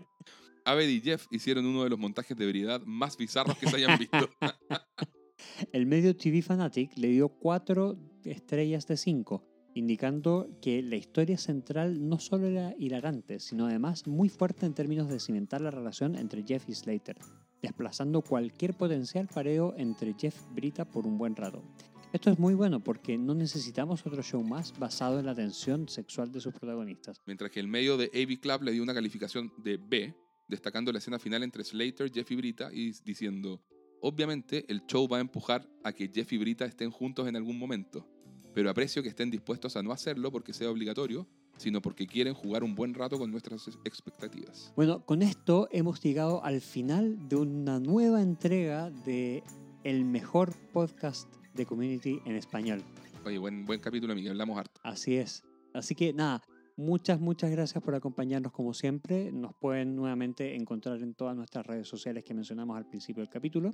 Abed y Jeff hicieron uno de los montajes de veridad más bizarros que se hayan visto. <laughs> El medio TV Fanatic le dio 4 estrellas de 5, indicando que la historia central no solo era hilarante, sino además muy fuerte en términos de cimentar la relación entre Jeff y Slater, desplazando cualquier potencial pareo entre Jeff y Brita por un buen rato. Esto es muy bueno porque no necesitamos otro show más basado en la tensión sexual de sus protagonistas. Mientras que el medio de AV Club le dio una calificación de B, destacando la escena final entre Slater, Jeff y Brita y diciendo, obviamente el show va a empujar a que Jeff y Brita estén juntos en algún momento, pero aprecio que estén dispuestos a no hacerlo porque sea obligatorio sino porque quieren jugar un buen rato con nuestras ex- expectativas. Bueno, con esto hemos llegado al final de una nueva entrega de el mejor podcast de community en español. Oye, buen, buen capítulo, Miguel. Hablamos harto. Así es. Así que nada, muchas, muchas gracias por acompañarnos como siempre. Nos pueden nuevamente encontrar en todas nuestras redes sociales que mencionamos al principio del capítulo.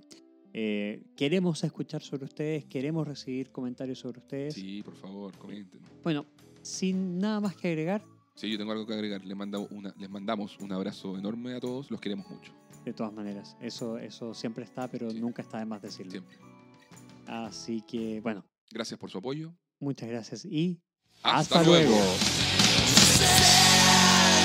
Eh, queremos escuchar sobre ustedes, queremos recibir comentarios sobre ustedes. Sí, por favor, comenten. Bueno, sin nada más que agregar, Sí, yo tengo algo que agregar. Les, manda una, les mandamos un abrazo enorme a todos. Los queremos mucho. de todas maneras, eso, eso siempre está, pero Sí. nunca está de más decirlo. Siempre. Así que, bueno, Gracias por su apoyo. muchas gracias y ¡Hasta, hasta, luego. luego. sin.